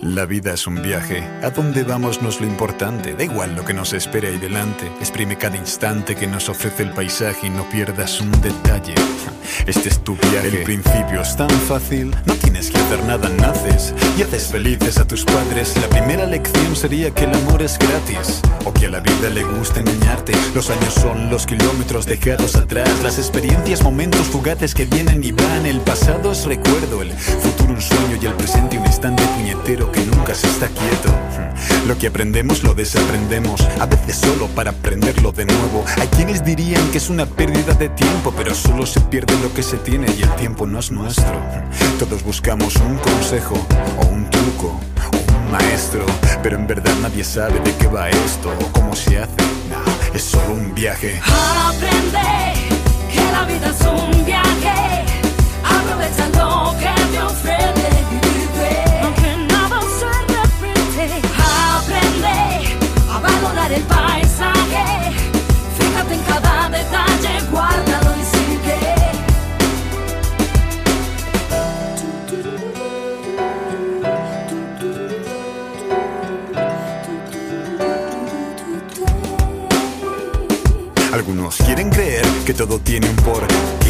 La vida es un viaje. A dónde vamos no es lo importante. Da igual lo que nos espera ahí delante. Exprime cada instante que nos ofrece el paisaje y no pierdas un detalle. Este es tu viaje. El principio es tan fácil. No tienes que hacer nada, naces y haces felices a tus padres. La primera lección sería que el amor es gratis. O que a la vida le gusta engañarte. Los años son los kilómetros dejados atrás. Las experiencias, momentos fugaces que vienen y van. El pasado es recuerdo. El futuro un sueño y el presente un instante puñetero que nunca se está quieto. Lo que aprendemos lo desaprendemos, a veces solo para aprenderlo de nuevo. Hay quienes dirían que es una pérdida de tiempo, pero solo se pierde lo que se tiene y el tiempo no es nuestro. Todos buscamos un consejo o un truco o un maestro, pero en verdad nadie sabe de qué va esto o cómo se hace. Nah, es solo un viaje. Aprende que la vida es un viaje, aprovecha lo que te ofrece. Quieren creer que todo tiene un porqué.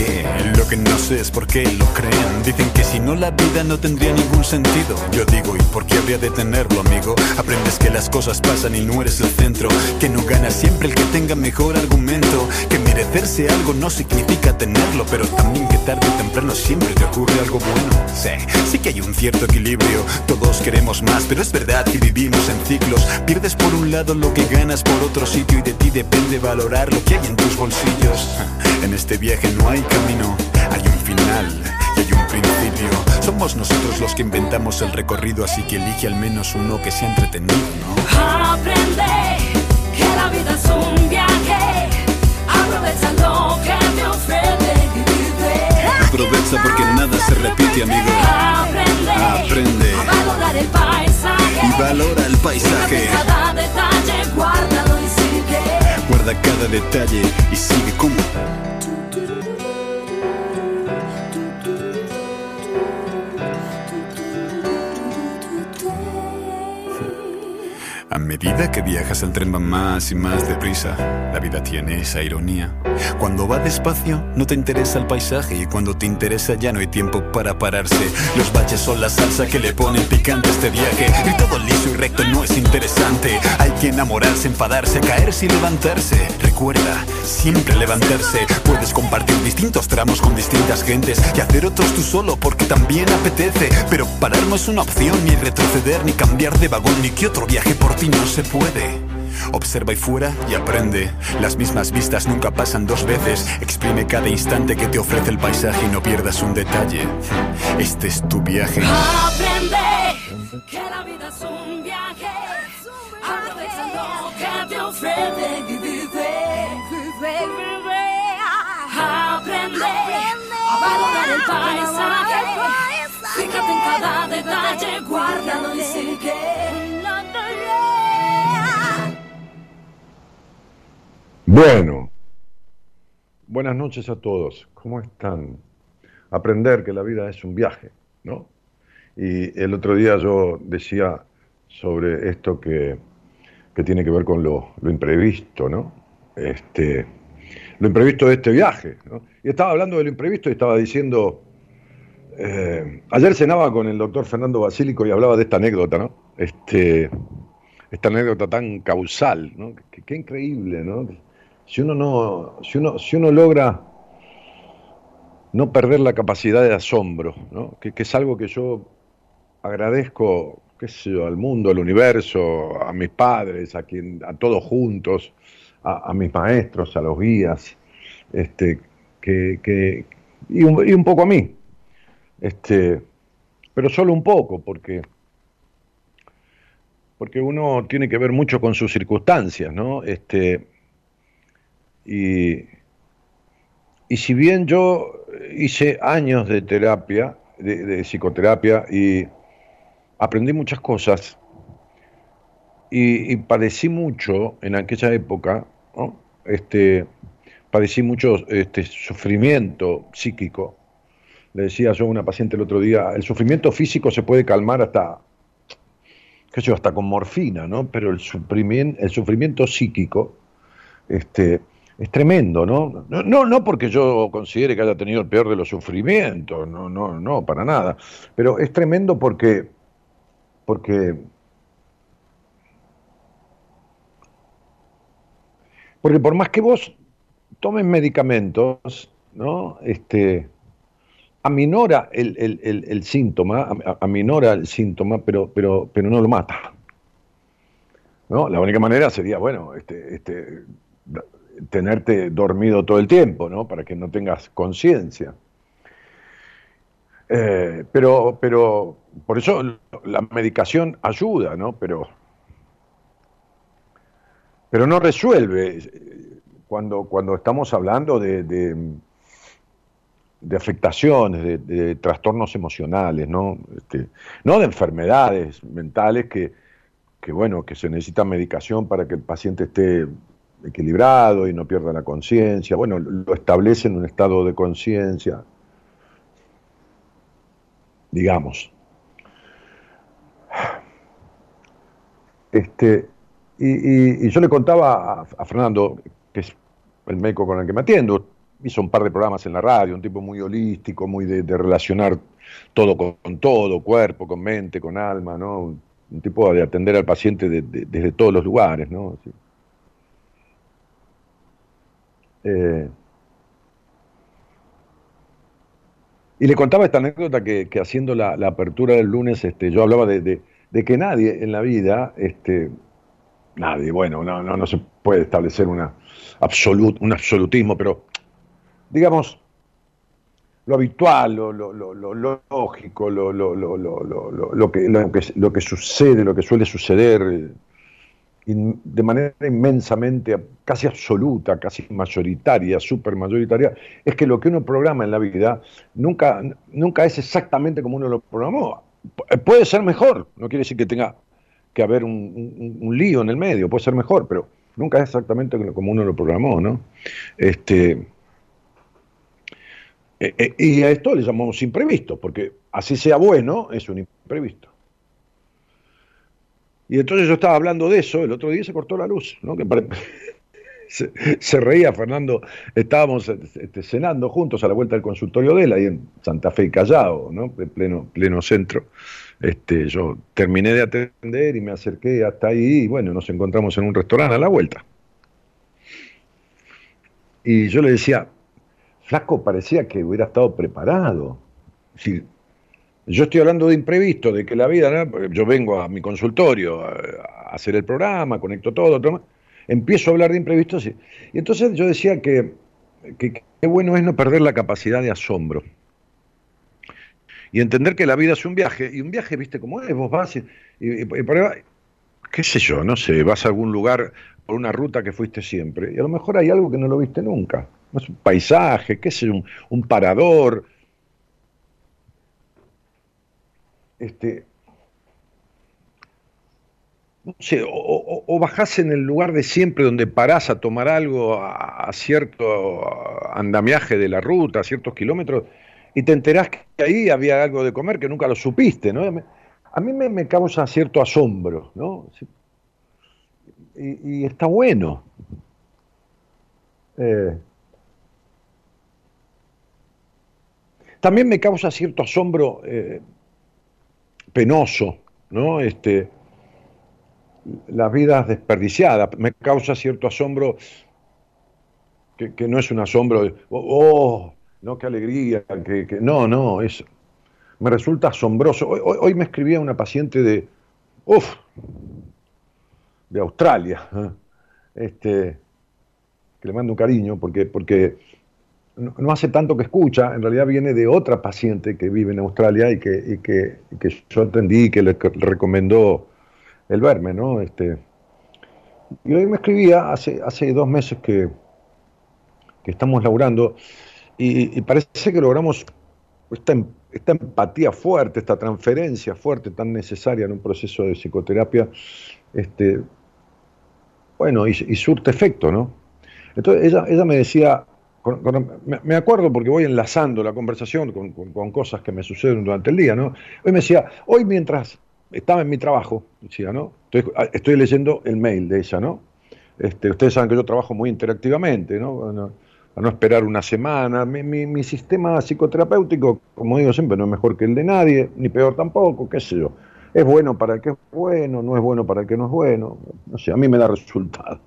Lo que no sé es por qué lo creen. Dicen que si no la vida no tendría ningún sentido. Yo digo, ¿y por qué habría de tenerlo, amigo? Aprendes que las cosas pasan y no eres el centro. Que no gana siempre el que tenga mejor argumento. Que merecerse algo no significa tenerlo, pero también que tarde o temprano siempre te ocurre algo bueno. Sí, sí que hay un cierto equilibrio. Todos queremos más, pero es verdad que vivimos en ciclos. Pierdes por un lado lo que ganas por otro sitio y de ti depende valorar lo que hay en tus bolsillos. En este viaje no hay camino, hay un final y hay un principio. Somos nosotros los que inventamos el recorrido, así que elige al menos uno que sea entretenido, ¿no? Aprende que la vida es un viaje, aprovecha lo que te ofrece. Aprovecha porque nada se repite, amigo. Aprende, Aprende a valorar el paisaje y valora el paisaje. Cada detalle, guárdalo y sigue. Guarda cada detalle y sigue como. A medida que viajas el tren va más y más deprisa. La vida tiene esa ironía. Cuando va despacio no te interesa el paisaje y cuando te interesa ya no hay tiempo para pararse. Los valles son la salsa que le ponen picante este viaje y todo liso y recto no es interesante. Hay que enamorarse, enfadarse, caerse y levantarse. Recuerda, siempre levantarse. Puedes compartir distintos tramos con distintas gentes y hacer otros tú solo porque también apetece. Pero parar no es una opción, ni retroceder, ni cambiar de vagón, ni que otro viaje por ti no se puede. Observa y fuera y aprende. Las mismas vistas nunca pasan dos veces. Exprime cada instante que te ofrece el paisaje y no pierdas un detalle. Este es tu viaje. Aprende que la vida es un viaje. Aprovecha lo que te ofrece. Aprende a valorar el paisaje. Fíjate en cada detalle, guárdalo y sigue. Bueno, buenas noches a todos. ¿Cómo están? Aprender que la vida es un viaje, ¿no? Y el otro día yo decía sobre esto que, que tiene que ver con lo, lo, imprevisto, ¿no? Este, lo imprevisto de este viaje, ¿no? Y estaba hablando de lo imprevisto y estaba diciendo, eh, ayer cenaba con el doctor Fernando Basílico y hablaba de esta anécdota, ¿no? Este, esta anécdota tan causal, ¿no? Qué, increíble, ¿no? Si uno no, si uno, si uno logra no perder la capacidad de asombro, ¿no? que, es algo que yo agradezco qué sé yo, al mundo, al universo, a mis padres, a, quien, a todos juntos, a, mis maestros, a los guías, este, que, y, un, poco a mí. Este, pero solo un poco, porque, porque uno tiene que ver mucho con sus circunstancias, ¿no? Este, y, y si bien yo hice años de terapia, de, psicoterapia, y aprendí muchas cosas, y, padecí mucho en aquella época, este, padecí mucho este, sufrimiento psíquico. Le decía yo a una paciente el otro día, el sufrimiento físico se puede calmar hasta, yo, hasta con morfina, ¿no? Pero el sufrimiento, el sufrimiento psíquico, este, es tremendo, ¿no? ¿no? No, porque yo considere que haya tenido el peor de los sufrimientos, no, no, no, para nada. Pero es tremendo porque, porque, porque por más que vos tomes medicamentos, ¿no? Este, aminora el, el, el, síntoma, aminora el síntoma, pero, pero, pero no lo mata. ¿no? La única manera sería, bueno, este, este, tenerte dormido todo el tiempo, ¿no? Para que no tengas conciencia. Eh, pero, pero, por eso la medicación ayuda, ¿no? Pero, pero no resuelve. Cuando, cuando estamos hablando de, afectaciones, de, trastornos emocionales, ¿no? Este, no de enfermedades mentales que, que, bueno, que se necesita medicación para que el paciente esté equilibrado y no pierda la conciencia. Bueno, lo establece en un estado de conciencia, digamos. Este, y, yo le contaba a, Fernando, que es el médico con el que me atiendo, hizo un par de programas en la radio, un tipo muy holístico, muy de, relacionar todo con, todo, cuerpo, con mente, con alma, ¿no? Un, tipo de atender al paciente desde todos los lugares, ¿no? Eh, y le contaba esta anécdota que, haciendo la, apertura del lunes, este, yo hablaba de, que nadie en la vida, este, nadie, bueno, no, no, se puede establecer una un absolutismo, pero digamos, lo habitual, lo, lógico, lo, lo, que, lo que sucede, lo que suele suceder de manera inmensamente, casi absoluta, casi mayoritaria, super mayoritaria, es que lo que uno programa en la vida nunca, nunca es exactamente como uno lo programó. Puede ser mejor, no quiere decir que tenga que haber un, lío en el medio, puede ser mejor, pero nunca es exactamente como uno lo programó, ¿no? Este, eh, eh, y a esto le llamamos imprevisto, porque así sea bueno, es un imprevisto. Y entonces yo estaba hablando de eso, el otro día se cortó la luz, ¿no? Que se, reía Fernando, estábamos este, cenando juntos a la vuelta del consultorio de él, ahí en Santa Fe y Callao, ¿no? En pleno, pleno centro. Este, yo terminé de atender y me acerqué hasta ahí y bueno, nos encontramos en un restaurante a la vuelta. Y yo le decía, Flaco parecía que hubiera estado preparado. Si yo estoy hablando de imprevisto, de que la vida, yo vengo a mi consultorio a, hacer el programa, conecto todo, empiezo a hablar de imprevistos. Y, entonces yo decía que qué bueno es no perder la capacidad de asombro. Y entender que la vida es un viaje, y un viaje, viste cómo es, vos vas y, qué sé yo, no sé, vas a algún lugar por una ruta que fuiste siempre, y a lo mejor hay algo que no lo viste nunca. Es un paisaje, qué sé, un, un parador, este, no sé, o, bajás en el lugar de siempre donde parás a tomar algo a, cierto andamiaje de la ruta, a ciertos kilómetros, y te enterás que ahí había algo de comer que nunca lo supiste, ¿no? A mí me, causa cierto asombro, ¿no? Y, está bueno. Eh, también me causa cierto asombro eh, penoso, ¿no? Este, las vidas desperdiciadas. Me causa cierto asombro, que, no es un asombro de, oh, no, qué alegría, que, no, no, es, me resulta asombroso. Hoy, me escribía una paciente de, uff, de Australia, ¿eh? este, que le mando un cariño, porque, porque no, hace tanto que escucha, en realidad viene de otra paciente que vive en Australia y que, y que, que yo atendí y que le, recomendó el verme, ¿no? Este, y hoy me escribía hace, hace dos meses que, que estamos laburando y, parece que logramos esta, esta, empatía fuerte, esta transferencia fuerte tan necesaria en un proceso de psicoterapia, este, bueno, y, surte efecto, ¿no? Entonces ella, ella me decía, me acuerdo porque voy enlazando la conversación con, con, cosas que me suceden durante el día, ¿no? Hoy me decía, hoy mientras estaba en mi trabajo, decía, ¿no? Estoy, estoy leyendo el mail de ella, ¿no? Este, ustedes saben que yo trabajo muy interactivamente, ¿no? a no esperar una semana. Mi, mi, sistema psicoterapéutico, como digo siempre, no es mejor que el de nadie, ni peor tampoco, qué sé yo. Es bueno para el que es bueno, no es bueno para el que no es bueno. No sé, a mí me da resultado.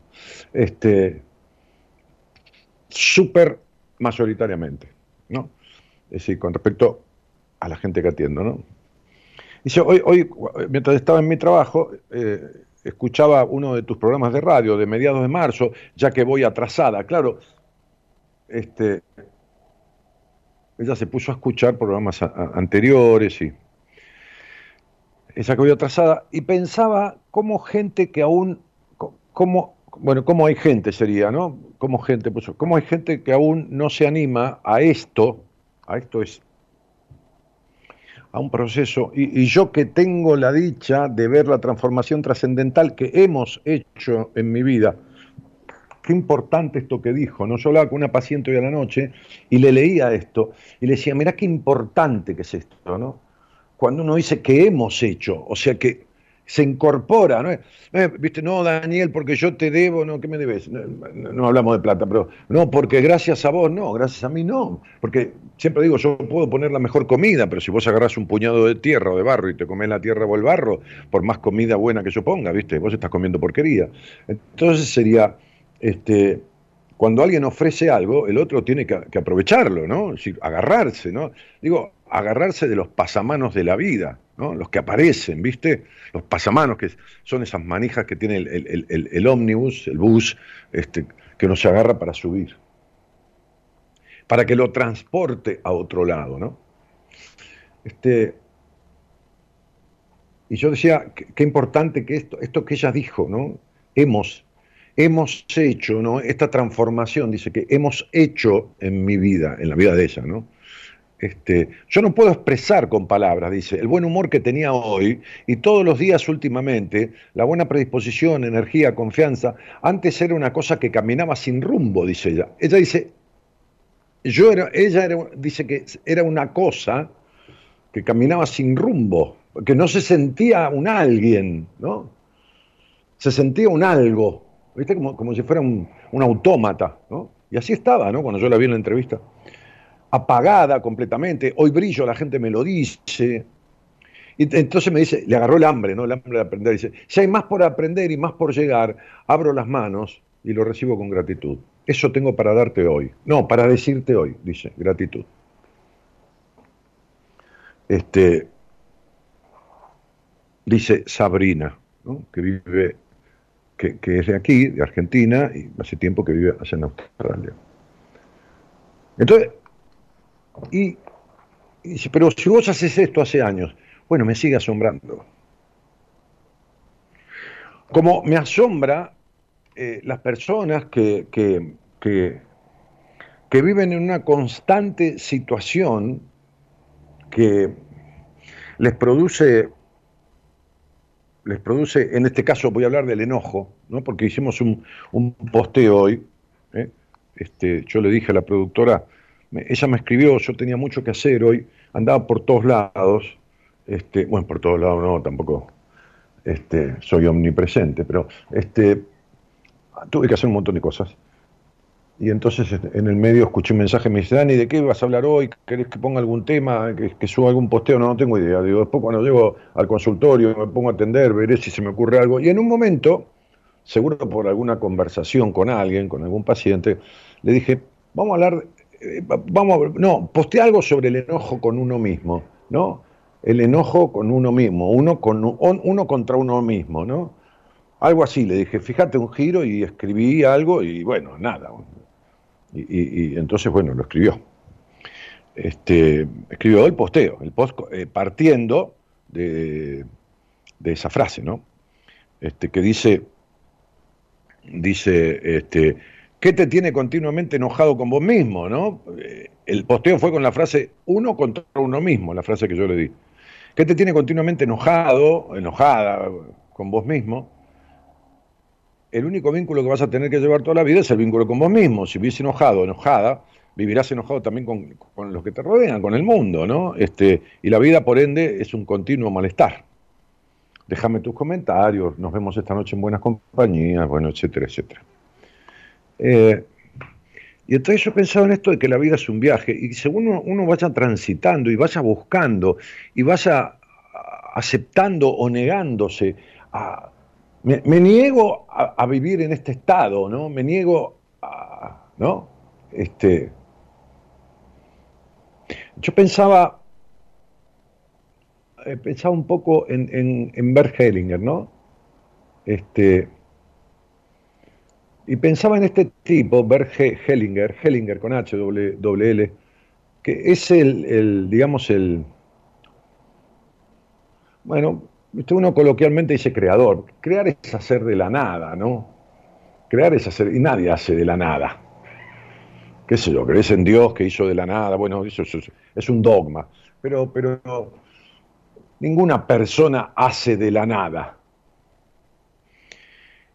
Este, súper mayoritariamente, ¿no? Es decir, con respecto a la gente que atiendo, ¿no? Dice, hoy, hoy mientras estaba en mi trabajo, eh, escuchaba uno de tus programas de radio de mediados de marzo, ya que voy atrasada. Claro, este, ella se puso a escuchar programas anteriores y esa que voy atrasada y pensaba cómo gente que aún, cómo, bueno, cómo hay gente sería, ¿no? Cómo gente, pues, cómo hay gente que aún no se anima a esto, a esto es a un proceso, y, yo que tengo la dicha de ver la transformación trascendental que hemos hecho en mi vida, qué importante esto que dijo, ¿no? Yo hablaba con una paciente hoy a la noche y le leía esto y le decía, mira qué importante que es esto, ¿no? Cuando uno dice que hemos hecho, o sea que se incorpora, ¿no? Eh, Viste, no, Daniel, porque yo te debo, no, ¿qué me debes? No, hablamos de plata, pero no, porque gracias a vos, no, gracias a mí no. Porque siempre digo, yo puedo poner la mejor comida, pero si vos agarrás un puñado de tierra o de barro y te comés la tierra o el barro, por más comida buena que yo ponga, ¿viste? Vos estás comiendo porquería. Entonces sería este, cuando alguien ofrece algo, el otro tiene que, aprovecharlo, ¿no? Es decir, agarrarse, ¿no? Digo, agarrarse de los pasamanos de la vida, ¿no? Los que aparecen, ¿viste? Los pasamanos, que son esas manijas que tiene el, ómnibus, el bus, este, que uno se agarra para subir. Para que lo transporte a otro lado, ¿no? Este, y yo decía, qué importante que esto, esto que ella dijo, ¿no? Hemos hemos hecho, ¿no? Esta transformación, dice que hemos hecho en mi vida, en la vida de ella, ¿no? Este, yo no puedo expresar con palabras, dice, el buen humor que tenía hoy y todos los días últimamente, la buena predisposición, energía, confianza, antes era una cosa que caminaba sin rumbo, dice ella. Ella dice, yo era, ella era, dice que era una cosa que caminaba sin rumbo, que no se sentía un alguien, ¿no? Se sentía un algo, ¿viste? Como, como si fuera un, autómata, ¿no? Y así estaba, ¿no? Cuando yo la vi en la entrevista. Apagada completamente, hoy brillo, la gente me lo dice. Y entonces me dice, le agarró el hambre, ¿no? El hambre de aprender. Dice, si hay más por aprender y más por llegar, abro las manos y lo recibo con gratitud. Eso tengo para darte hoy. No, para decirte hoy, dice, gratitud. Este, dice Sabrina, que vive que, es de aquí, de Argentina, y hace tiempo que vive en Australia. Entonces, y, dice, pero si vos haces esto hace años, bueno, me sigue asombrando. Como me asombra eh, las personas que, que, que, que viven en una constante situación que les produce les produce, en este caso voy a hablar del enojo, ¿no? porque hicimos un, un posteo hoy, ¿eh? este, yo le dije a la productora, ella me escribió, yo tenía mucho que hacer hoy, andaba por todos lados, este, bueno, por todos lados no, tampoco este, soy omnipresente, pero este, tuve que hacer un montón de cosas. Y entonces este, en el medio escuché un mensaje, me dice, Dani, ¿de qué vas a hablar hoy? ¿Querés que ponga algún tema? ¿Que, suba algún posteo? No, no tengo idea. Digo, después cuando llego al consultorio me pongo a atender, veré si se me ocurre algo. Y en un momento, seguro por alguna conversación con alguien, con algún paciente, le dije, vamos a hablar eh, vamos a ver, no, posteé algo sobre el enojo con uno mismo, ¿no? El enojo con uno mismo, uno, con, uno contra uno mismo, ¿no? Algo así, le dije, fíjate un giro y escribí algo y bueno, nada. Y, entonces, bueno, lo escribió. Este, escribió el posteo, el post, eh, partiendo de, de, esa frase, ¿no? Este, que dice, dice, este, ¿qué te tiene continuamente enojado con vos mismo, no? Eh, el posteo fue con la frase uno contra uno mismo, la frase que yo le di. ¿Qué te tiene continuamente enojado, enojada con vos mismo? el único vínculo que vas a tener que llevar toda la vida es el vínculo con vos mismo. Si vivís enojado, enojada, vivirás enojado también con, los que te rodean, con el mundo, ¿no? Este, y la vida, por ende, es un continuo malestar. Déjame tus comentarios, nos vemos esta noche en buenas compañías, bueno, etcétera, etcétera. Eh, y entonces yo pensaba en esto de que la vida es un viaje, y según uno, vaya transitando y vaya buscando y vaya aceptando o negándose a, me, niego a, vivir en este estado, ¿no? Me niego a, ¿no? Este, yo pensaba, eh, pensaba un poco en, en, en Bert Hellinger, ¿no? Este, y pensaba en este tipo, Bert Hellinger, Hellinger con H, W, L, que es el, digamos, el, bueno, uno coloquialmente dice creador. Crear es hacer de la nada, ¿no? Crear es hacer, y nadie hace de la nada. ¿Qué sé yo? Crees en Dios que hizo de la nada, bueno, eso, es un dogma. Pero, pero ninguna persona hace de la nada.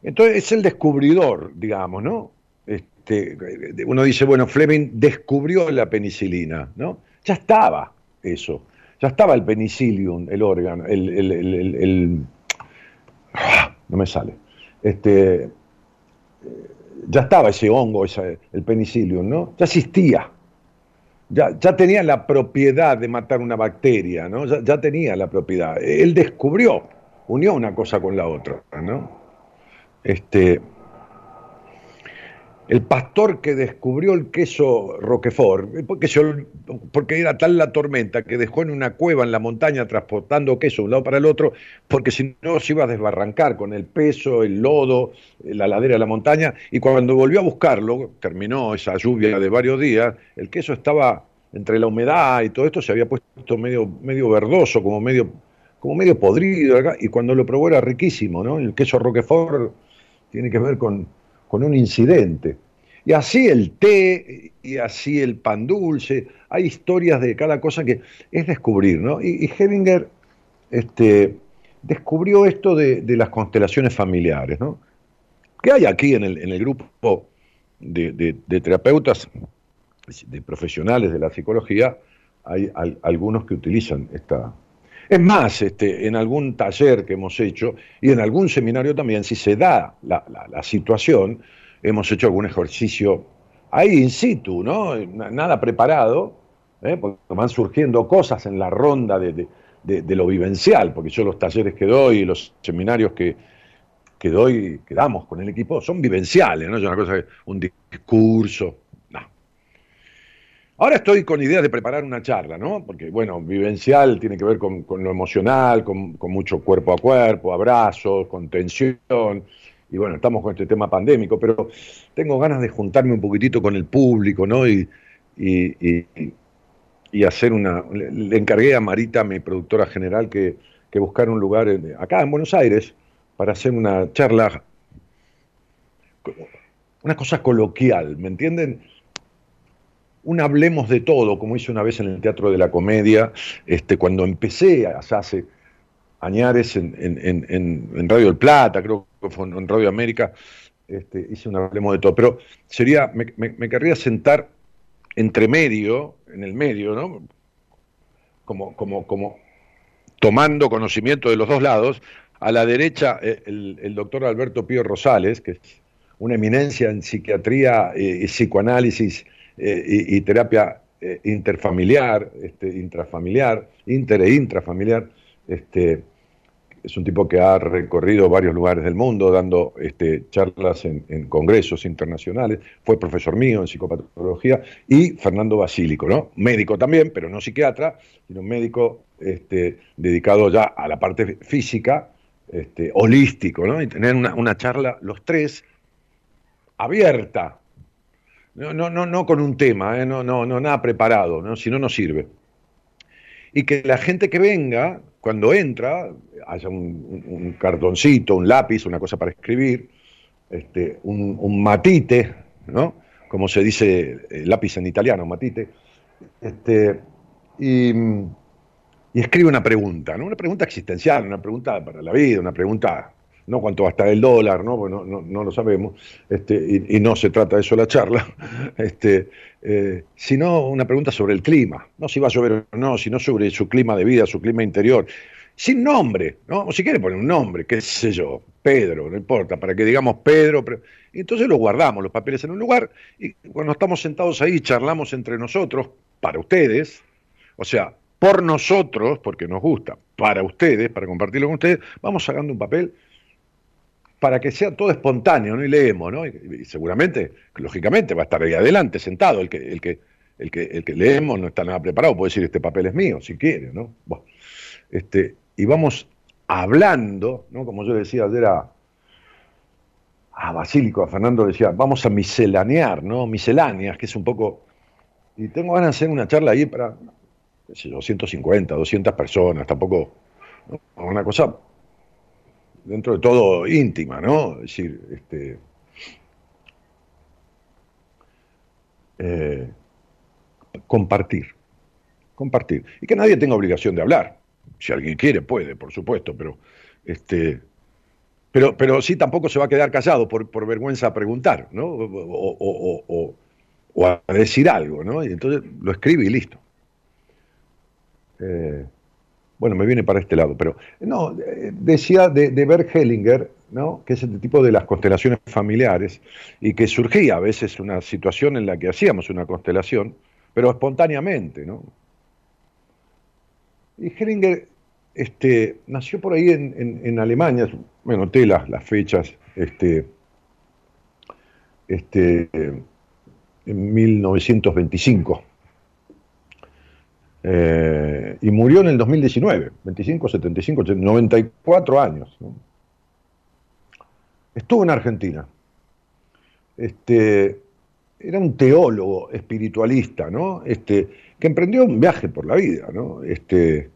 Entonces es el descubridor, digamos, ¿no? Este, uno dice, bueno, Fleming descubrió la penicilina, ¿no? Ya estaba eso ya estaba el penicillium, el órgano, el, no me sale. Este, ya estaba ese hongo, el penicillium, ¿no? Ya existía. Ya, ya, tenía la propiedad de matar una bacteria, ¿no? Ya, tenía la propiedad. Él descubrió, unió una cosa con la otra, ¿no? Este, el pastor que descubrió el queso Roquefort, porque, era tal la tormenta que dejó en una cueva en la montaña transportando queso de un lado para el otro, porque si no se iba a desbarrancar con el peso, el lodo, la ladera de la montaña, y cuando volvió a buscarlo, terminó esa lluvia de varios días, el queso estaba entre la humedad y todo esto se había puesto medio, medio verdoso, como medio, como medio podrido, y cuando lo probó era riquísimo, ¿no? El queso Roquefort tiene que ver con con un incidente. Y así el té, y así el pan dulce, hay historias de cada cosa que es descubrir, ¿no? Y, y este, descubrió esto de, las constelaciones familiares, ¿no? ¿Qué hay aquí en el, en el grupo de, terapeutas, de profesionales de la psicología? Hay, algunos que utilizan esta, es más, este, en algún taller que hemos hecho y en algún seminario también, si se da la, situación, hemos hecho algún ejercicio ahí in situ, ¿no? Nada preparado, ¿eh? porque van surgiendo cosas en la ronda de, lo vivencial, porque yo los talleres que doy y los seminarios que, que doy, que damos con el equipo, son vivenciales, ¿no? Es una cosa, un discurso, Ahora estoy con ideas de preparar una charla, ¿no? Porque, bueno, vivencial tiene que ver con, lo emocional, con, mucho cuerpo a cuerpo, abrazos, con tensión. Y bueno, estamos con este tema pandémico, pero tengo ganas de juntarme un poquitito con el público, ¿no? Y, y, hacer una. Le, encargué a Marita, mi productora general, que, que un lugar acá en Buenos Aires para hacer una charla, una cosa coloquial, ¿me entienden? Un hablemos de todo, como hice una vez en el Teatro de la Comedia, este, cuando empecé hace añares en, en, Radio del Plata, creo que fue en Radio América, este, hice un hablemos de todo, pero sería, me, querría sentar entre medio, en el medio, ¿no? Como, como, como tomando conocimiento de los dos lados, a la derecha eh, el, doctor Alberto Pío Rosales, que es una eminencia en psiquiatría y psicoanálisis eh, y, terapia eh, interfamiliar, este, intrafamiliar, inter e intrafamiliar, este, es un tipo que ha recorrido varios lugares del mundo dando este, charlas en, congresos internacionales, fue profesor mío en psicopatología, y Fernando Basílico, ¿no? médico también, pero no psiquiatra, sino médico este, dedicado ya a la parte física, este, holístico, ¿no? y tener una, charla los tres abierta, no, no, no, no con un tema, ¿eh? no, no, nada preparado, si no, no sirve. Y que la gente que venga, cuando entra, haya un, cartoncito, un lápiz, una cosa para escribir, este, un, matite, ¿no? Como se dice el lápiz en italiano, matite, este, y, escribe una pregunta, ¿no? Una pregunta existencial, una pregunta para la vida, una pregunta no cuánto va a estar el dólar, ¿no? Bueno, no, lo sabemos, este, y, no se trata de eso la charla, este, eh, sino una pregunta sobre el clima, no si va a llover o no, sino sobre su clima de vida, su clima interior, sin nombre, ¿no? O si quiere poner un nombre, qué sé yo, Pedro, no importa, para que digamos Pedro, y entonces lo guardamos, los papeles en un lugar, y cuando estamos sentados ahí, charlamos entre nosotros, para ustedes, o sea, por nosotros, porque nos gusta, para ustedes, para compartirlo con ustedes, vamos sacando un papel para que sea todo espontáneo, ¿no? Y leemos, ¿no? Y, seguramente, lógicamente, va a estar ahí adelante, sentado, el que, el que, el que, el que leemos no está nada preparado, puede decir este papel es mío, si quiere, ¿no? este, y vamos hablando, ¿no? Como yo decía ayer a, Basílico, a Fernando decía, vamos a miselanear, ¿no? Misceláneas, que es un poco. Y tengo ganas de hacer una charla ahí para, qué sé 150, 200 personas, tampoco. Una cosa dentro de todo íntima, ¿no? Es decir, este, eh, compartir, compartir. Y que nadie tenga obligación de hablar. Si alguien quiere, puede, por supuesto, pero este, pero, pero sí tampoco se va a quedar callado por, por vergüenza a preguntar, ¿no? O, a decir algo, ¿no? Y entonces lo escribe y listo. Eh, bueno, me viene para este lado, pero no, decía de, de Bert Hellinger, ¿no? que es el tipo de las constelaciones familiares, y que surgía a veces una situación en la que hacíamos una constelación, pero espontáneamente, ¿no? Y Hellinger este, nació por ahí en, en, Alemania, bueno, noté las, las fechas, este, este, en 1925. Eh, y murió en el 2019, 25, 75, 94 años. Estuvo en Argentina. Este, era un teólogo espiritualista, ¿no? Este, que emprendió un viaje por la vida, ¿no? Este,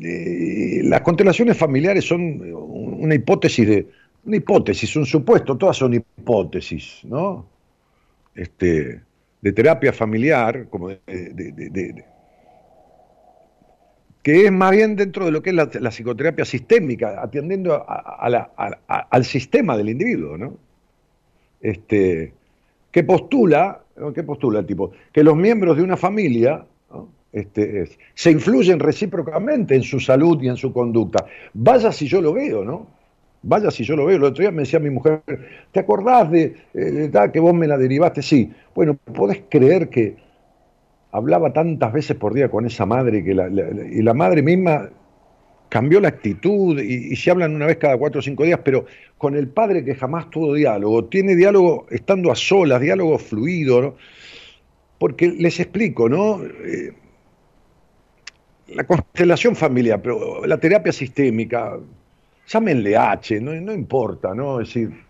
eh, las constelaciones familiares son una hipótesis de una hipótesis, un supuesto, todas son hipótesis, ¿no? Este, de terapia familiar, como de, que es más bien dentro de lo que es la, psicoterapia sistémica, atendiendo al sistema del individuo, ¿no? Este, que postula, ¿qué postula el tipo? Que los miembros de una familia este, se influyen recíprocamente en su salud y en su conducta. Vaya si yo lo veo, ¿no? Vaya si yo lo veo. El otro día me decía mi mujer, ¿te acordás de, eh, que vos me la derivaste? Sí. Bueno, ¿podés creer que hablaba tantas veces por día con esa madre que y la madre misma cambió la actitud y, se hablan una vez cada cuatro o cinco días, pero con el padre que jamás tuvo diálogo, tiene diálogo estando a solas, diálogo fluido. Porque les explico, ¿no? Eh, la constelación familiar, pero la terapia sistémica, llámenle H, no, no importa, ¿no? Es decir,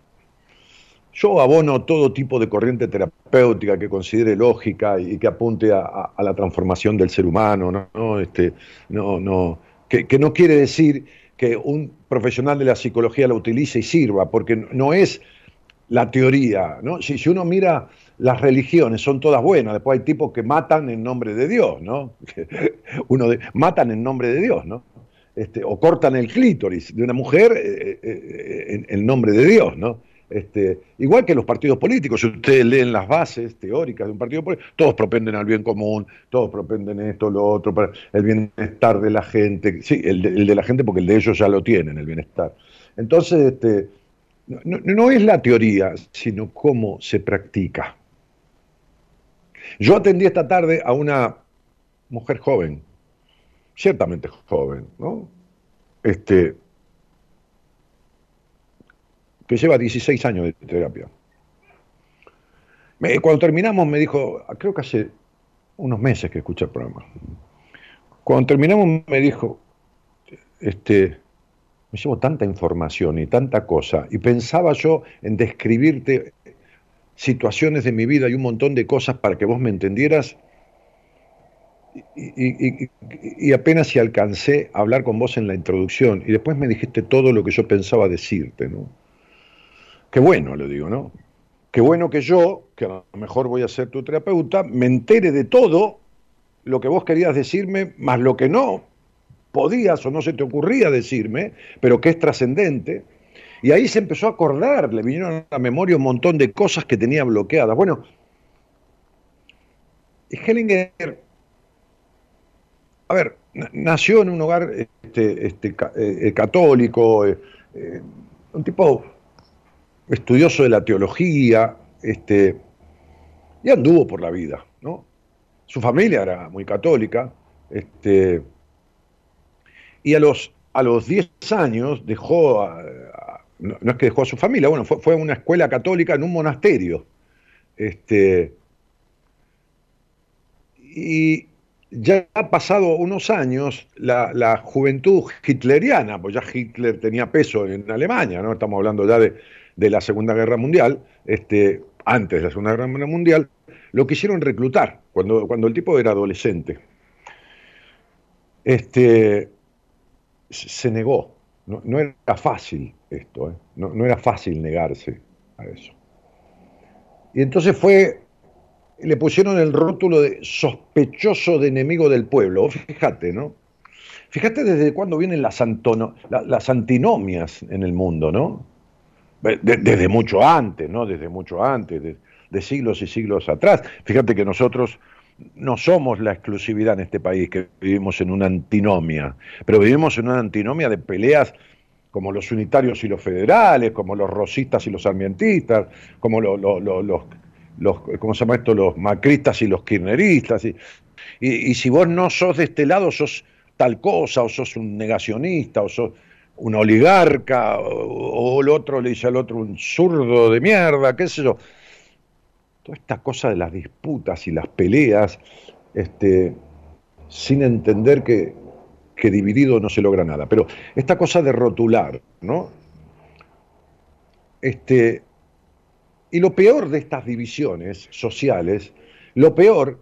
yo abono todo tipo de corriente terapéutica que considere lógica y que apunte a, la transformación del ser humano, ¿no? Este, no, no, que, no quiere decir que un profesional de la psicología la utilice y sirva, porque no es la teoría, ¿no? Si, si uno mira las religiones, son todas buenas, después hay tipos que matan en nombre de Dios, ¿no? Uno de, matan en nombre de Dios, ¿no? Este, o cortan el clítoris de una mujer eh, eh, en, nombre de Dios, ¿no? Este, igual que los partidos políticos, si ustedes leen las bases teóricas de un partido político, todos propenden al bien común, todos propenden esto, lo otro, para el bienestar de la gente, sí, el de, la gente porque el de ellos ya lo tienen, el bienestar. Entonces, este, no es la teoría, sino cómo se practica. Yo atendí esta tarde a una mujer joven, ciertamente joven, ¿no? este, que lleva 16 años de terapia. cuando terminamos me dijo, creo que hace unos meses que escuché el programa. Cuando terminamos me dijo, este, me llevo tanta información y tanta cosa, y pensaba yo en describirte situaciones de mi vida y un montón de cosas para que vos me entendieras, y, apenas si alcancé a hablar con vos en la introducción, y después me dijiste todo lo que yo pensaba decirte, ¿no? Qué bueno, le digo, ¿no? Qué bueno que yo, que a lo mejor voy a ser tu terapeuta, me entere de todo lo que vos querías decirme, más lo que no podías o no se te ocurría decirme, pero que es trascendente. Y ahí se empezó a acordar, le vinieron a la memoria un montón de cosas que tenía bloqueadas. Bueno, Hellinger, a ver, nació en un hogar este, este, eh, católico, eh, eh, un tipo estudioso de la teología, este, y anduvo por la vida, ¿no? Su familia era muy católica, este, y a los, a los 10 años dejó, no, es que dejó a su familia, bueno, fue, fue, a una escuela católica en un monasterio. Este, y ya ha pasado unos años, la, la, juventud hitleriana, pues ya Hitler tenía peso en Alemania, ¿no? Estamos hablando ya de, de la Segunda Guerra Mundial, este, antes de la Segunda Guerra Mundial, lo quisieron reclutar cuando, cuando el tipo era adolescente. Este, se negó. No, era fácil esto, ¿eh? no, no, era fácil negarse a eso. Y entonces fue, le pusieron el rótulo de sospechoso de enemigo del pueblo. Fíjate, ¿no? Fíjate desde cuándo vienen las, las antinomias en el mundo, ¿no? desde mucho antes, ¿no? Desde mucho antes, de, siglos y siglos atrás. Fíjate que nosotros no somos la exclusividad en este país, que vivimos en una antinomia, pero vivimos en una antinomia de peleas como los unitarios y los federales, como los rosistas y los sarmientistas, como los, los, ¿cómo se llama esto? Los macristas y los kirchneristas. Y, y, si vos no sos de este lado, sos tal cosa, o sos un negacionista, o sos un oligarca, o, el otro le dice al otro un zurdo de mierda, qué sé yo. Toda esta cosa de las disputas y las peleas, este, sin entender que, que dividido no se logra nada. Pero esta cosa de rotular, ¿no? Este, y lo peor de estas divisiones sociales, lo peor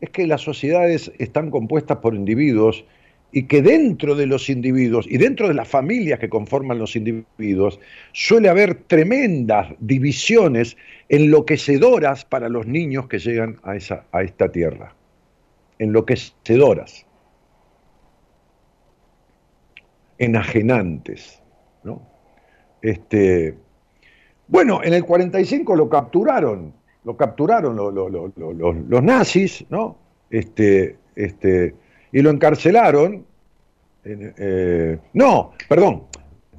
es que las sociedades están compuestas por individuos y que dentro de los individuos y dentro de las familias que conforman los individuos suele haber tremendas divisiones enloquecedoras para los niños que llegan a, esa, a esta tierra. Enloquecedoras. Enajenantes. ¿no? Este, bueno, en el 45 lo capturaron, lo capturaron los nazis, ¿no? Este, este, y lo encarcelaron. Eh, no, perdón,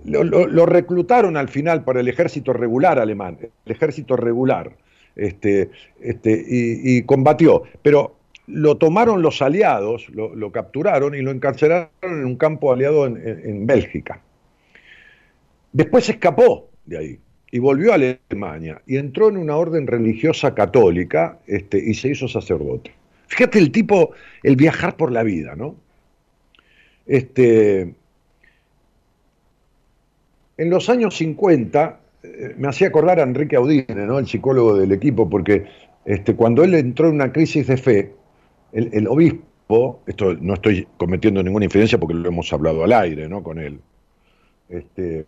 lo, reclutaron al final para el ejército regular alemán, el ejército regular, este, este, y, combatió. Pero lo tomaron los aliados, lo, capturaron y lo encarcelaron en un campo aliado en, Bélgica. Después escapó de ahí y volvió a Alemania y entró en una orden religiosa católica este, y se hizo sacerdote. Fíjate el tipo, el viajar por la vida, ¿no? Este, en los años 50 eh, me hacía acordar a Enrique Audine, ¿no? el psicólogo del equipo, porque este, cuando él entró en una crisis de fe, el, obispo, esto no estoy cometiendo ninguna infidencia porque lo hemos hablado al aire ¿no? con él, este,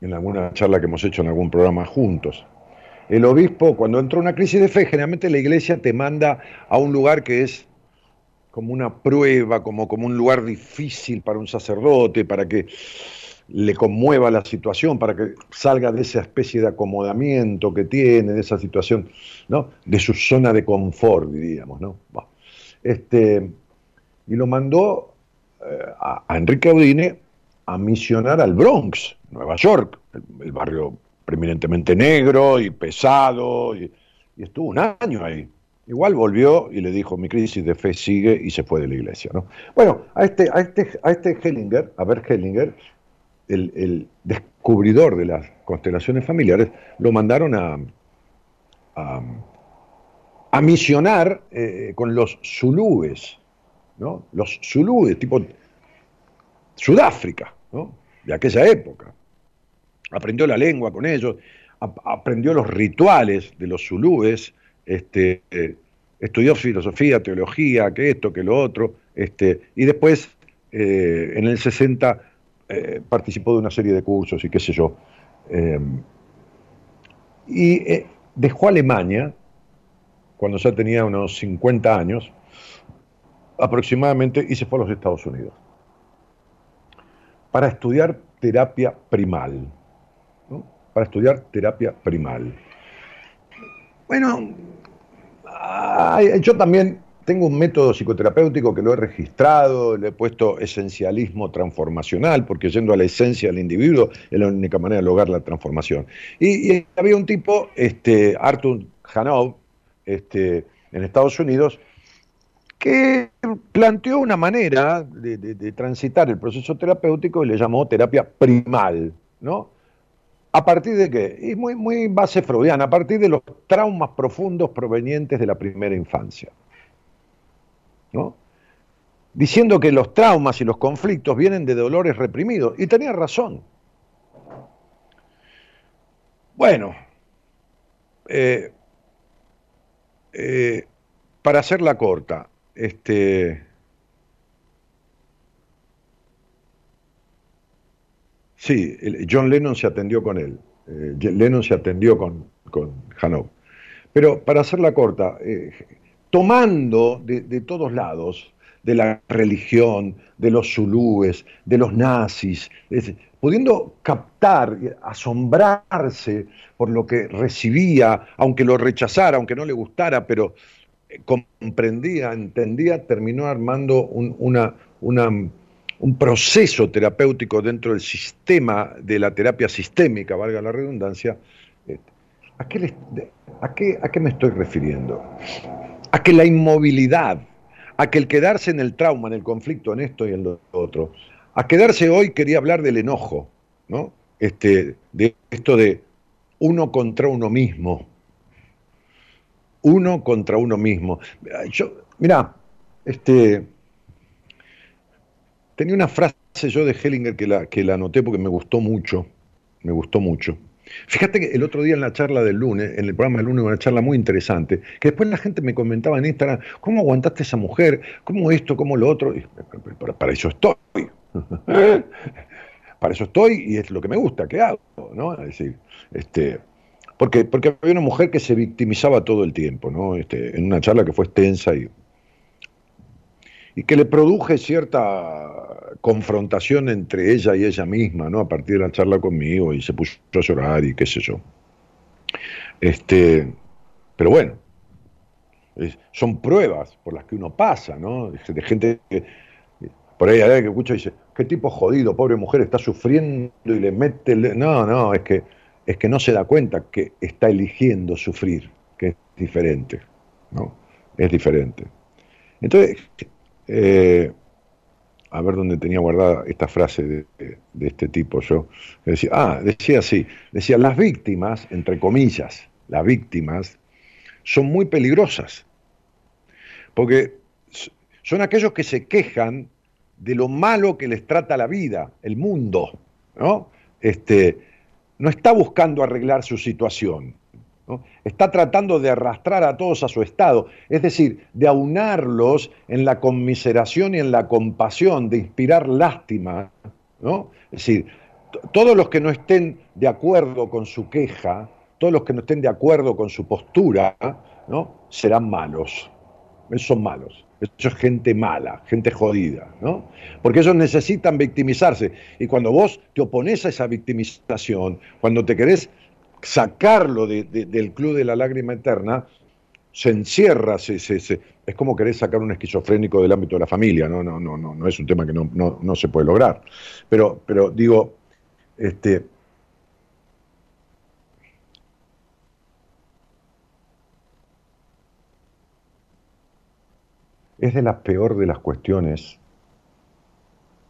en alguna charla que hemos hecho en algún programa juntos el obispo, cuando entra una crisis de fe, generalmente la iglesia te manda a un lugar que es como una prueba, como, como un lugar difícil para un sacerdote, para que le conmueva la situación, para que salga de esa especie de acomodamiento que tiene, de esa situación, ¿no? De su zona de confort, diríamos, ¿no? Este, y lo mandó eh, a, Enrique Audine a misionar al Bronx, Nueva York, el barrio eminentemente negro y pesado, y, estuvo un año ahí. Igual volvió y le dijo, mi crisis de fe sigue y se fue de la iglesia. ¿no? Bueno, a este, a este, a este Hellinger, a ver Hellinger, el, descubridor de las constelaciones familiares, lo mandaron a, a, misionar eh, con los zulúes, ¿no? Los zulúes, tipo Sudáfrica, ¿no? De aquella época. Aprendió la lengua con ellos, aprendió los rituales de los zulúes, este, estudió filosofía, teología, que esto, que lo otro, este, y después eh, en el 60 eh, participó de una serie de cursos y qué sé yo. Em, y eh, dejó Alemania cuando ya tenía unos 50 años aproximadamente y se fue a los Estados Unidos para estudiar terapia primal. Para estudiar terapia primal. Bueno, yo también tengo un método psicoterapéutico que lo he registrado, le he puesto esencialismo transformacional, porque yendo a la esencia del individuo es la única manera de lograr la transformación. Y, había un tipo, este, Arthur Hanov, este, en Estados Unidos, que planteó una manera de, transitar el proceso terapéutico y le llamó terapia primal, ¿no? ¿A partir de qué? Y muy, muy base freudiana, a partir de los traumas profundos provenientes de la primera infancia. ¿no? Diciendo que los traumas y los conflictos vienen de dolores reprimidos. Y tenía razón. Bueno, eh, eh, para hacerla corta, este, sí, John Lennon se atendió con él. Eh, Lennon se atendió con, con Pero para hacerla corta, tomando de, todos lados, de la religión, de los zulúes, de los nazis, pudiendo captar, asombrarse por lo que recibía, aunque lo rechazara, aunque no le gustara, pero eh, comprendía, entendía, terminó armando un, una, un proceso terapéutico dentro del sistema de la terapia sistémica, valga la redundancia. Eh, ¿A qué, a qué, a qué me estoy refiriendo? a que la inmovilidad, a que el quedarse en el trauma, en el conflicto, en esto y en lo otro, a quedarse hoy quería hablar del enojo, ¿no? Este, de esto de uno contra uno mismo. Uno contra uno mismo. Yo, mira, este, tenía una frase yo de Hellinger que la, que la anoté porque me gustó mucho, me gustó mucho. Fíjate que el otro día en la charla del lunes, en el programa del lunes, una charla muy interesante, que después la gente me comentaba en Instagram, ¿cómo aguantaste a esa mujer? ¿Cómo esto? ¿Cómo lo otro? para, eso estoy. para eso estoy y es lo que me gusta que hago, ¿no? Es decir, este, porque, porque había una mujer que se victimizaba todo el tiempo, ¿no? Este, en una charla que fue extensa y y que le produje cierta confrontación entre ella y ella misma, ¿no? A partir de la charla conmigo y se puso a llorar y qué sé yo. Este, pero bueno, son pruebas por las que uno pasa, ¿no? De gente que, por ahí hay que escucha y dice, qué tipo jodido, pobre mujer, está sufriendo y le mete... No, no, es que, es que no se da cuenta que está eligiendo sufrir, que es diferente, ¿no? Es diferente. Entonces, eh, a ver dónde tenía guardada esta frase de, este tipo yo. Decía, ah, decía así, decía, las víctimas, entre comillas, las víctimas, son muy peligrosas, porque son aquellos que se quejan de lo malo que les trata la vida, el mundo, ¿no? Este, no está buscando arreglar su situación, Está tratando de arrastrar a todos a su estado, es decir, de aunarlos en la conmiseración y en la compasión, de inspirar lástima. ¿no? Es decir, todos los que no estén de acuerdo con su queja, todos los que no estén de acuerdo con su postura, ¿no? serán malos. Son malos. Eso es gente mala, gente jodida, ¿no? Porque ellos necesitan victimizarse. Y cuando vos te opones a esa victimización, cuando te querés sacarlo del club de la lágrima eterna, se encierra, se, se, es como querer sacar un esquizofrénico del ámbito de la familia, no, no, no, no, no es un tema que no, no, se puede lograr. Pero, pero digo, este, Es de la peor de las cuestiones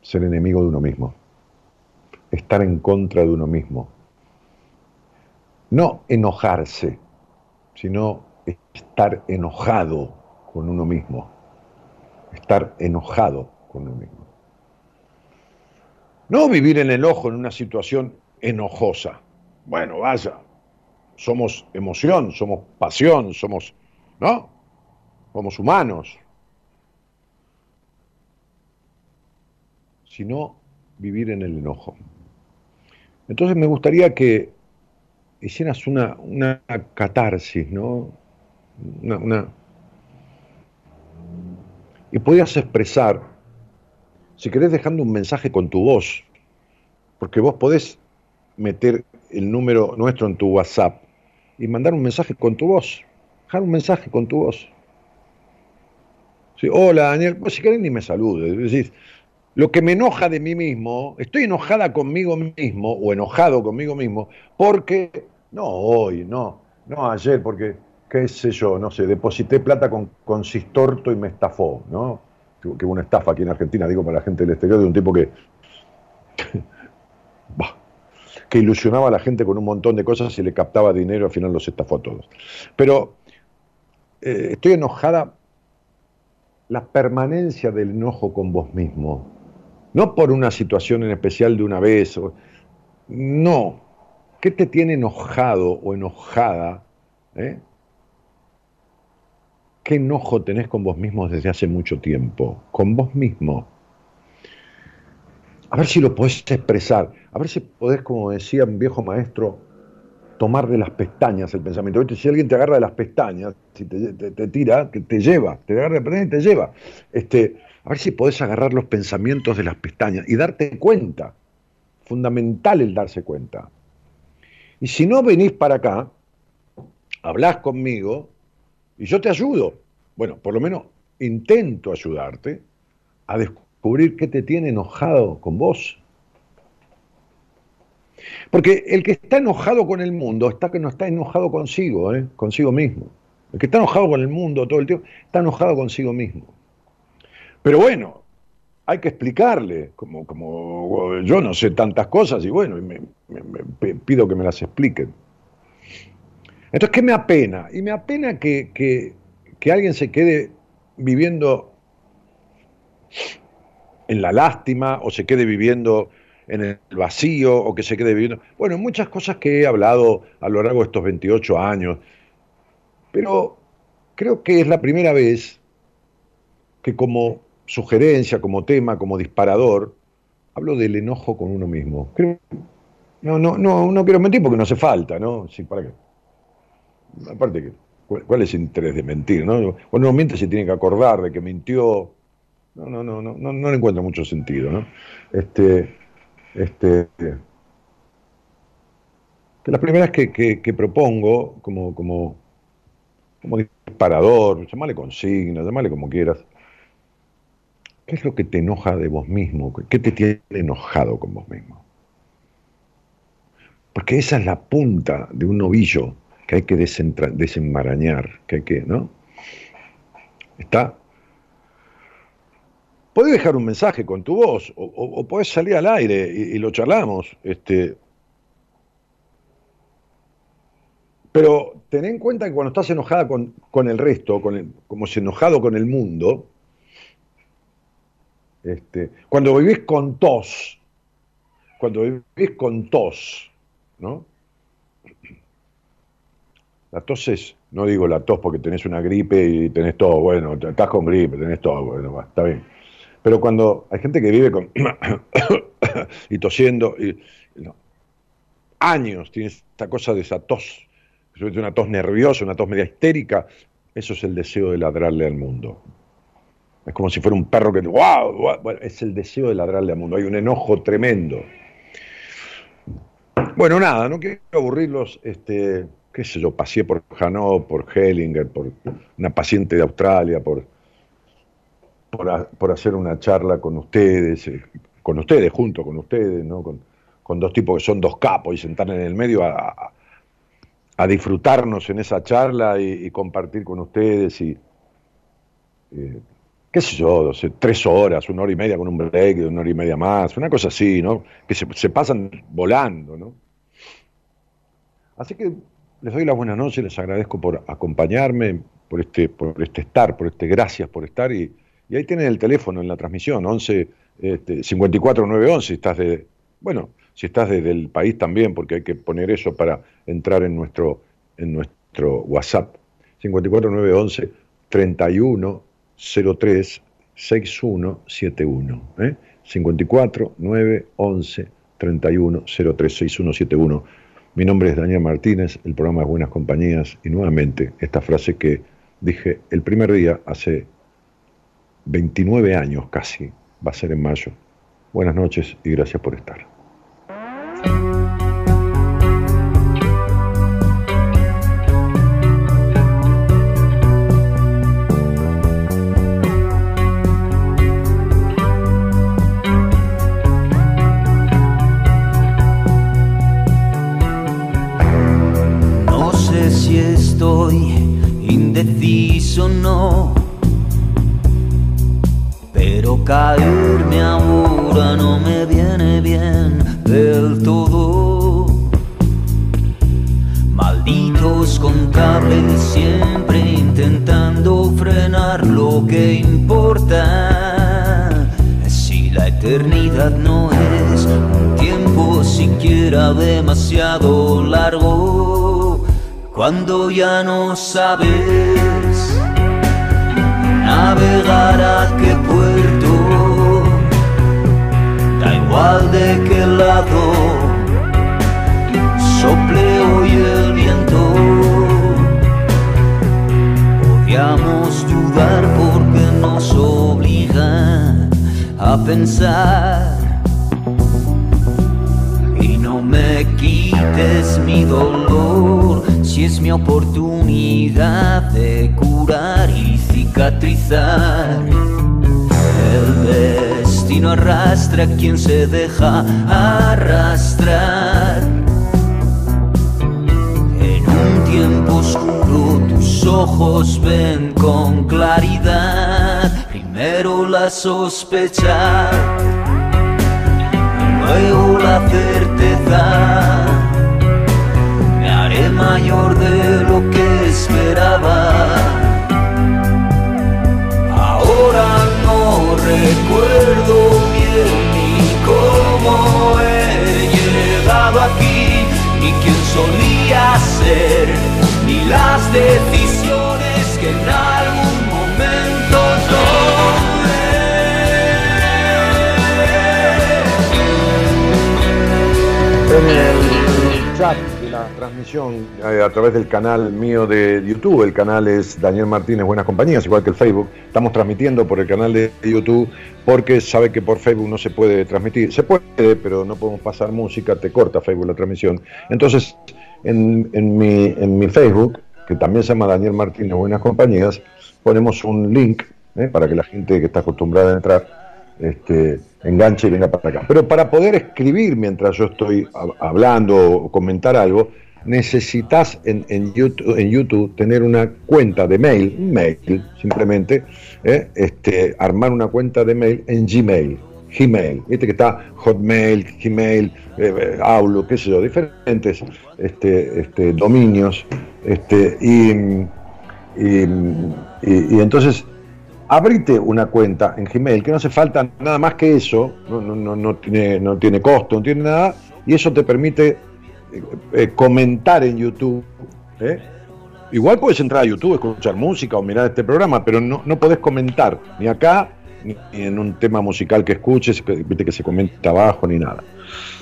ser enemigo de uno mismo, estar en contra de uno mismo. No enojarse, sino estar enojado con uno mismo, estar enojado con uno mismo. No vivir en el ojo en una situación enojosa. Bueno, vaya, somos emoción, somos pasión, somos, ¿no? Somos humanos. Sino vivir en el enojo. Entonces me gustaría que hicieras una, una catarsis, ¿no? Una. Y podías expresar, si querés dejando un mensaje con tu voz, porque vos podés meter el número nuestro en tu WhatsApp y mandar un mensaje con tu voz, dejar un mensaje con tu voz. Hola Daniel, pues si querés ni me saludes, decís, lo que me enoja de mí mismo, estoy enojada conmigo mismo o enojado conmigo mismo porque, no hoy, no, no ayer, porque, qué sé yo, no sé, deposité plata con consistorto y me estafó, ¿no? Que hubo una estafa aquí en Argentina, digo para la gente del exterior, de un tipo que, que ilusionaba a la gente con un montón de cosas y le captaba dinero, al final los estafó a todos. Pero eh, estoy enojada la permanencia del enojo con vos mismo, no por una situación en especial de una vez, no. ¿Qué te tiene enojado o enojada? Eh? ¿Qué enojo tenés con vos mismo desde hace mucho tiempo? Con vos mismo. A ver si lo podés expresar, a ver si podés, como decía un viejo maestro, tomar de las pestañas el pensamiento. Si alguien te agarra de las pestañas, si te, tira, te, te lleva, te agarra de pestañas y te lleva. Este, a ver si podés agarrar los pensamientos de las pestañas y darte cuenta. Fundamental el darse cuenta. Y si no venís para acá, hablás conmigo y yo te ayudo. Bueno, por lo menos intento ayudarte a descubrir qué te tiene enojado con vos. Porque el que está enojado con el mundo está que no está enojado consigo, ¿eh? consigo mismo. El que está enojado con el mundo todo el tiempo está enojado consigo mismo. Pero bueno, hay que explicarle, como, como yo no sé tantas cosas y bueno, me, pido que me las expliquen. Entonces, ¿qué me apena? Y me apena que, que alguien se quede viviendo en la lástima o se quede viviendo en el vacío o que se quede viviendo. Bueno, muchas cosas que he hablado a lo largo de estos 28 años, pero creo que es la primera vez que como sugerencia, como tema, como disparador, hablo del enojo con uno mismo. no, no, no, no quiero mentir porque no hace falta, ¿no? Sí, ¿para qué? Aparte, ¿cuál, es el interés de mentir? ¿no? Bueno, no miente se tiene que acordar de que mintió. No, no, no, no, no, no le encuentro mucho sentido, ¿no? Este, este, que las primeras que, que, propongo como, como, como disparador, llamale consigna, llamale como quieras, ¿Qué es lo que te enoja de vos mismo? ¿Qué te tiene enojado con vos mismo? Porque esa es la punta de un novillo que hay que desenmarañar, que hay que, ¿no? Está. Podés dejar un mensaje con tu voz, o, o, podés salir al aire y, lo charlamos. Este, pero ten en cuenta que cuando estás enojada con, con el resto, con como si enojado con el mundo, este, cuando vivís con tos, cuando vivís con tos, ¿no? La tos es, no digo la tos porque tenés una gripe y tenés todo, bueno, estás con gripe, tenés todo, bueno, está bien. Pero cuando hay gente que vive con y tosiendo, y, años tiene esta cosa de esa tos, una tos nerviosa, una tos media histérica, eso es el deseo de ladrarle al mundo. Es como si fuera un perro que, wow, Bueno, es el deseo de ladrarle al mundo. Hay un enojo tremendo. Bueno, nada, no quiero aburrirlos. Este, qué sé yo, pasé por Hanau, por Hellinger, por una paciente de Australia, por, por, hacer una charla con ustedes, eh, con ustedes, junto con ustedes, ¿no? Con, dos tipos que son dos capos y sentar en el medio a, disfrutarnos en esa charla y, compartir con ustedes y eh, qué sé yo, tres horas, una hora y media con un break, una hora y media más, una cosa así, ¿no? Que se, pasan volando, ¿no? Así que les doy las buenas noches, les agradezco por acompañarme, por este, por este estar, por este gracias por estar. Y, y ahí tienen el teléfono en la transmisión, 11 este, 54911, si estás de, bueno, si estás desde el país también, porque hay que poner eso para entrar en nuestro, en nuestro WhatsApp. 54911 3103 6171. ¿eh? 54 911 31 03 6171. Mi nombre es Daniel Martínez, el programa es Buenas Compañías y nuevamente esta frase que dije el primer día hace 29 años casi, va a ser en mayo. Buenas noches y gracias por estar. Caerme ahora no me viene bien del todo. Malditos contables siempre intentando frenar lo que importa. Si la eternidad no es un tiempo siquiera demasiado largo, cuando ya no sabes navegar a qué puerto, da igual de qué lado sople hoy el viento. Odiamos dudar porque nos obliga a pensar. Y no me quites mi dolor si es mi oportunidad de curar y cicatrizar. El destino arrastra a quien se deja arrastrar. En un tiempo oscuro tus ojos ven con claridad. Primero la sospecha, luego la certeza. Me haré mayor de lo que esperaba. Recuerdo bien ni cómo he llegado aquí, ni quién solía ser, ni las decisiones que en algún momento En el la transmisión eh, a través del canal mío de YouTube, el canal es Daniel Martínez Buenas Compañías, igual que el Facebook, estamos transmitiendo por el canal de YouTube porque sabe que por Facebook no se puede transmitir, se puede, pero no podemos pasar música, te corta Facebook la transmisión. Entonces, en, en mi, en mi Facebook, que también se llama Daniel Martínez Buenas Compañías, ponemos un link eh, para que la gente que está acostumbrada a entrar este, enganche y venga para acá. Pero para poder escribir mientras yo estoy hab- hablando o comentar algo, necesitas en, YouTube, en YouTube tener una cuenta de mail, un mail simplemente, ¿eh? este, armar una cuenta de mail en Gmail. Gmail, viste que está Hotmail, Gmail, eh, eh, Outlook, qué sé yo, diferentes este, este, dominios, este, y- y entonces abrite una cuenta en Gmail, que no hace falta nada más que eso, no, no, no, tiene, no tiene costo, no tiene nada, y eso te permite eh, eh, comentar en YouTube. ¿eh? Igual puedes entrar a YouTube, escuchar música o mirar este programa, pero no, no podés comentar, ni acá, ni, en un tema musical que escuches, que, que se comenta abajo, ni nada.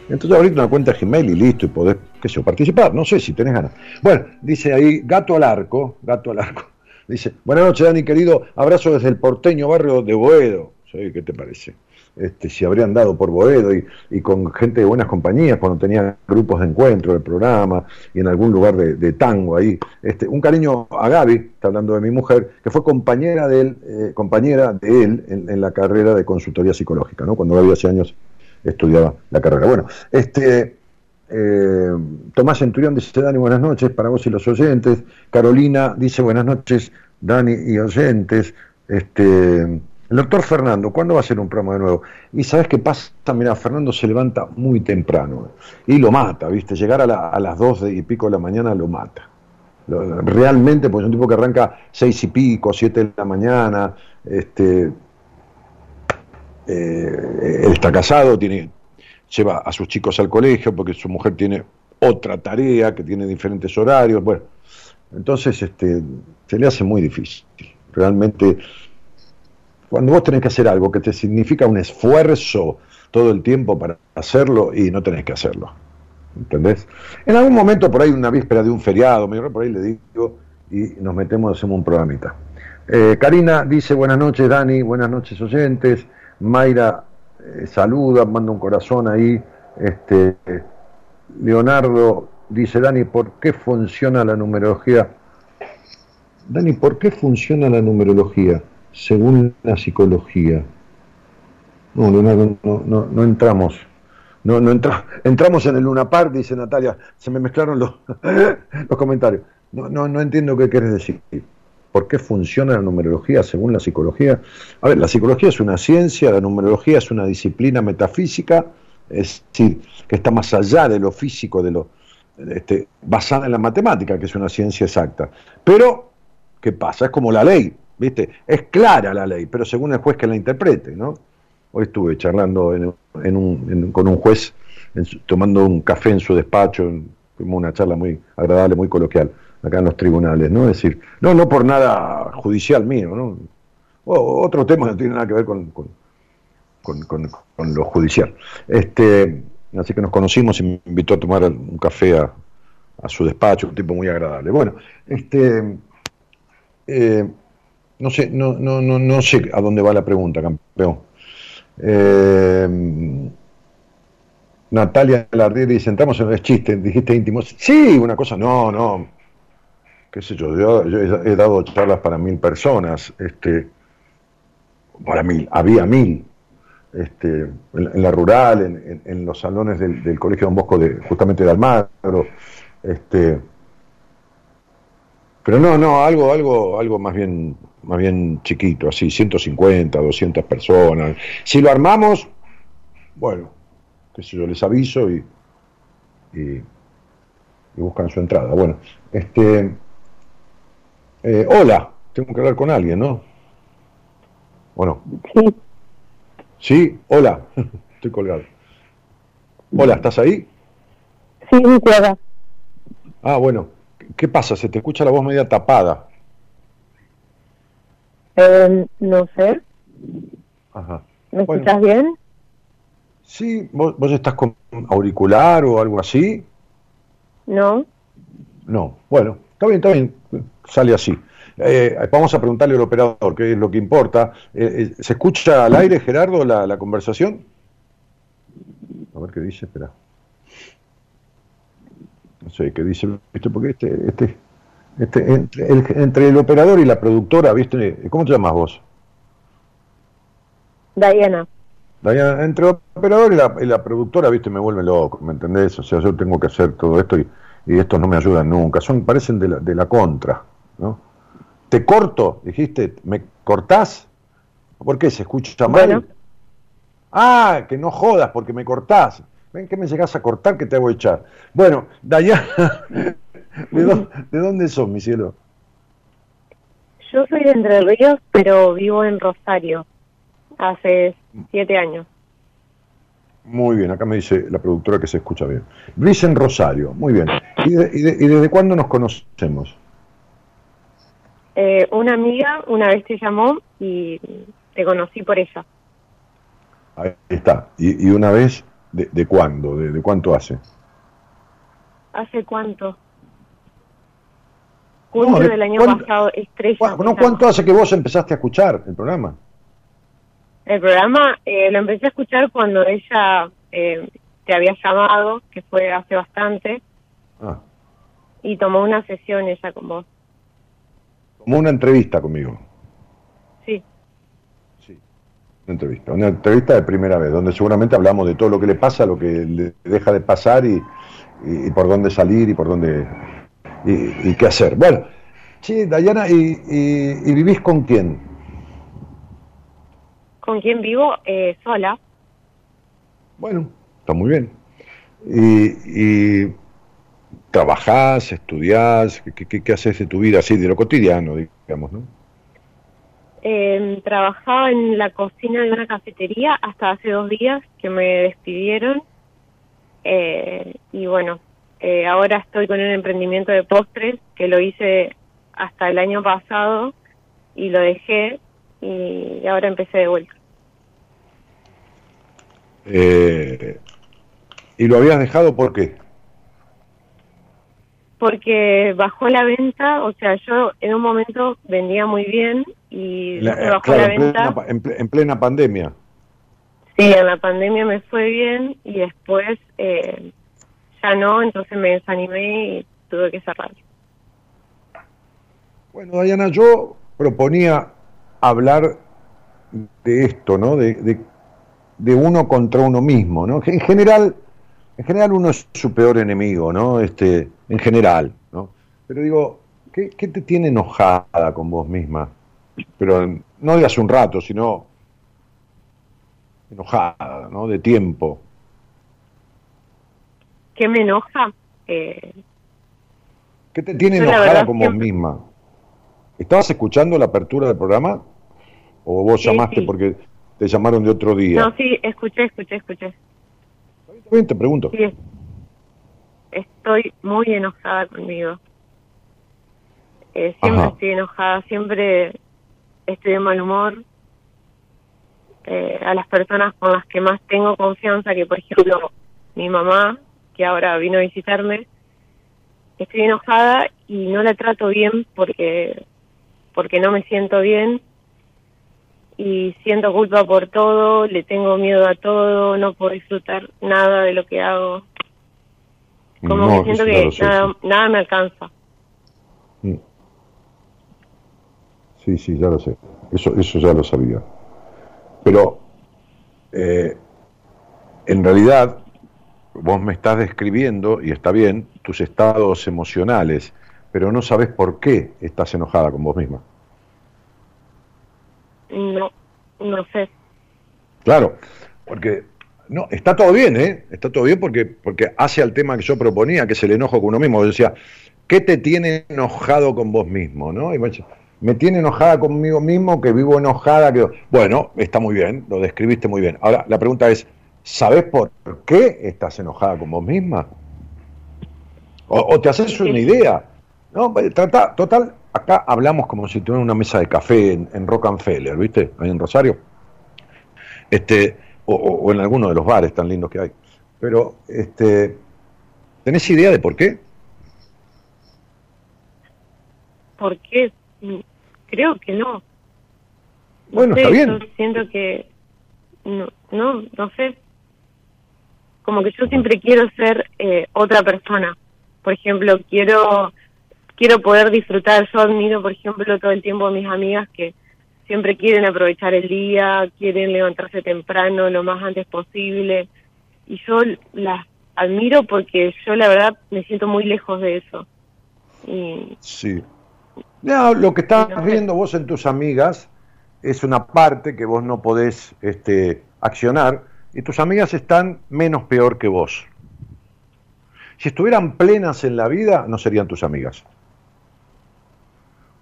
Entonces abrite una cuenta Gmail y listo, y podés, qué sé yo, participar, no sé si tenés ganas. Bueno, dice ahí, gato al arco, gato al arco. Dice, buenas noches Dani querido, abrazo desde el porteño barrio de Boedo. ¿Qué te parece? Este, si habrían dado por Boedo y, y con gente de buenas compañías cuando tenía grupos de encuentro del programa y en algún lugar de, de tango ahí. Este, un cariño a Gaby, está hablando de mi mujer, que fue compañera de él, eh, compañera de él en, en la carrera de consultoría psicológica, ¿no? Cuando Gaby hace años estudiaba la carrera. Bueno, este, eh, Tomás Centurión dice, Dani, buenas noches para vos y los oyentes. Carolina dice, buenas noches, Dani y oyentes. Este, El doctor Fernando, ¿cuándo va a ser un programa de nuevo? Y sabes qué pasa, mira, Fernando se levanta muy temprano y lo mata, ¿viste? Llegar a, las 2 y pico de la mañana lo mata. Realmente, pues es un tipo que arranca seis y pico, siete de la mañana, este, eh, él está casado, tiene, lleva a sus chicos al colegio porque su mujer tiene otra tarea, que tiene diferentes horarios, bueno, entonces este, se le hace muy difícil. Realmente, cuando vos tenés que hacer algo que te significa un esfuerzo todo el tiempo para hacerlo y no tenés que hacerlo. ¿Entendés? En algún momento, por ahí, una víspera de un feriado, por ahí le digo, y nos metemos, hacemos un programita. Eh, Karina dice buenas noches, Dani, buenas noches, oyentes. Mayra eh, saluda, manda un corazón ahí. Este, Leonardo dice, Dani, ¿por qué funciona la numerología? Dani, ¿por qué funciona la numerología según la psicología? No, Leonardo, no, no, no entramos no, no entra, entramos en el Luna Park, dice Natalia, se me mezclaron los, los comentarios. No, no, no entiendo qué quieres decir. ¿Por qué funciona la numerología según la psicología? A ver, la psicología es una ciencia, la numerología es una disciplina metafísica, es decir, que está más allá de lo físico, de lo este, basada en la matemática, que es una ciencia exacta. Pero, ¿qué pasa? Es como la ley, ¿viste? Es clara la ley, pero según el juez que la interprete, ¿no? Hoy estuve charlando con un juez, tomando un café en su despacho, tuvimos una charla muy agradable, muy coloquial, acá en los tribunales, ¿no? Es decir, no, no por nada judicial mío, ¿no? otro tema no tiene nada que ver con, con, lo judicial. Este, así que nos conocimos y me invitó a tomar un café a, su despacho, un tipo muy agradable. Bueno, este, eh, no sé, no, no, no, no sé a dónde va la pregunta, campeón. Eh, Natalia Lardier dice, entramos en el chiste, dijiste íntimo. Sí, una cosa, no, no. Qué sé yo, yo, he, dado charlas para mil personas, este, para mil, había mil, este, en, la rural, en, los salones del, Colegio Don Bosco, de, justamente de Almagro, este, pero no, no, algo, algo, algo más bien más bien chiquito, así, 150, 200 personas. Si lo armamos, bueno, qué sé yo, les aviso y, y, buscan su entrada. Bueno, este, eh, hola, tengo que hablar con alguien, ¿no? Bueno. Sí. Sí, hola, estoy colgado. Hola, ¿estás ahí? Sí, claro. Ah, bueno, ¿qué pasa? Se te escucha la voz media tapada. Eh, no sé. ¿Me escuchas bien? Sí, ¿Vos, estás con auricular o algo así. No. No, bueno, está bien, está bien, sale así. Eh, vamos a preguntarle al operador qué es lo que importa. Eh, ¿Se escucha al aire, Gerardo, la, la conversación? A ver qué dice, espera. No sé qué dice, porque este, este, este, entre, el, operador y la productora, ¿viste? ¿Cómo te llamas vos? Diana. Diana, entre el operador y la, productora, ¿viste? Me vuelve loco, ¿me entendés? O sea, yo tengo que hacer todo esto y, y estos no me ayudan nunca. Son, parecen de la, de la contra, ¿no? ¿Te corto? Dijiste, ¿me cortás? ¿Por qué? ¿Se escucha mal? Ah, que no jodas porque me cortás. Ven que me llegás a cortar que te hago echar. Bueno, Dayana, ¿De dónde, son, mi cielo? Yo soy de Entre Ríos, pero vivo en Rosario hace siete años. Muy bien, acá me dice la productora que se escucha bien. Luis en Rosario, muy bien. ¿Y, desde cuándo nos conocemos? Eh, una amiga una vez te llamó y te conocí por ella. Ahí está. ¿Y, una vez de, cuándo? De, ¿De cuánto hace? ¿Hace cuánto? junio del año pasado, Estrella. ¿Cuánto hace que vos empezaste a escuchar el programa? El programa eh, lo empecé a escuchar cuando ella eh, te había llamado, que fue hace bastante, ah. y tomó una sesión ella con vos. Tomó una entrevista conmigo. Sí. Sí, una entrevista. Una entrevista de primera vez, donde seguramente hablamos de todo lo que le pasa, lo que le deja de pasar y, y por dónde salir y por dónde y, qué hacer. Bueno, sí, Dayana, ¿y, vivís con quién? ¿Con quién vivo? Eh, sola. Bueno, está muy bien. ¿Y, y trabajás, estudiás? ¿qué, qué, haces de tu vida así, de lo cotidiano, digamos, no? Eh, trabajaba en la cocina de una cafetería hasta hace dos días que me despidieron. Eh, y bueno, eh, ahora estoy con un emprendimiento de postres que lo hice hasta el año pasado y lo dejé y ahora empecé de vuelta. Eh, ¿Y lo habías dejado por qué? Porque bajó la venta, o sea, yo en un momento vendía muy bien y bajó la venta. en, plena, pandemia. Sí, en la pandemia me fue bien y después eh, ya no, entonces me desanimé y tuve que cerrar. Bueno, Diana, yo proponía hablar de esto, ¿no? De, de, uno contra uno mismo, ¿no? En general, en general uno es su peor enemigo, ¿no? Este, en general, ¿no? Pero digo, ¿qué, qué te tiene enojada con vos misma? Pero no de hace un rato, sino enojada, ¿no? De tiempo. ¿Qué me enoja? Eh, ¿Qué te tiene enojada con vos misma? ¿Estabas escuchando la apertura del programa? ¿O vos llamaste porque te llamaron de otro día? No, sí, escuché, escuché, escuché. Bien, te pregunto. Sí, estoy muy enojada conmigo. Eh, siempre estoy enojada, siempre estoy de mal humor. Eh, a las personas con las que más tengo confianza, que por ejemplo mi mamá, que ahora vino a visitarme, estoy enojada y no la trato bien porque porque no me siento bien y siento culpa por todo, le tengo miedo a todo, no puedo disfrutar nada de lo que hago. Como que siento que nada, me alcanza. Mm. Sí, sí, ya lo sé. Eso, eso ya lo sabía. Pero eh, en realidad vos me estás describiendo, y está bien, tus estados emocionales pero no sabes por qué estás enojada con vos misma. No, no sé. Claro, porque no, está todo bien, ¿eh? Está todo bien porque, porque hace al tema que yo proponía, que es el enojo con uno mismo. Yo decía, ¿qué te tiene enojado con vos mismo? ¿no? Y me, tiene enojada conmigo mismo, que vivo enojada. que Bueno, está muy bien, lo describiste muy bien. Ahora, la pregunta es, ¿sabes por qué estás enojada con vos misma? O, o te haces una idea. No, pues, trata, total, acá hablamos como si tuviera una mesa de café en, en Rockefeller, ¿viste? Ahí en Rosario. Este, o, en alguno de los bares tan lindos que hay. Pero, este, ¿tenés idea de por qué? ¿Por qué? Creo que no. Bueno, está bien. siento que, no, no, no sé. Como que yo siempre quiero ser eh, otra persona. Por ejemplo, quiero quiero poder disfrutar. Yo admiro, por ejemplo, todo el tiempo a mis amigas que siempre quieren aprovechar el día, quieren levantarse temprano lo más antes posible. Y yo las admiro porque yo la verdad me siento muy lejos de eso. Sí. lo que estás viendo vos en tus amigas es una parte que vos no podés este, accionar y tus amigas están menos peor que vos. Si estuvieran plenas en la vida, no serían tus amigas.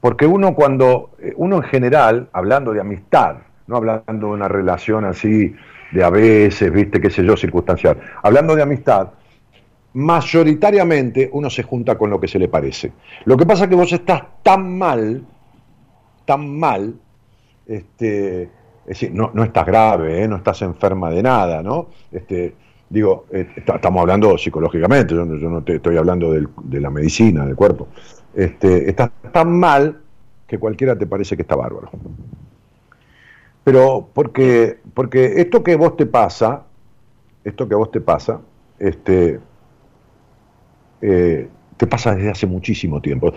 Porque uno cuando, eh, uno en general, hablando de amistad, no hablando de una relación así de a veces, viste, qué sé yo, circunstancial, hablando de amistad, mayoritariamente uno se junta con lo que se le parece. Lo que pasa es que vos estás tan mal, tan mal, este, es decir, no, no estás grave, ¿eh? no estás enferma de nada, ¿no? Este, digo, eh, estamos hablando psicológicamente, yo, no te, estoy hablando de la medicina, del cuerpo este, estás tan mal que cualquiera te parece que está bárbaro. Pero porque, porque esto que vos te pasa, esto que a vos te pasa, este, eh, te pasa desde hace muchísimo tiempo.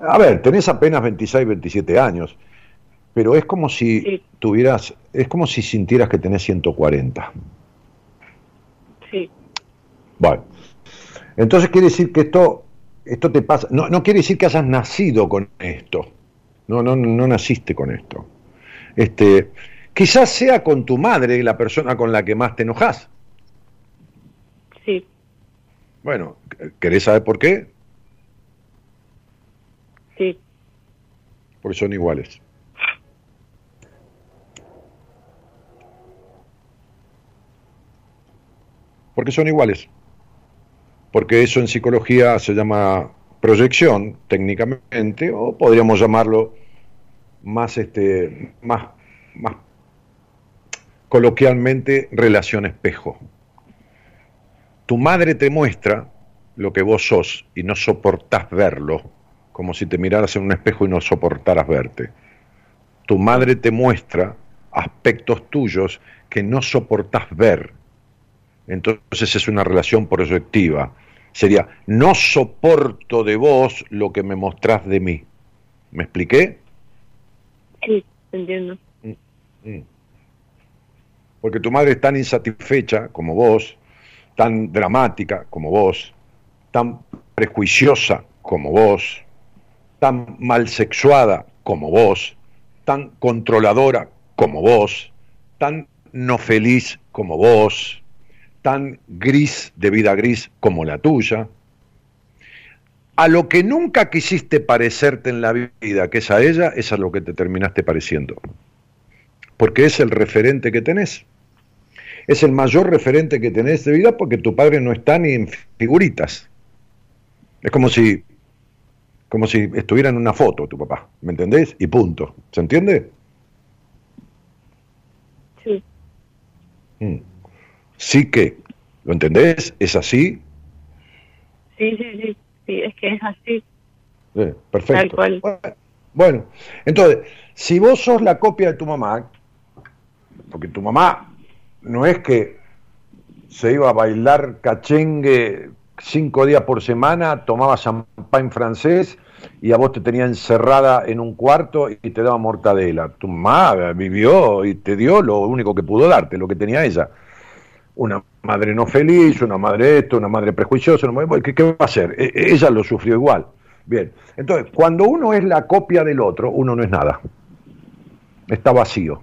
A ver, tenés apenas 26, 27 años, pero es como si tuvieras, es como si sintieras que tenés 140. Sí. Bueno, entonces quiere decir que esto esto te pasa, no, no quiere decir que hayas nacido con esto, no, no, no naciste con esto. Este, Quizás sea con tu madre la persona con la que más te enojas. Sí. Bueno, ¿querés saber por qué? Sí. Porque son iguales. Porque son iguales. Porque eso en psicología se llama proyección, técnicamente, o podríamos llamarlo más, este, más, más coloquialmente relación espejo. Tu madre te muestra lo que vos sos y no soportás verlo, como si te miraras en un espejo y no soportaras verte. Tu madre te muestra aspectos tuyos que no soportás ver. Entonces es una relación proyectiva. Sería, no soporto de vos lo que me mostrás de mí. ¿Me expliqué? Sí, entiendo. Mm, mm. Porque tu madre es tan insatisfecha como vos, tan dramática como vos, tan prejuiciosa como vos, tan mal sexuada como vos, tan controladora como vos, tan no feliz como vos, tan gris de vida gris como la tuya, a lo que nunca quisiste parecerte en la vida, que es a ella, es a lo que te terminaste pareciendo. Porque es el referente que tenés. Es el mayor referente que tenés de vida porque tu padre no está ni en figuritas. Es como si, como si estuviera en una foto tu papá, ¿me entendés? Y punto. ¿Se entiende? Sí. Mm. Sí que, ¿lo entendés? ¿Es así? Sí, sí, sí. Sí, es que es así. Sí, perfecto. Tal cual. Bueno, entonces, si vos sos la copia de tu mamá, porque tu mamá no es que se iba a bailar cachengue cinco días por semana, tomaba champán francés y a vos te tenía encerrada en un cuarto y te daba mortadela. Tu mamá vivió y te dio lo único que pudo darte, lo que tenía ella. Una madre no feliz, una madre esto, una madre prejuiciosa, una madre, ¿qué, ¿qué, va a hacer? E ella lo sufrió igual. Bien, entonces, cuando uno es la copia del otro, uno no es nada. Está vacío.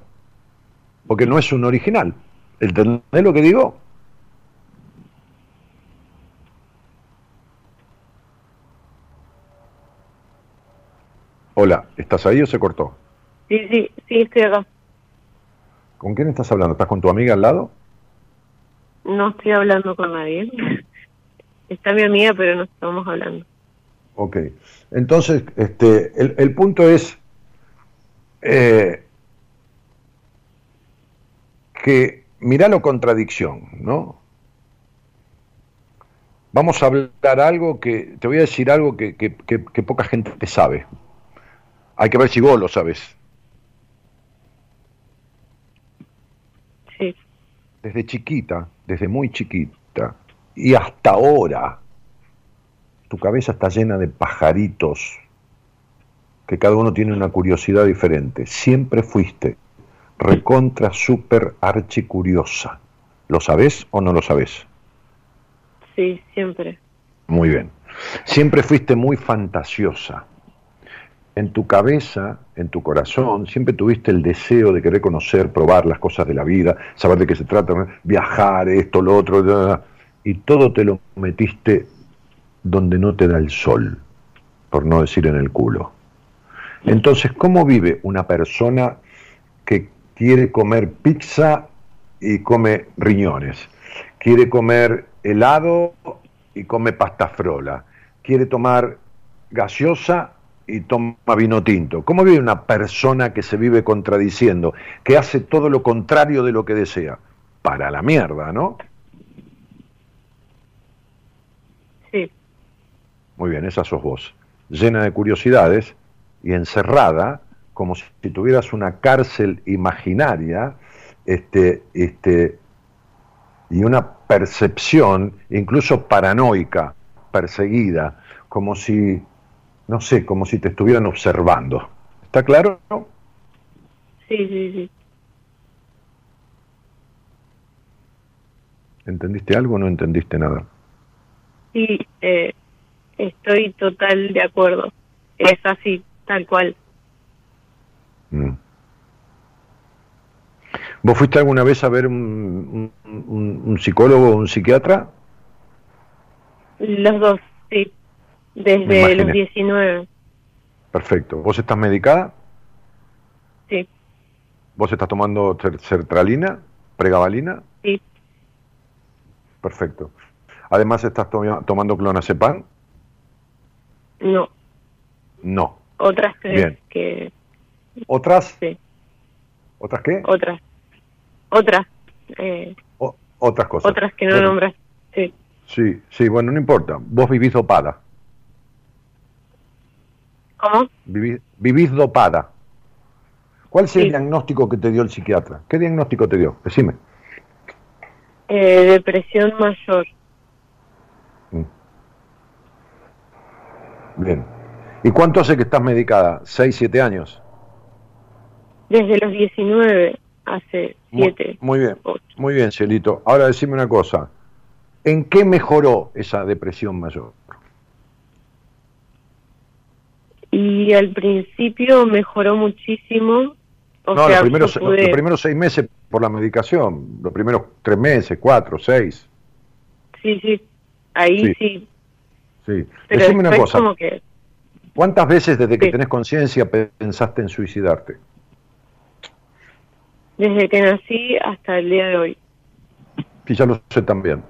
Porque no es un original. ¿Entendés lo que digo? Hola, ¿estás ahí o se cortó? Sí, sí, sí, estoy acá. ¿Con quién estás hablando? ¿Estás con tu amiga al lado? No estoy hablando con nadie. Está mi amiga, pero no estamos hablando. Ok. Entonces, este, el, punto es eh, que mirá la contradicción, ¿no? Vamos a hablar algo que, te voy a decir algo que, que, que, que poca gente sabe. Hay que ver si vos lo sabes. Sí. Desde chiquita, desde muy chiquita, y hasta ahora, tu cabeza está llena de pajaritos, que cada uno tiene una curiosidad diferente. Siempre fuiste recontra, super, archicuriosa. ¿Lo sabés o no lo sabés? Sí, siempre. Muy bien. Siempre fuiste muy fantasiosa. En tu cabeza, en tu corazón, siempre tuviste el deseo de querer conocer, probar las cosas de la vida, saber de qué se trata, viajar, esto, lo otro, y todo te lo metiste donde no te da el sol, por no decir en el culo. Entonces, ¿cómo vive una persona que quiere comer pizza y come riñones? Quiere comer helado y come pasta frola. Quiere tomar gaseosa y toma vino tinto. ¿Cómo vive una persona que se vive contradiciendo, que hace todo lo contrario de lo que desea? Para la mierda, ¿no? Sí. Muy bien, esa sos vos. Llena de curiosidades y encerrada, como si tuvieras una cárcel imaginaria, este, este, y una percepción, incluso paranoica, perseguida, como si, no sé, como si te estuvieran observando. ¿Está claro? Sí, sí, sí. ¿Entendiste algo o no entendiste nada? Sí, eh, estoy total de acuerdo. Es así, tal cual. Mm. ¿Vos fuiste alguna vez a ver un, un, un psicólogo o un psiquiatra? Los dos, sí. Desde los 19. Perfecto. ¿Vos estás medicada? Sí. ¿Vos estás tomando sertralina, pregabalina? Sí. Perfecto. Además, ¿estás tomando clonazepam? No. No. Otras que... Bien. que... ¿Otras? Sí. ¿Otras qué? Otras. Otras. Eh, otras cosas. Otras que no nombras. Sí. Sí, sí, bueno, no importa. Vos vivís dopada. ¿Cómo? Vivís, dopada. ¿Cuál es el diagnóstico que te dio el psiquiatra? ¿Qué diagnóstico te dio? Decime. Eh, depresión mayor. Mm. Bien. ¿Y cuánto hace que estás medicada? ¿Seis, siete años? Desde los 19, hace siete. Muy, bien, muy bien, Celito. Ahora decime una cosa. ¿En qué mejoró esa depresión mayor? Y al principio mejoró muchísimo. no, los, primeros, los, primeros, seis meses por la medicación, los primeros tres meses, cuatro, seis. Sí, sí, ahí sí. Sí. Decime una cosa. ¿Cuántas veces desde que tenés conciencia pensaste en suicidarte? Desde que nací hasta el día de hoy. Sí, ya lo sé también.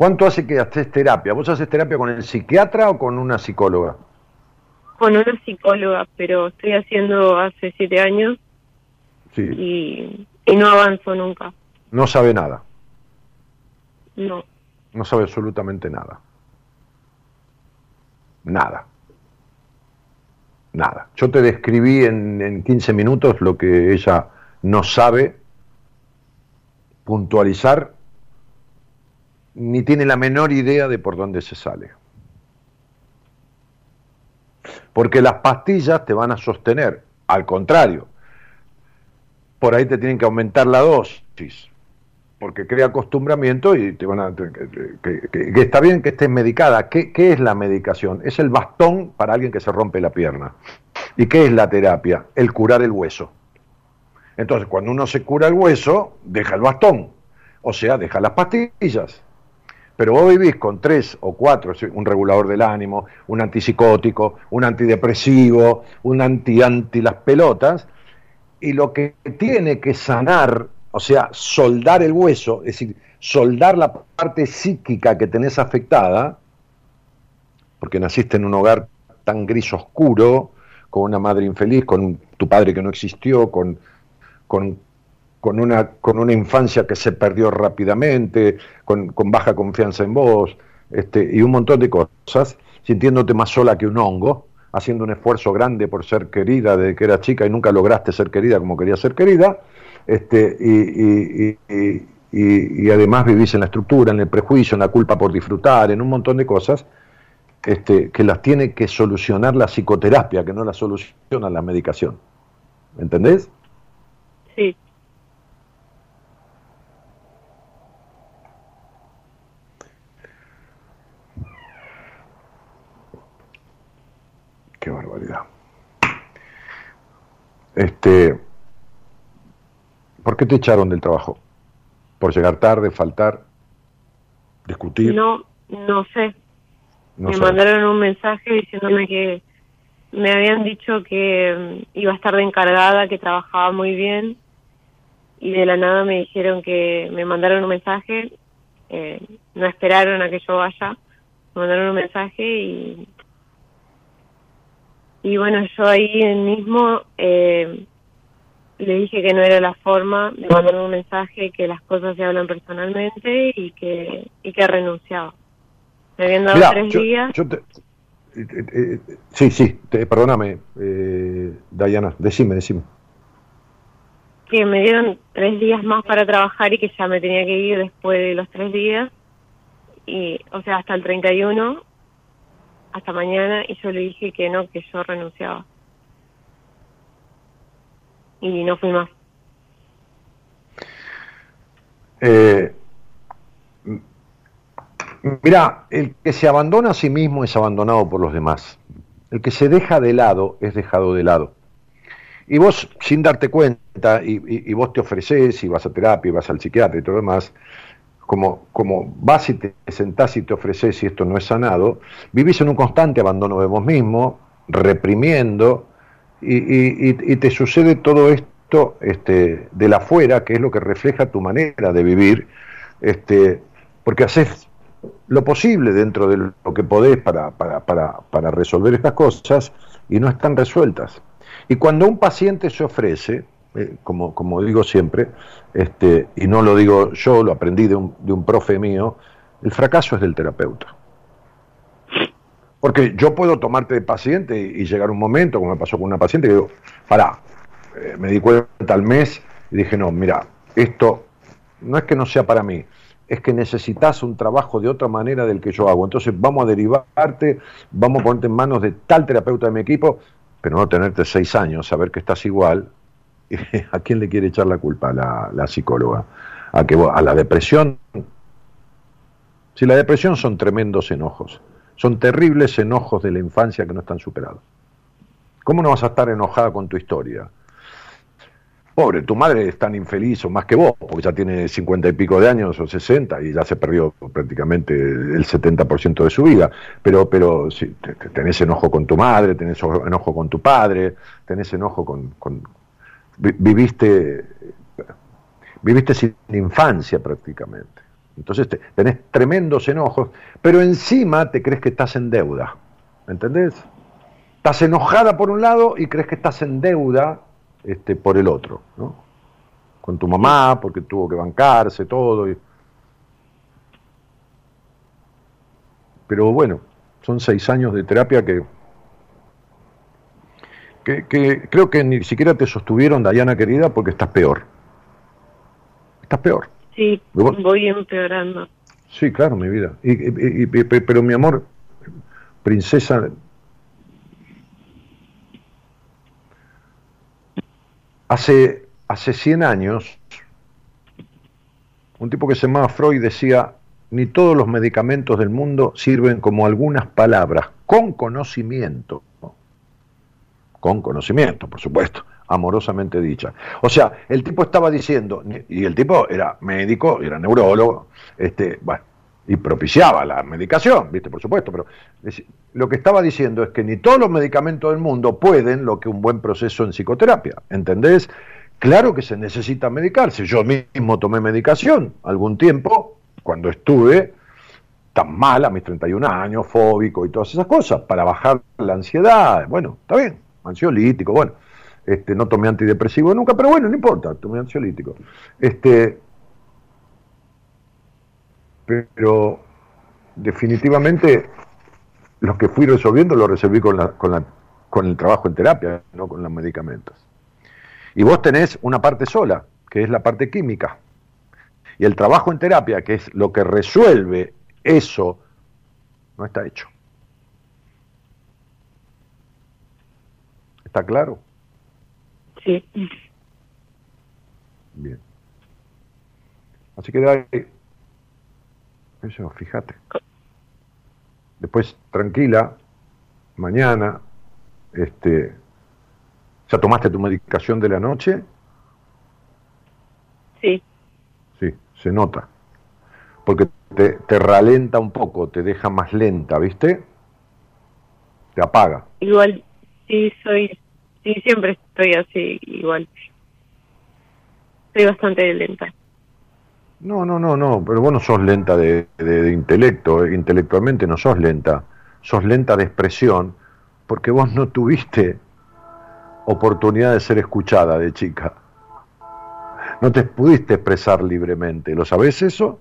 ¿Cuánto hace que haces terapia? ¿Vos haces terapia con el psiquiatra o con una psicóloga? Con una psicóloga, pero estoy haciendo hace siete años y, no avanzo nunca. No sabe nada. No. No sabe absolutamente nada. Nada. Nada. Yo te describí en, en 15 minutos lo que ella no sabe puntualizar ni tiene la menor idea de por dónde se sale. Porque las pastillas te van a sostener, al contrario, por ahí te tienen que aumentar la dosis, porque crea acostumbramiento y te van a... Que, está bien que estés medicada. ¿Qué, ¿Qué, es la medicación? Es el bastón para alguien que se rompe la pierna. ¿Y qué es la terapia? El curar el hueso. Entonces, cuando uno se cura el hueso, deja el bastón, o sea, deja las pastillas. Pero vos vivís con tres o cuatro, un regulador del ánimo, un antipsicótico, un antidepresivo, un anti-anti las pelotas, y lo que tiene que sanar, o sea, soldar el hueso, es decir, soldar la parte psíquica que tenés afectada, porque naciste en un hogar tan gris oscuro, con una madre infeliz, con tu padre que no existió, con, con con una, con una infancia que se perdió rápidamente, con, baja confianza en vos, este, y un montón de cosas, sintiéndote más sola que un hongo, haciendo un esfuerzo grande por ser querida desde que era chica y nunca lograste ser querida como querías ser querida, este, y, y, además vivís en la estructura, en el prejuicio, en la culpa por disfrutar, en un montón de cosas este, que las tiene que solucionar la psicoterapia, que no la soluciona la medicación. ¿Entendés? Sí. Qué barbaridad. Este, ¿Por qué te echaron del trabajo? ¿Por llegar tarde, faltar, discutir? No, no sé. me mandaron un mensaje diciéndome que me habían dicho que mm, iba a estar de encargada, que trabajaba muy bien y de la nada me dijeron que me mandaron un mensaje, eh, no esperaron a que yo vaya, me mandaron un mensaje y y bueno, yo ahí mismo eh, le dije que no era la forma, me mandaron un mensaje que las cosas se hablan personalmente y que, y que renunciaba. Me habían dado tres días. Eh, eh, sí, sí, perdóname, eh, Dayana, decime, decime. Que me dieron tres días más para trabajar y que ya me tenía que ir después de los tres días. Y, o sea, hasta el 31 hasta mañana y yo le dije que no, que yo renunciaba. Y no fui más. Eh, mira, el que se abandona a sí mismo es abandonado por los demás. El que se deja de lado es dejado de lado. y vos sin darte cuenta, y, vos te ofreces y vas a terapia y vas al psiquiatra y todo lo demás, como, como vas y te sentás y te ofreces y esto no es sanado, vivís en un constante abandono de vos mismo, reprimiendo, y, te sucede todo esto este, de la afuera, que es lo que refleja tu manera de vivir, este, porque haces lo posible dentro de lo que podés para, para, para, para resolver estas cosas y no están resueltas. Y cuando un paciente se ofrece, eh, como, como digo siempre, este, y no lo digo yo, lo aprendí de un, de un profe mío, el fracaso es del terapeuta. Porque yo puedo tomarte de paciente y, llegar un momento, como me pasó con una paciente, que digo, pará, eh, me di cuenta al mes y dije, no, mira, esto no es que no sea para mí, es que necesitas un trabajo de otra manera del que yo hago. Entonces vamos a derivarte, vamos a ponerte en manos de tal terapeuta de mi equipo, pero no tenerte seis años, saber que estás igual. ¿A quién le quiere echar la culpa la, psicóloga? ¿A, que, ¿A la depresión? Si la depresión son tremendos enojos, son terribles enojos de la infancia que no están superados. ¿Cómo no vas a estar enojada con tu historia? Pobre, tu madre es tan infeliz o más que vos, porque ya tiene cincuenta y pico de años o sesenta y ya se perdió prácticamente el 70% de su vida. Pero, pero si tenés enojo con tu madre, tenés enojo con tu padre, tenés enojo con. Viviste, viviste sin infancia prácticamente. Entonces tenés tremendos enojos, pero encima te crees que estás en deuda. ¿Entendés? Estás enojada por un lado y crees que estás en deuda este, por el otro, ¿no? Con tu mamá, porque tuvo que bancarse todo. Pero bueno, son seis años de terapia que, que, creo que ni siquiera te sostuvieron, Dayana querida, porque estás peor. Estás peor. Sí, voy empeorando. Sí, claro, mi vida. y, pero mi amor, princesa, Hace, hace 100 años, un tipo que se llamaba Freud decía, ni todos los medicamentos del mundo sirven como algunas palabras, con conocimiento, con conocimiento, por supuesto, amorosamente dicha. O sea, el tipo estaba diciendo, y el tipo era médico, era neurólogo, este, bueno, y propiciaba la medicación, ¿viste? Por supuesto, pero lo que estaba diciendo es que ni todos los medicamentos del mundo pueden lo que un buen proceso en psicoterapia, ¿entendés? Claro que se necesita medicarse. Yo mismo tomé medicación algún tiempo, cuando estuve tan mal a mis 31 años, fóbico y todas esas cosas, para bajar la ansiedad. Bueno, está bien, ansiolítico, bueno. Este, no tomé antidepresivo nunca, pero bueno, no importa, tomé ansiolítico. Este, pero definitivamente los que fui resolviendo lo resolví con, la, con, la, con el trabajo en terapia, no con los medicamentos. Y vos tenés una parte sola, que es la parte química. Y el trabajo en terapia, que es lo que resuelve eso, no está hecho. ¿Está claro? Sí. Bien. Así que eso, fíjate. Después, tranquila, mañana, este, ¿ya tomaste tu medicación de la noche? Sí. Sí, se nota. Porque te, te ralenta un poco, te deja más lenta, ¿viste? Te apaga. Igual, sí, soy, sí, siempre estoy así, igual. Soy bastante lenta. No, no, no, no, pero vos no sos lenta de, intelecto, eh, intelectualmente no sos lenta, sos lenta de expresión, porque vos no tuviste oportunidad de ser escuchada de chica. No te pudiste expresar libremente, ¿lo sabés eso?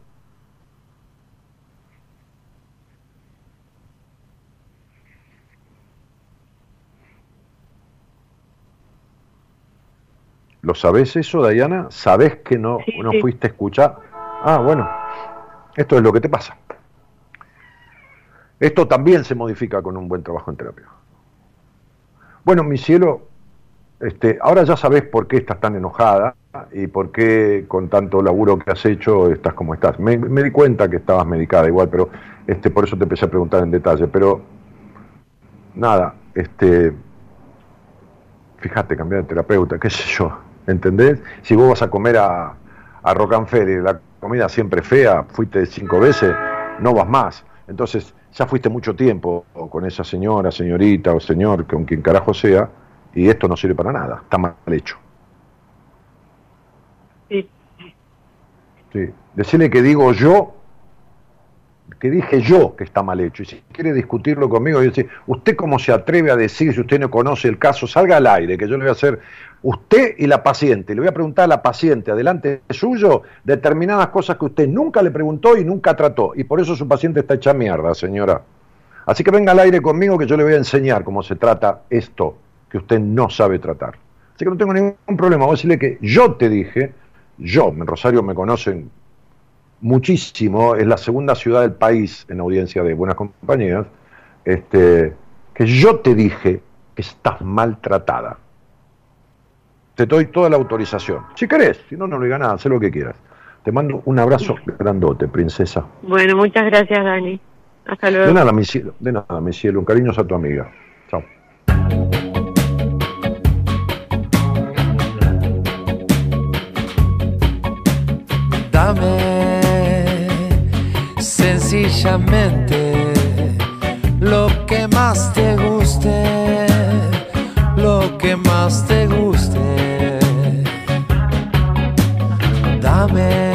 ¿Lo sabés eso, Dayana? ¿Sabés que no, no fuiste escuchada? Ah, bueno, esto es lo que te pasa. Esto también se modifica con un buen trabajo en terapia. Bueno, mi cielo, este, ahora ya sabes por qué estás tan enojada y por qué con tanto laburo que has hecho estás como estás. Me, di cuenta que estabas medicada igual, pero este, por eso te empecé a preguntar en detalle. Pero nada, este, fíjate, cambiar de terapeuta, qué sé yo, ¿entendés? Si vos vas a comer a, a Rocanfer y la comida siempre fea, fuiste cinco veces, no vas más. Entonces, ya fuiste mucho tiempo con esa señora, señorita o señor, con quien carajo sea, y esto no sirve para nada, está mal hecho. Sí. Sí. Decirle que digo yo, que dije yo que está mal hecho. Y si quiere discutirlo conmigo, y decir, ¿usted cómo se atreve a decir si usted no conoce el caso? Salga al aire, que yo le voy a hacer, usted y la paciente, le voy a preguntar a la paciente, adelante suyo, determinadas cosas que usted nunca le preguntó y nunca trató. Y por eso su paciente está hecha mierda, señora. Así que venga al aire conmigo que yo le voy a enseñar cómo se trata esto que usted no sabe tratar. Así que no tengo ningún problema. Voy a decirle que yo te dije, yo, en Rosario me conocen muchísimo, es la segunda ciudad del país en audiencia de buenas compañías, este, que yo te dije que estás maltratada. Te doy toda la autorización. Si querés, si no, no le diga nada, haz lo que quieras. Te mando un abrazo grandote, princesa. Bueno, muchas gracias, Dani. Hasta luego. De nada, mi cielo, de nada, mi cielo. Un cariño a tu amiga. Chao. Dame sencillamente lo que más te guste, lo que más te guste. Dame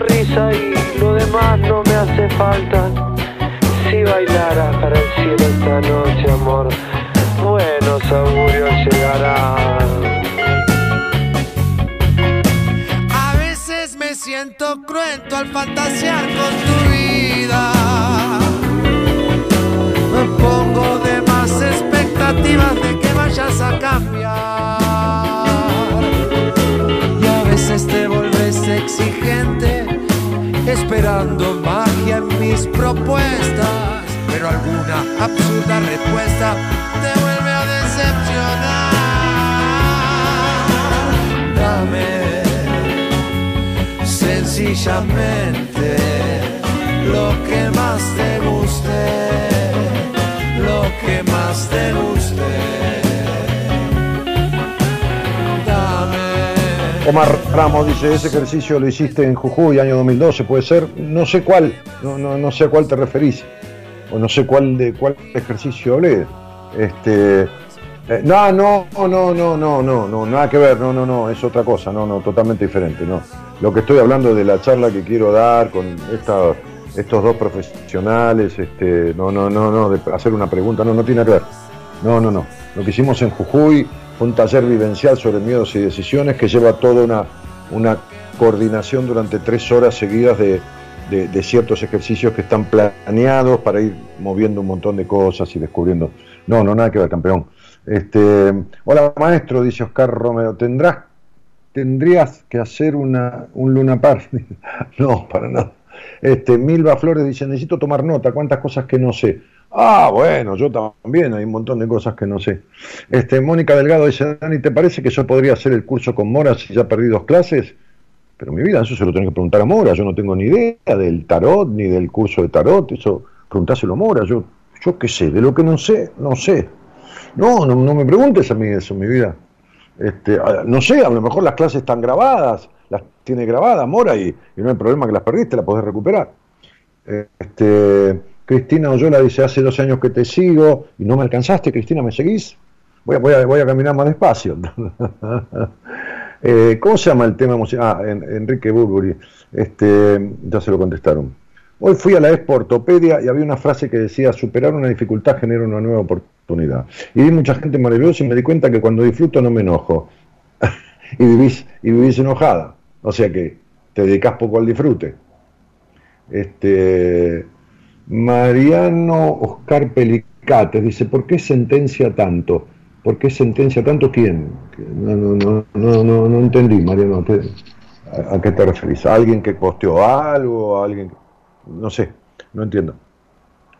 sonrisa y lo demás no me hace falta. Si bailara para el cielo esta noche, amor, buenos augurios llegarán. A veces me siento cruento al fantasear con tu vida. Me pongo de mal expectativas esperando magia en mis propuestas, pero alguna absurda respuesta te vuelve a decepcionar. Dame sencillamente lo que más te guste, lo que más te guste. Omar Ramos dice, ese ejercicio lo hiciste en Jujuy, año 2012, puede ser, no sé cuál, no, no, no sé a cuál te referís, o no sé cuál de cuál ejercicio hablé. Este, eh, no, no, no, no, no, no, no, nada que ver, no, no, no, es otra cosa, no, no, totalmente diferente, no. Lo que estoy hablando de la charla que quiero dar con esta, estos dos profesionales, este, no, no, no, no, de hacer una pregunta, no, no tiene que ver. No, no, no. Lo que hicimos en Jujuy un taller vivencial sobre miedos y decisiones que lleva toda una, una coordinación durante tres horas seguidas de, de- ciertos ejercicios que están planeados para ir moviendo un montón de cosas y descubriendo. No, no, nada que ver, campeón. Este, hola maestro, dice Oscar Romero, ¿tendrás, tendrías que hacer una, un Luna Park? no, para nada. Este, Milva Flores dice, necesito tomar nota, cuántas cosas que no sé. Ah, bueno, yo también, hay un montón de cosas que no sé. Este, Mónica Delgado dice, Dani, ¿te parece que yo podría hacer el curso con Mora si ya perdí dos clases? Pero mi vida, eso se lo tenés que preguntar a Mora, yo no tengo ni idea del tarot, ni del curso de tarot, eso preguntáselo a Mora, yo, yo qué sé, de lo que no sé, no sé. No, no, no me preguntes a mí eso, mi vida. Este, no sé, a lo mejor las clases están grabadas, las tiene grabadas Mora y, y no hay problema que las perdiste, las podés recuperar. Este, Cristina Oyola dice, hace dos años que te sigo y no me alcanzaste, Cristina, ¿me seguís? Voy a, caminar más despacio. Eh, ¿Cómo se llama el tema emocional? Ah, en- Enrique Burbury. Este, ya se lo contestaron. Hoy fui a la Expo Ortopedia y había una frase que decía, superar una dificultad genera una nueva oportunidad. Y vi mucha gente maravillosa y me di cuenta que cuando disfruto no me enojo. y, vivís, y vivís enojada. O sea que te dedicas poco al disfrute. Este, Mariano Oscar Pelicates dice, ¿por qué sentencia tanto? ¿Por qué sentencia tanto quién? No, no, no, no, no, no entendí, Mariano. ¿qué- a, qué te referís? ¿A alguien que posteó algo? ¿A alguien que- No sé, no entiendo.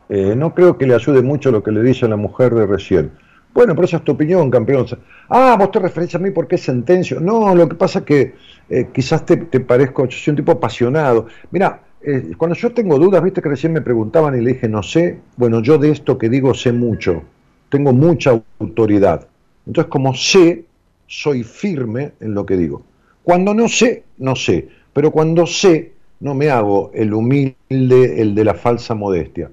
Eh, no creo que le ayude mucho lo que le dice la mujer de recién. Bueno, pero esa es tu opinión, campeón. Ah, vos te referís a mí porque sentencio. No, lo que pasa es que eh, quizás te, te parezco, yo soy un tipo apasionado. Mira, eh, cuando yo tengo dudas, viste que recién me preguntaban y le dije, no sé, bueno, yo de esto que digo sé mucho, tengo mucha autoridad. Entonces, como sé, soy firme en lo que digo. Cuando no sé, no sé, pero cuando sé, no me hago el humilde, el de la falsa modestia.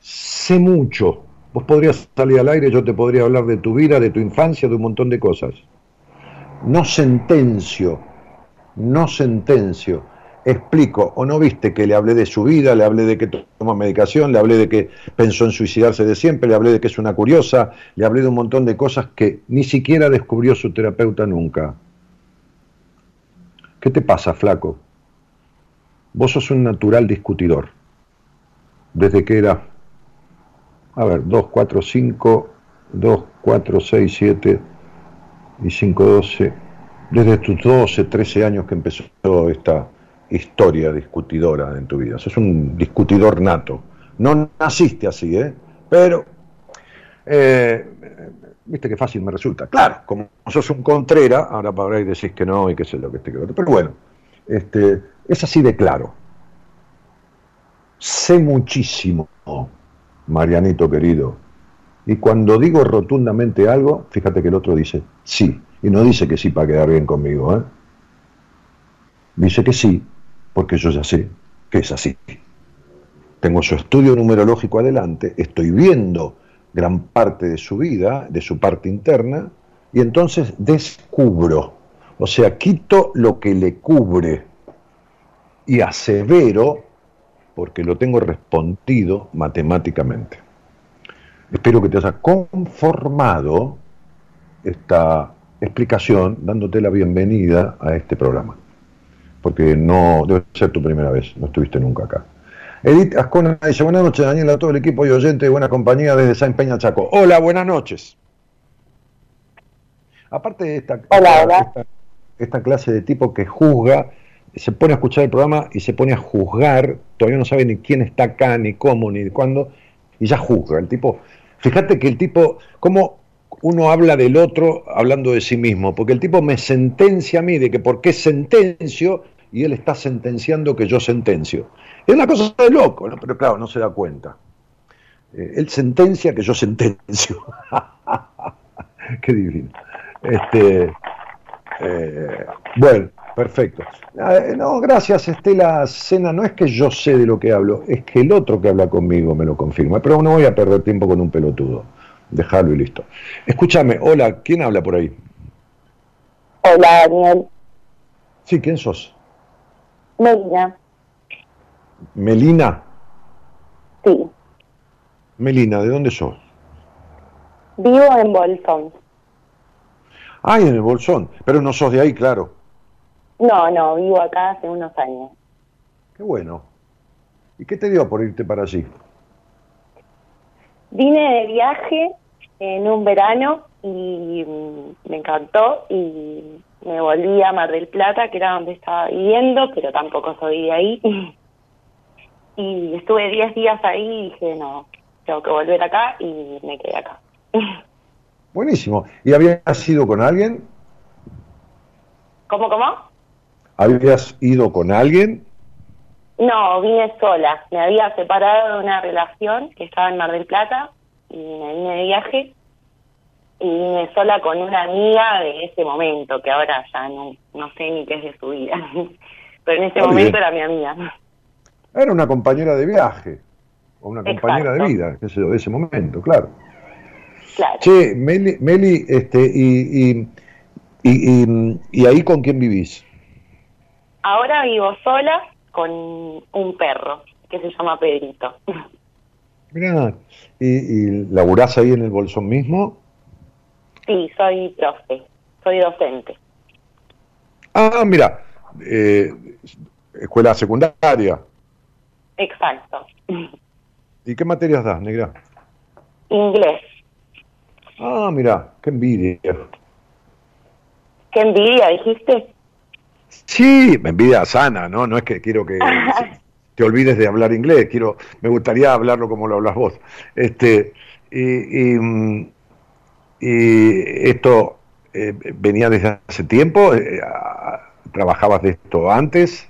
Sé mucho. Vos podrías salir al aire, yo te podría hablar de tu vida, de tu infancia, de un montón de cosas. No sentencio, no sentencio. Explico, o no viste que le hablé de su vida, le hablé de que toma medicación, le hablé de que pensó en suicidarse de siempre, le hablé de que es una curiosa, le hablé de un montón de cosas que ni siquiera descubrió su terapeuta nunca. ¿Qué te pasa, flaco? Vos sos un natural discutidor. Desde que era, a ver, 2, 4, 5, 2, 4, 6, 7 y 5, 12. Desde tus 12, 13 años que empezó esta historia discutidora en tu vida. Sos un discutidor nato. No naciste así, ¿eh? Pero, eh, viste que fácil me resulta. Claro, como sos un contrera, ahora para ahí decís que no y qué sé lo que este que. Pero bueno, este, es así de claro. Sé muchísimo, Marianito querido. Y cuando digo rotundamente algo, fíjate que el otro dice sí. Y no dice que sí para quedar bien conmigo, ¿eh? Dice que sí, porque yo ya sé que es así. Tengo su estudio numerológico adelante, estoy viendo gran parte de su vida, de su parte interna, y entonces descubro, o sea, quito lo que le cubre y asevero, porque lo tengo respondido matemáticamente. Espero que te haya conformado esta explicación dándote la bienvenida a este programa, porque no debe ser tu primera vez, no estuviste nunca acá. Edith Ascona dice, buenas noches Daniel, a todo el equipo y oyente de Buena Compañía desde San Peña Chaco. Hola, buenas noches. Aparte de esta, Hola, esta, hola. esta- esta clase de tipo que juzga, se pone a escuchar el programa y se pone a juzgar, todavía no sabe ni quién está acá, ni cómo, ni cuándo, y ya juzga. El tipo, fíjate que el tipo, cómo uno habla del otro hablando de sí mismo, porque el tipo me sentencia a mí de que por qué sentencio y él está sentenciando que yo sentencio. Es una cosa de loco, ¿no? pero claro, no se da cuenta. Eh, él sentencia que yo sentencio. Qué divino. Este, eh, bueno, perfecto. Eh, no, gracias Estela Cena. No es que yo sé de lo que hablo, es que el otro que habla conmigo me lo confirma. Pero no voy a perder tiempo con un pelotudo. Dejarlo y listo. Escúchame, hola, ¿quién habla por ahí? Hola, Daniel. Sí, ¿quién sos? Melina. Melina. Sí. Melina, ¿de dónde sos? Vivo en Bolsón. Ay, en el Bolsón. Pero no sos de ahí, claro. No, no, vivo acá hace unos años. Qué bueno. ¿Y qué te dio por irte para allí? Vine de viaje en un verano y mm, me encantó y me volví a Mar del Plata, que era donde estaba viviendo, pero tampoco soy de ahí. Y estuve 10 días ahí y dije, no, tengo que volver acá y me quedé acá. Buenísimo. ¿Y habías ido con alguien? ¿Cómo, cómo? ¿Habías ido con alguien? No, vine sola. Me había separado de una relación que estaba en Mar del Plata y me vine de viaje y vine sola con una amiga de ese momento, que ahora ya no, no sé ni qué es de su vida. Pero en ese momento bien. era mi amiga. Era una compañera de viaje, o una compañera de vida, qué sé yo, de ese momento, claro. Claro. Che, Meli, Meli este, y, y, y, y- y ahí con quién vivís? Ahora vivo sola con un perro que se llama Pedrito. Mirá, ¿y, y laburás ahí en el Bolsón mismo? Sí, soy profe, soy docente. Ah, mira, eh, escuela secundaria. Exacto. ¿Y qué materias das, negra? Inglés. Ah, mira, qué envidia. ¿Qué envidia, dijiste? Sí, envidia sana, ¿no? No es que quiero que te olvides de hablar inglés, quiero, me gustaría hablarlo como lo hablas vos. Este, y, y, mm, y esto eh, venía desde hace tiempo, Eh, trabajabas de esto antes.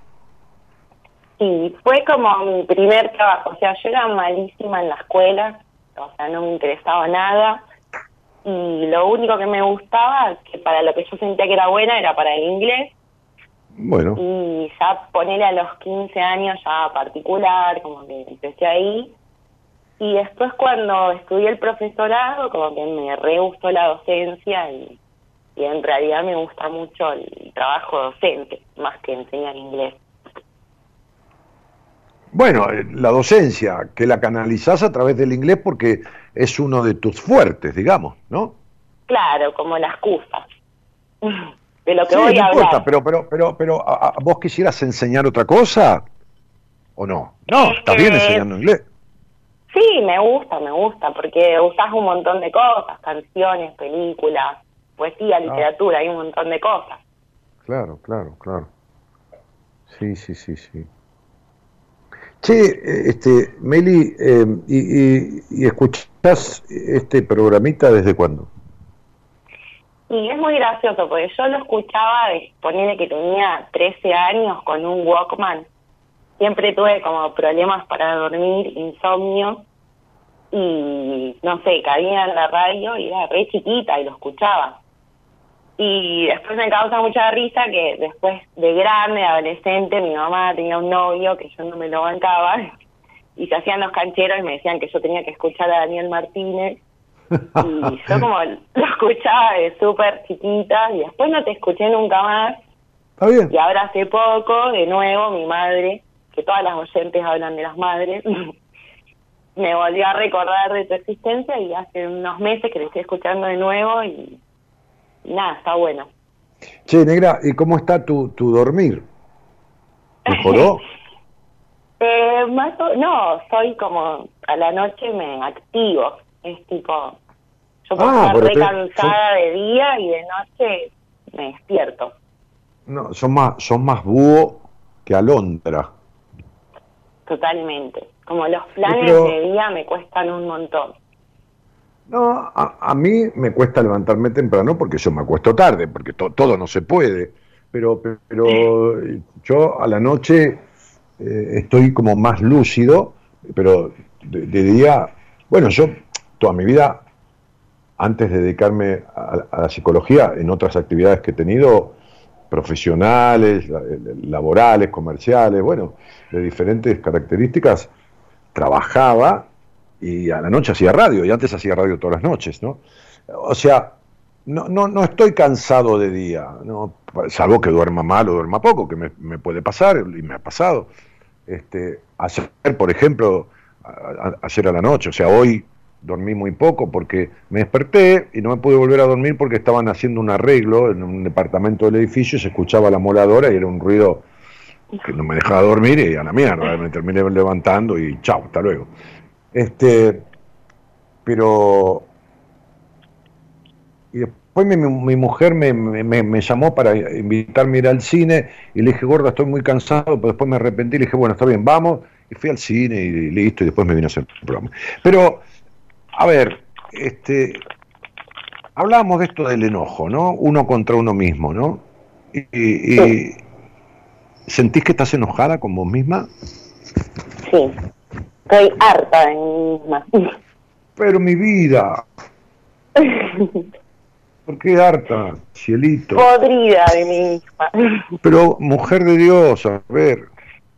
Sí, fue como mi primer trabajo. O sea, yo era malísima en la escuela, o sea, no me interesaba nada. Y lo único que me gustaba, que para lo que yo sentía que era buena, era para el inglés. Bueno, Y ya ponerle a los 15 años ya particular, como que empecé ahí. Y después cuando estudié el profesorado, como que me re gustó la docencia y, y en realidad me gusta mucho el trabajo docente, más que enseñar inglés. bueno, eh, la docencia, que la canalizás a través del inglés porque es uno de tus fuertes, digamos, ¿no? Claro, como la excusa de lo que Sí, voy no a importa, hablar. pero, pero, pero, pero, ¿a- a- ¿vos quisieras enseñar otra cosa? ¿O no? No, Es estás bien enseñando inglés. Sí, me gusta, me gusta, porque usás un montón de cosas, canciones, películas, poesía, literatura, hay un montón de cosas. Claro, claro, claro. Sí, sí, sí, sí. Che, eh, este, Meli, eh, y, y, y escuchás este programita desde cuándo? Y es muy gracioso, porque yo lo escuchaba, de que tenía 13 años con un Walkman. Siempre tuve como problemas para dormir, insomnio, y no sé, caía en la radio y era re chiquita y lo escuchaba. Y después me causa mucha risa que después de grande, adolescente, mi mamá tenía un novio que yo no me lo bancaba y se hacían los cancheros y me decían que yo tenía que escuchar a Daniel Martínez y yo como lo escuchaba de súper chiquita y después no te escuché nunca más Está bien. y ahora hace poco, de nuevo, mi madre, que todas las oyentes hablan de las madres, me volvió a recordar de tu existencia y hace unos meses que te estoy escuchando de nuevo y, y nada, está bueno. Che, negra, ¿y cómo está tu, tu dormir? ¿Mejoró? Eh, más o- no, soy como a la noche me activo, es tipo, Yo puedo Ah, estar te- de día y de noche me despierto. No, son más, son más búho que alondra. Totalmente. Como los planes Pero- de día me cuestan un montón. No, a, a mí me cuesta levantarme temprano porque yo me acuesto tarde, porque to- todo no se puede. Pero, pero yo a la noche eh, estoy como más lúcido, pero de, de día, bueno, yo toda mi vida, antes de dedicarme a, a la psicología, en otras actividades que he tenido, profesionales, la- laborales, comerciales, bueno, de diferentes características, trabajaba y a la noche hacía radio, y antes hacía radio todas las noches, ¿no? O sea, no, no, no estoy cansado de día, ¿no? salvo que duerma mal o duerma poco, que me, puede pasar y me ha pasado. Este, ayer, por ejemplo, a- ayer a la noche, o sea, hoy dormí muy poco porque me desperté y no me pude volver a dormir porque estaban haciendo un arreglo en un departamento del edificio y se escuchaba la moladora y era un ruido que no me dejaba dormir y a la mierda, me terminé levantando y chao, hasta luego. Este, pero y después mi, mujer me, me- me- me llamó para invitarme a ir al cine y le dije, gorda, estoy muy cansado, pero después me arrepentí y le dije, bueno, está bien, vamos. Y fui al cine y listo, y después me vine a hacer el programa. Pero, a ver, este, hablábamos de esto del enojo, ¿no? Uno contra uno mismo, ¿no? Y, y- ¿Sentís que estás enojada con vos misma? Sí. Estoy harta de mí misma. Pero mi vida, ¿por qué harta, cielito? Podrida de mí misma. Pero, mujer de Dios, a ver.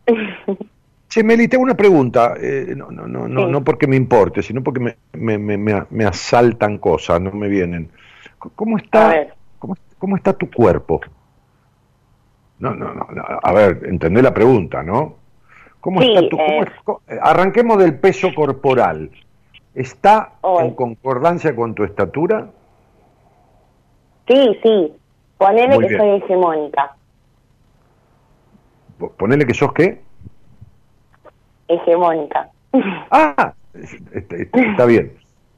Che, Meli, te hago una pregunta. eh, no, no, no, no, Sí. no porque me importe, sino porque me, me, me, me- asaltan cosas, no me vienen. ¿Cómo está, cómo, cómo está tu cuerpo? No, no, no, no, A ver, entendé la pregunta, ¿no? ¿Cómo Sí, está tu, cómo eh. eh, arranquemos del peso corporal. ¿Está Hoy. en concordancia con tu estatura? Sí, sí. Ponele Muy que bien. soy hegemónica. Po- Ponele que sos qué. Hegemónica. Ah, está, bien.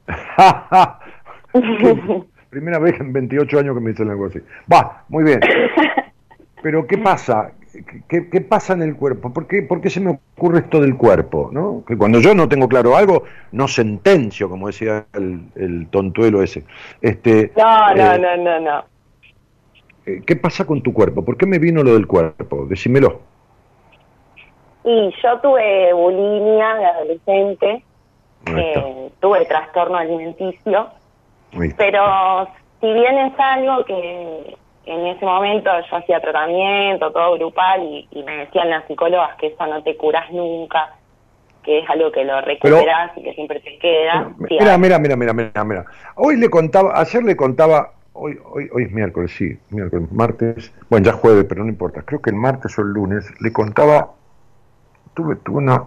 Primera vez en 28 años que me dicen algo así. Va, muy bien. Pero ¿qué pasa? ¿Qué, qué pasa en el cuerpo? ¿Por qué, por qué se me ocurre esto del cuerpo? ¿no? Que cuando yo no tengo claro algo, no sentencio, como decía el, el tontuelo ese. Este, No, no, eh, no, no, no. eh, ¿Qué pasa con tu cuerpo? ¿Por qué me vino lo del cuerpo? Decímelo. Y yo tuve bulimia de adolescente, eh, tuve trastorno alimenticio, pero si bien es algo que en ese momento yo hacía tratamiento, todo grupal, y, y me decían las psicólogas que eso no te curas nunca, que es algo que lo recuperas y que siempre te queda. Mira, mira, mira, mira, mira, mira. Hoy le contaba, ayer le contaba, hoy, hoy, hoy es miércoles, sí, miércoles, martes, bueno, ya es jueves, pero no importa, creo que el martes o el lunes, le contaba, tuve, una,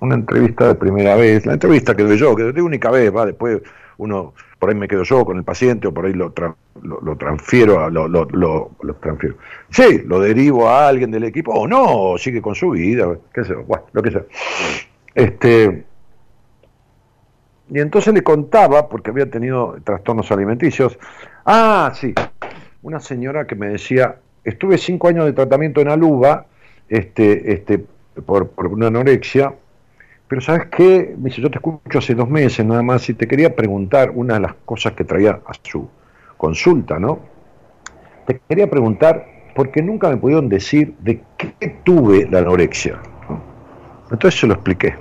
una entrevista de primera vez, la entrevista que doy yo, que de única vez, va, después uno, por ahí me quedo yo con el paciente o por ahí lo, tra- lo, lo transfiero, a- lo, lo, lo, transfiero. Sí, lo derivo a alguien del equipo, o no, sigue con su vida, qué sé bueno, lo que sea. Este, y entonces le contaba, porque había tenido trastornos alimenticios, ah, sí, una señora que me decía, estuve cinco años de tratamiento en Aluba, este, este, por, una anorexia, pero ¿sabes qué? Me yo te escucho hace dos meses nada más y te quería preguntar una de las cosas que traía a su consulta, ¿no? Te quería preguntar, porque nunca me pudieron decir de qué tuve la anorexia. ¿no? Entonces se lo expliqué.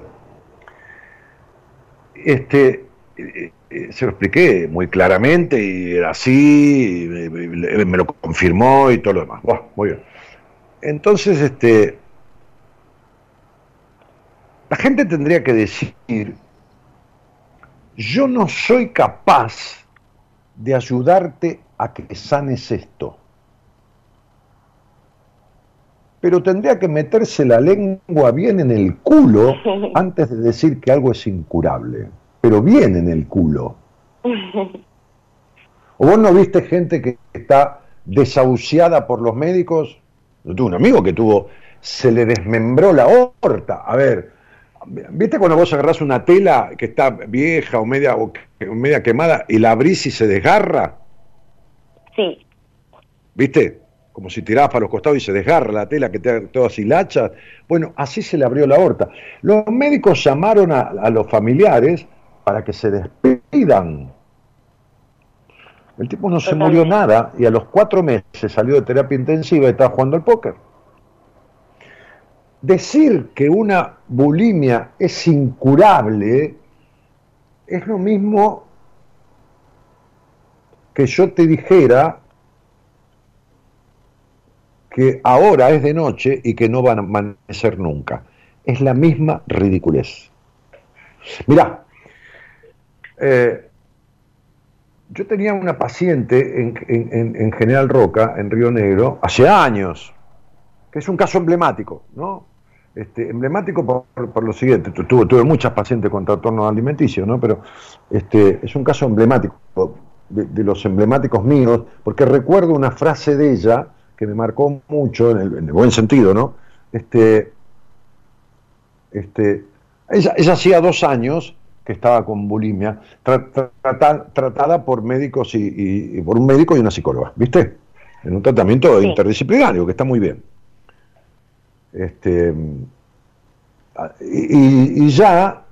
Este, eh, eh, se lo expliqué muy claramente y era así, me lo confirmó y todo lo demás. Buah, muy bien. Entonces, este, la gente tendría que decir, yo no soy capaz de ayudarte a que sanes esto. Pero tendría que meterse la lengua bien en el culo antes de decir que algo es incurable. Pero bien en el culo. ¿O vos no viste gente que está desahuciada por los médicos? Yo tuve un amigo que tuvo, se le desmembró la aorta. A ver, ¿Viste cuando vos agarrás una tela que está vieja o media, o media quemada y la abrís y se desgarra? Sí, ¿Viste? Como si tirabas para los costados y se desgarra la tela que te da todas hilachas. Bueno, así se le abrió la aorta. Los médicos llamaron a, a los familiares para que se despidan. El tipo no se murió nada y a los cuatro meses salió de terapia intensiva y estaba jugando al póker. Decir que una bulimia es incurable es lo mismo que yo te dijera que ahora es de noche y que no van a amanecer nunca. Es la misma ridiculez. Mirá, eh, yo tenía una paciente en, en- en- en General Roca, en Río Negro, hace años, que es un caso emblemático, ¿no? Este, emblemático por, por- lo siguiente, tu- tuve, tuve muchas pacientes con trastorno alimenticio, ¿no? Pero este, es un caso emblemático, de, de los emblemáticos míos, porque recuerdo una frase de ella que me marcó mucho, en el, en el buen sentido, ¿no? Este, este, ella, ella hacía dos años que estaba con bulimia, tra- tra- trata- tratada por médicos y, y- y por un médico y una psicóloga, ¿viste? En un tratamiento Sí. interdisciplinario, que está muy bien. Este, y, ya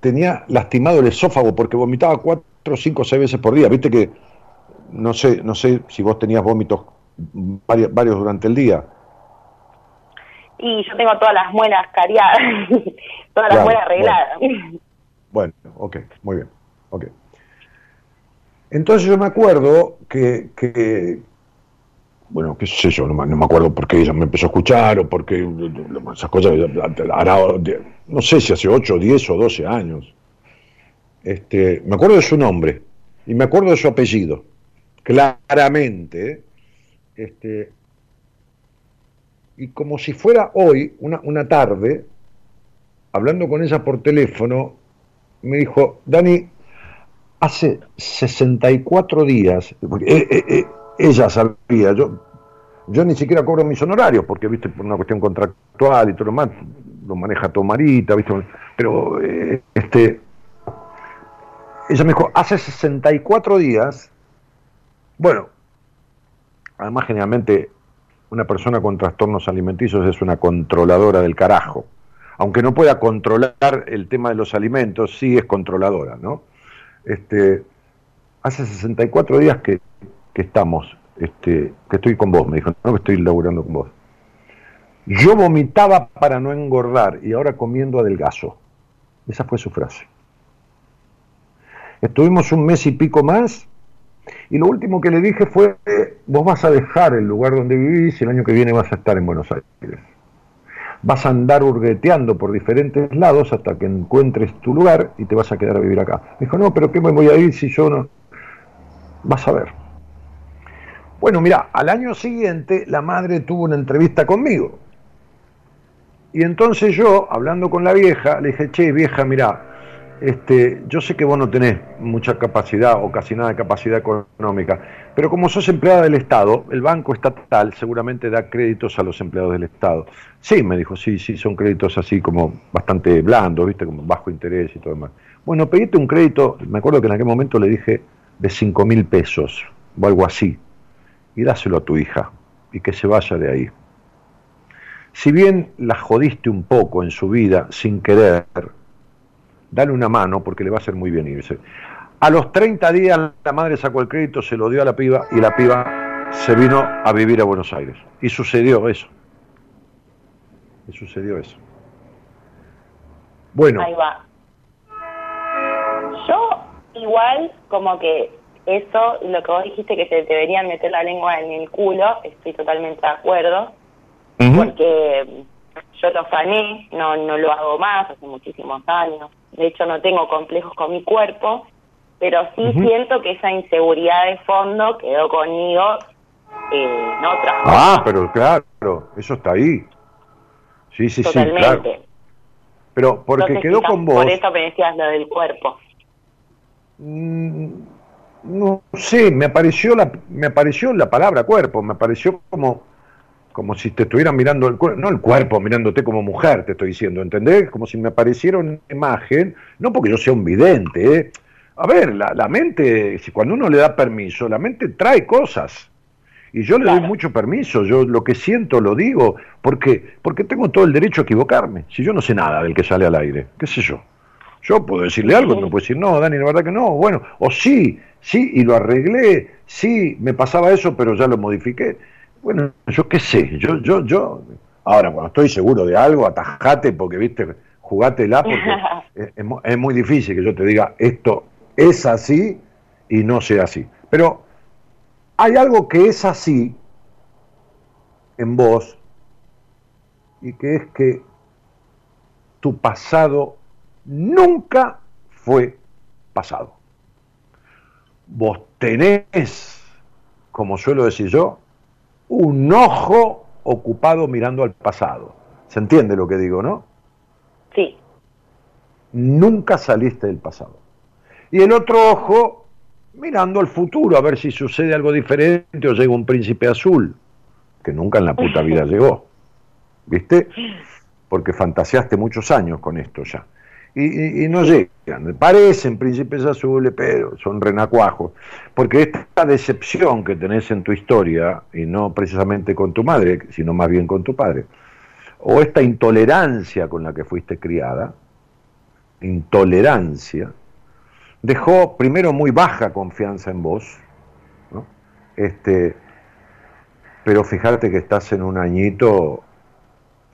tenía lastimado el esófago porque vomitaba cuatro, cinco, seis veces por día. Viste que no sé, no sé si vos tenías vómitos varios, varios durante el día. y yo tengo todas las muelas cariadas, todas las Claro, muelas arregladas. Bueno, ok, muy bien, ok. Entonces yo me acuerdo que, que bueno, qué sé yo, no me, acuerdo por qué ella me empezó a escuchar o por qué esas cosas, hará, no sé si hace 8, 10 o 12 años. Este, me acuerdo de su nombre y me acuerdo de su apellido, claramente. Este, y como si fuera hoy, una, una tarde, hablando con ella por teléfono, me dijo, Dani, hace 64 días, eh, eh, eh, ella sabía, yo, yo ni siquiera cobro mis honorarios, porque, viste, por una cuestión contractual y todo lo más, lo maneja Tomarita, viste, pero, eh, este, ella me dijo, hace 64 días, bueno, además generalmente una persona con trastornos alimenticios es una controladora del carajo. Aunque no pueda controlar el tema de los alimentos, sí es controladora, ¿no? Este, hace 64 días que, que estamos, este, que estoy con vos, me dijo, no que estoy laburando con vos. Yo vomitaba para no engordar y ahora comiendo adelgazo. Esa fue su frase. Estuvimos un mes y pico más y lo último que le dije fue, vos vas a dejar el lugar donde vivís y el año que viene vas a estar en Buenos Aires. Vas a andar hurgueteando por diferentes lados hasta que encuentres tu lugar y te vas a quedar a vivir acá. Me dijo, no, pero ¿qué me voy a ir si yo no? Vas a ver. Bueno, mira, al año siguiente la madre tuvo una entrevista conmigo. Y entonces yo, hablando con la vieja, le dije, che, vieja, mira, este, yo sé que vos no tenés mucha capacidad o casi nada de capacidad económica, pero como sos empleada del Estado, el banco estatal seguramente da créditos a los empleados del Estado. Sí, me dijo, sí, sí, son créditos así como bastante blandos, viste, como bajo interés y todo demás. Bueno, pediste un crédito, me acuerdo que en aquel momento le dije, de 5 mil pesos o algo así, y dáselo a tu hija y que se vaya de ahí. Si bien la jodiste un poco en su vida sin querer, dale una mano porque le va a hacer muy bien irse. A los 30 días la madre sacó el crédito, se lo dio a la piba y la piba se vino a vivir a Buenos Aires. Y sucedió eso. Y sucedió eso. Bueno, Ahí va. Yo igual como que eso, lo que vos dijiste que te deberían meter la lengua en el culo, estoy totalmente de acuerdo, porque yo lo sané, no, no lo hago más hace muchísimos años. De hecho no tengo complejos con mi cuerpo, pero sí siento que esa inseguridad de fondo quedó conmigo eh, en otras ah, pero claro, eso está ahí. Sí, sí, sí, claro. totalmente. Pero porque quedó con Por vos. eso me decías lo del cuerpo. Mm, No sé, me apareció la, me apareció la palabra cuerpo, me apareció como, como si te estuvieran mirando el cuerpo, no el cuerpo, mirándote como mujer, te estoy diciendo, ¿entendés? Como si me apareciera una imagen, no porque yo sea un vidente, ¿eh? A ver, la, la mente, si cuando uno le da permiso, la mente trae cosas. Y yo le doy mucho permiso, yo lo que siento lo digo, porque porque tengo todo el derecho a equivocarme. Si yo no sé nada del que sale al aire, qué sé yo. Yo puedo decirle algo, no puedo decir, no, Dani, la verdad que no, bueno, o sí, sí, y lo arreglé, sí, me pasaba eso, pero ya lo modifiqué. Bueno, yo qué sé, yo, yo, yo, ahora cuando estoy seguro de algo, atajate porque, viste, jugátela porque es, es muy difícil que yo te diga esto es así y no sea así. Pero hay algo que es así en vos y que es que tu pasado nunca fue pasado. Vos tenés, como suelo decir yo, un ojo ocupado mirando al pasado. ¿Se entiende lo que digo, no? Sí, Nunca saliste del pasado. Y el otro ojo mirando al futuro, a ver si sucede algo diferente o llega un príncipe azul, que nunca en la puta vida llegó. ¿Viste? Porque fantaseaste muchos años con esto ya. Y, no llegan. Parecen príncipes azules, pero son renacuajos. Porque esta decepción que tenés en tu historia, y no precisamente con tu madre, sino más bien con tu padre, o esta intolerancia con la que fuiste criada, intolerancia, dejó primero muy baja confianza en vos, este, pero fíjate que estás en un añito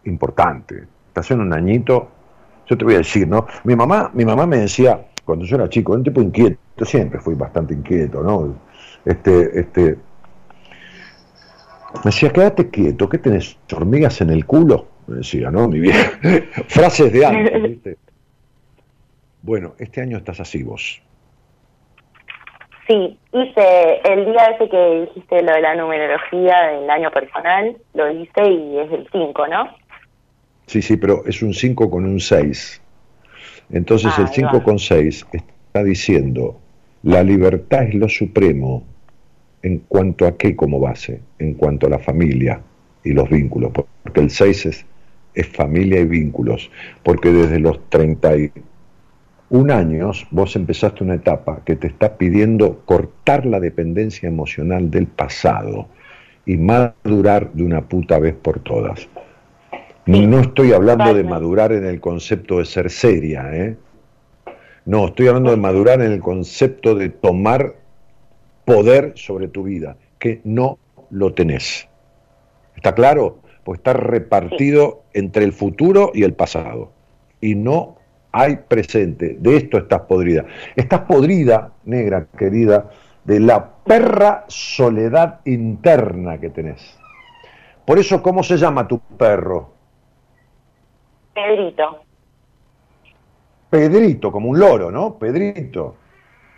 importante, estás en un añito, yo te voy a decir, ¿no? Mi mamá, mi mamá me decía, cuando yo era chico, un tipo inquieto, siempre fui bastante inquieto, ¿no? Este, este, me decía, quédate quieto, ¿qué tenés? ¿Hormigas en el culo? Me decía, ¿no? Mi vieja. Frases de antes, ¿viste? Bueno, este año estás así vos. sí. Hice el día ese que dijiste lo de la numerología del año personal, lo hice y es el 5, ¿no? Sí, sí, pero es un 5 con un 6. Entonces Ah, el ahí 5 va. con 6 está diciendo, la libertad es lo supremo en cuanto a qué como base, en cuanto a la familia y los vínculos, porque el 6 es, es familia y vínculos, porque desde los 31 años vos empezaste una etapa que te está pidiendo cortar la dependencia emocional del pasado y madurar de una puta vez por todas. No estoy hablando de madurar en el concepto de ser seria, ¿eh? No, estoy hablando de madurar en el concepto de tomar poder sobre tu vida, que no lo tenés. ¿Está claro? Pues está repartido entre el futuro y el pasado. Y no hay presente. De esto estás podrida. Estás podrida, negra querida, de la perra soledad interna que tenés. Por eso, ¿cómo se llama tu perro? Pedrito. Pedrito, como un loro, ¿no? Pedrito.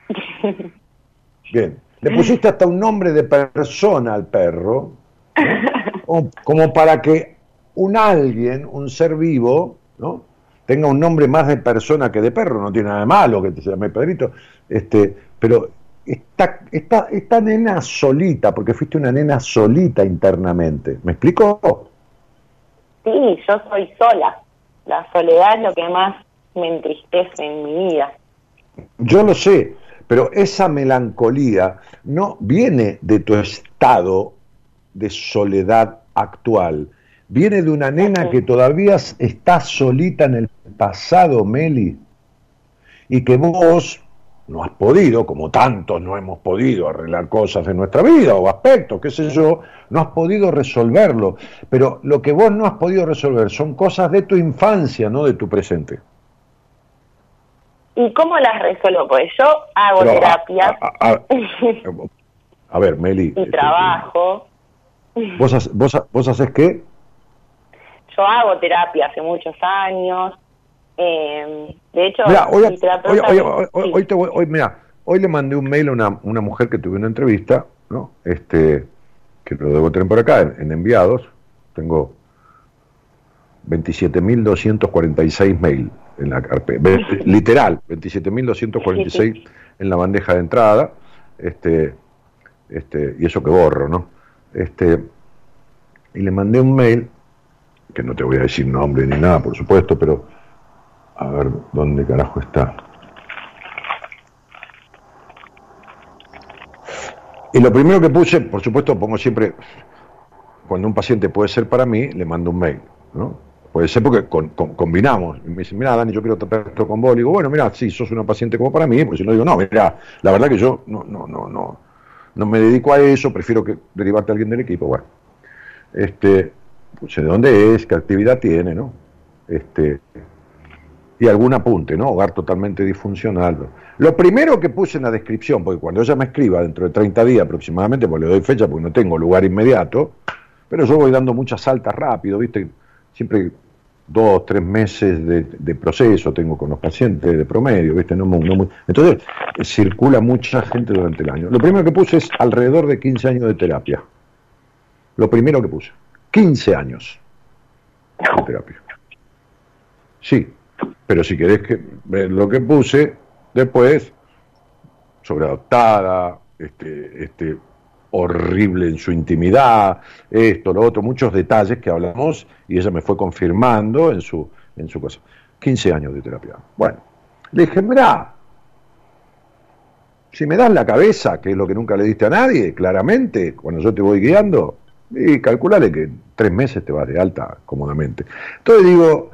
Bien. Le pusiste hasta un nombre de persona al perro, ¿no? como, para que un alguien, un ser vivo, ¿no? tenga un nombre más de persona que de perro, no tiene nada de malo que te llame Pedrito, este, pero esta, esta, esta nena solita, porque fuiste una nena solita internamente, ¿me explico? Sí, yo soy sola. La soledad es lo que más me entristece en mi vida. Yo lo sé, pero esa melancolía no viene de tu estado de soledad actual, viene de una nena que todavía está solita en el pasado, Meli, y que vos no has podido, como tantos no hemos podido arreglar cosas en nuestra vida o aspectos, qué sé yo, no has podido resolverlo, pero lo que vos no has podido resolver son cosas de tu infancia, no de tu presente. ¿Y cómo las resuelvo? Pues yo hago Pero, terapia a- a- A ver, Meli. y este, trabajo. ¿Vos, vos, vos haces qué? Yo hago terapia hace muchos años. Eh, de hecho, Mira, hoy, hoy le mandé un mail a una, una mujer que tuve una entrevista, ¿no? Este, que lo debo tener por acá en, en enviados. Tengo 27.246 mail en la carpeta, literal, 27.246 en la bandeja de entrada, este, este, y eso que borro, ¿no? Este, y le mandé un mail, que no te voy a decir nombre ni nada, por supuesto, pero a ver dónde carajo está. Y lo primero que puse, por supuesto, pongo siempre, cuando un paciente puede ser para mí, le mando un mail, ¿no? Puede ser porque combinamos. Y me dice, mira, Dani, yo quiero tratar esto con vos. Le digo, bueno, mira, sí, sos una paciente como para mí, porque si no digo, no, mira, la verdad que yo no, no, no, no, no me dedico a eso, prefiero que derivarte a alguien del equipo. Bueno, este, puse de dónde es, qué actividad tiene, ¿no? Este, y algún apunte, ¿no? Hogar totalmente disfuncional. Lo primero que puse en la descripción, porque cuando ella me escriba dentro de 30 días aproximadamente, pues le doy fecha porque no tengo lugar inmediato, pero yo voy dando muchas saltas rápido, ¿viste? Siempre dos, tres meses de, proceso tengo con los pacientes de promedio, ¿viste? No, no muy- entonces, circula mucha gente durante el año. Lo primero que puse es alrededor de 15 años de terapia. Lo primero que puse. 15 años de terapia. Sí, pero si querés que ver lo que puse, después, sobreadoptada, este, este, horrible en su intimidad, esto, lo otro, muchos detalles que hablamos y ella me fue confirmando en su, en su cosa. 15 años de terapia. Bueno, le dije, mirá, si me das la cabeza, que es lo que nunca le diste a nadie, claramente, cuando yo te voy guiando, y calculale que tres meses te vas de alta cómodamente. Entonces digo,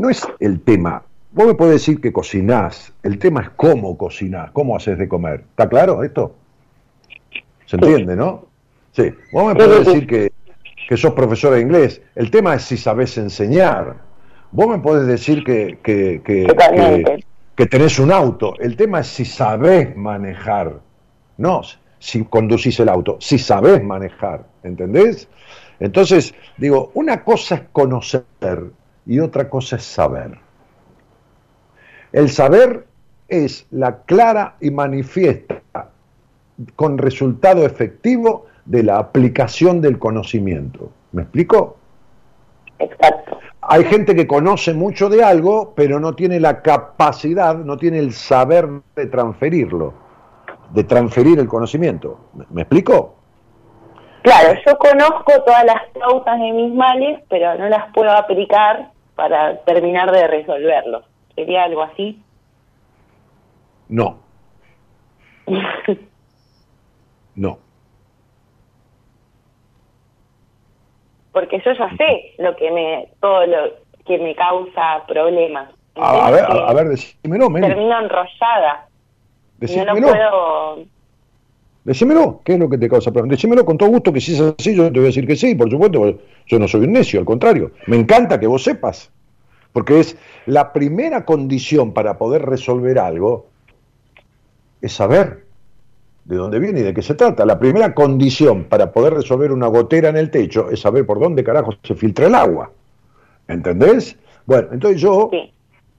no es el tema. Vos me podés decir que cocinás, el tema es cómo cocinás, cómo haces de comer. ¿Está claro esto? ¿Se entiende, no? Sí. Vos me podés decir que, que sos profesora de inglés, el tema es si sabés enseñar. Vos me podés decir que, que, que, que, que tenés un auto, el tema es si sabés manejar, no si conducís el auto, si sabés manejar, ¿entendés? Entonces, digo, una cosa es conocer y otra cosa es saber. El saber es la clara y manifiesta con resultado efectivo de la aplicación del conocimiento. ¿Me explico? Exacto. Hay gente que conoce mucho de algo, pero no tiene la capacidad, no tiene el saber de transferirlo, de transferir el conocimiento. ¿Me, me explico? Claro, yo conozco todas las causas de mis males, pero no las puedo aplicar para terminar de resolverlos. ¿Sería algo así? No, no. Porque yo ya sé lo que me, todo lo que me causa problemas. A, a ver, a, a ver, decímelo. Termino enrollada. Y no lo Decímelo. puedo... Decímelo, ¿qué es lo que te causa problemas? Decímelo con todo gusto que si es así, yo te voy a decir que sí, por supuesto, yo no soy un necio, al contrario. Me encanta que vos sepas, porque es la primera condición para poder resolver algo, es saber de dónde viene y de qué se trata. La primera condición para poder resolver una gotera en el techo es saber por dónde carajo se filtra el agua. ¿Entendés? Bueno, entonces yo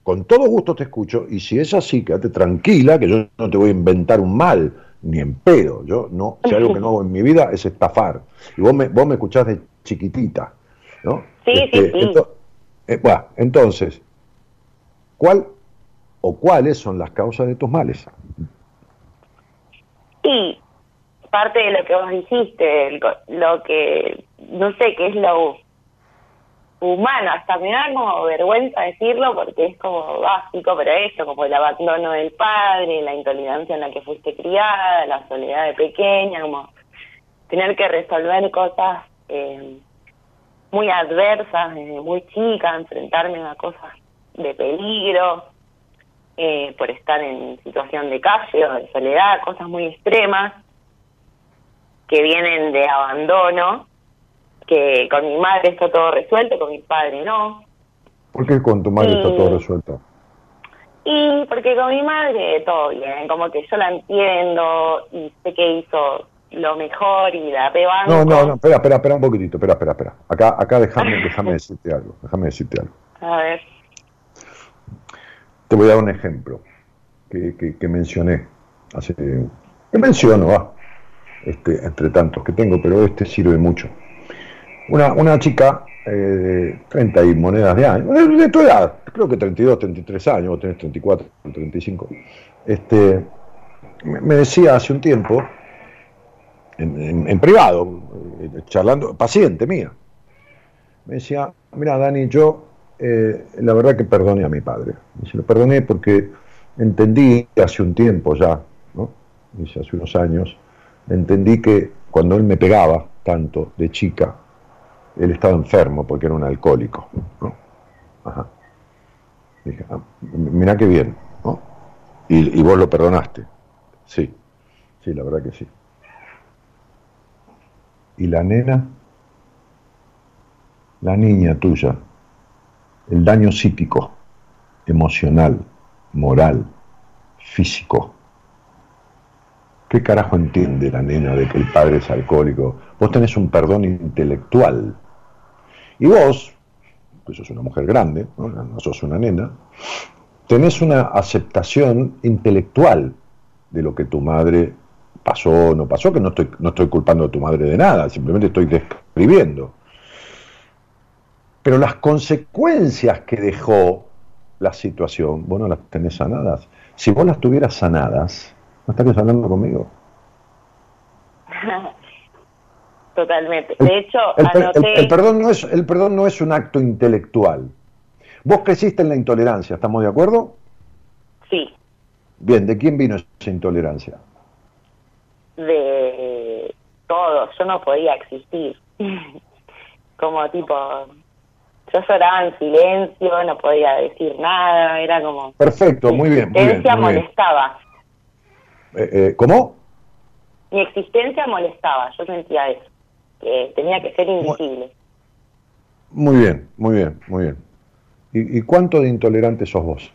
con todo gusto te escucho y si es así, quédate tranquila que yo no te voy a inventar un mal, ni en pedo. Yo no, si algo que no hago en mi vida es estafar. Y vos me, vos me escuchás de chiquitita, ¿no? Sí, sí, sí. ento- eh, bueno, entonces, ¿cuál o cuáles son las causas de tus males? Y parte de lo que vos dijiste, lo que, no sé, qué es lo humano, hasta me da como vergüenza decirlo porque es como básico, pero eso, como el abandono del padre, la intolerancia en la que fuiste criada, la soledad de pequeña, como tener que resolver cosas eh, muy adversas desde muy chica, enfrentarme a cosas de peligro, eh, por estar en situación de calle o de soledad, cosas muy extremas que vienen de abandono, que con mi madre está todo resuelto, con mi padre no. ¿Por qué con tu madre está todo resuelto? Y porque con mi madre todo bien, como que yo la entiendo y sé que hizo lo mejor y la rebanco. No, no, no, espera, espera, espera un poquitito, espera, espera, espera. Acá, acá déjame, déjame decirte algo, déjame decirte algo. A ver, Te voy a dar un ejemplo que, que, que mencioné hace, que menciono, va, este, entre tantos que tengo, pero este sirve mucho. Una, una chica eh, de 30 y monedas de años, de, de tu edad, creo que 32, 33 años, vos tenés 34, 35, este, me decía hace un tiempo, en, privado, eh, charlando, paciente mía. Me decía, mira Dani, yo eh, la verdad que perdoné a mi padre. Y lo perdoné porque entendí hace un tiempo ya, ¿no? Hace unos años, entendí que cuando él me pegaba tanto de chica, él estaba enfermo porque era un alcohólico. Ajá. Dije, ah, mira qué bien, ¿no? Y, y vos lo perdonaste. Sí, sí, la verdad que sí. ¿Y la nena? La niña tuya, el daño psíquico, emocional, moral, físico. ¿Qué carajo entiende la nena de que el padre es alcohólico? Vos tenés un perdón intelectual. Y vos, que sos una mujer grande, no, no sos una nena, tenés una aceptación intelectual de lo que tu madre pasó o no pasó, que no estoy, no estoy culpando a tu madre de nada, simplemente estoy describiendo. Pero las consecuencias que dejó la situación, vos no las tenés sanadas. Si vos las tuvieras sanadas, ¿no estarías hablando conmigo? Totalmente. De hecho, el, anoté... el- el perdón no es, el perdón no es un acto intelectual. Vos creciste en la intolerancia, ¿estamos de acuerdo? Sí, Bien, ¿de quién vino esa intolerancia? de todo. Yo no podía existir. como tipo, yo lloraba en silencio, no podía decir nada, era como... Perfecto, muy bien, Mi muy bien. existencia bien. molestaba. Eh, eh, ¿Cómo? Mi existencia molestaba, yo sentía eso, que tenía que ser invisible. Muy bien, muy bien, muy bien. ¿Y, y cuánto de intolerante sos vos?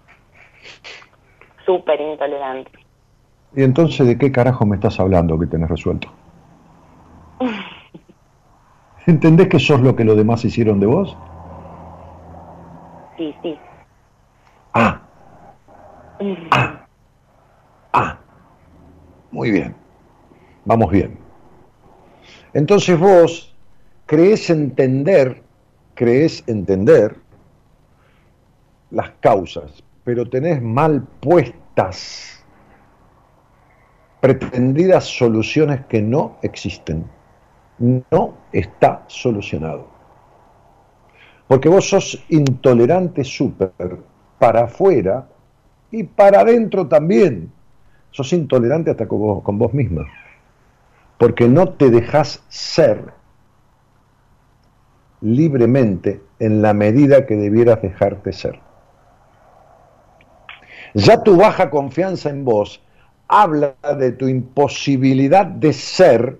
Súper intolerante. ¿Y entonces de qué carajo me estás hablando que tenés resuelto? ¿Entendés que sos lo que los demás hicieron de vos? Sí, sí. Ah, ah, muy bien. Vamos bien. Entonces vos crees entender, crees entender las causas, pero tenés mal puestas pretendidas soluciones que no existen. No está solucionado. Porque vos sos intolerante súper para afuera y para adentro también. Sos intolerante hasta con vos, con vos misma. Porque no te dejas ser libremente en la medida que debieras dejarte ser. Ya tu baja confianza en vos habla de tu imposibilidad de ser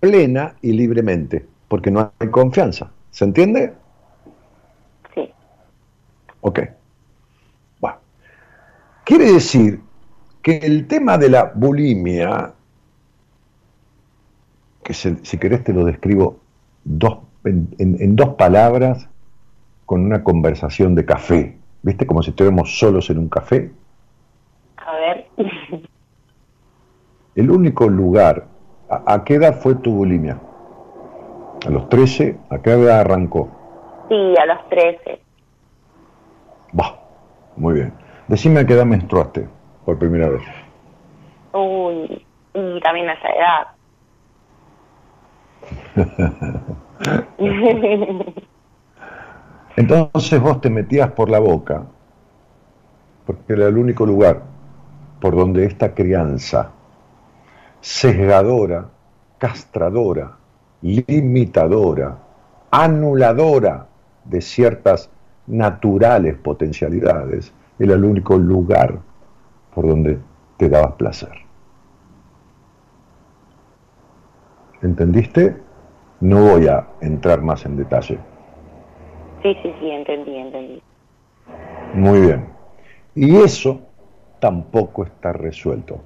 plena y libremente, porque no hay confianza. ¿Se entiende? Sí. Ok. Bueno. Quiere decir que el tema de la bulimia, que se- si querés te lo describo dos, en, en- en dos palabras con una conversación de café, ¿viste? Como si estuviéramos solos en un café. A ver. El único lugar, ¿a, a qué edad fue tu bulimia? A los 13, ¿a qué edad arrancó? sí, a los 13. Bah, muy bien. Decime a qué edad menstruaste por primera vez. Uy, y también a esa edad. Entonces vos te metías por la boca, porque era el único lugar por donde esta crianza sesgadora, castradora, limitadora, anuladora de ciertas naturales potencialidades, era el único lugar por donde te dabas placer. ¿Entendiste? No voy a entrar más en detalle. Sí, sí, sí, entendí, entendí. Muy bien. Y eso tampoco está resuelto.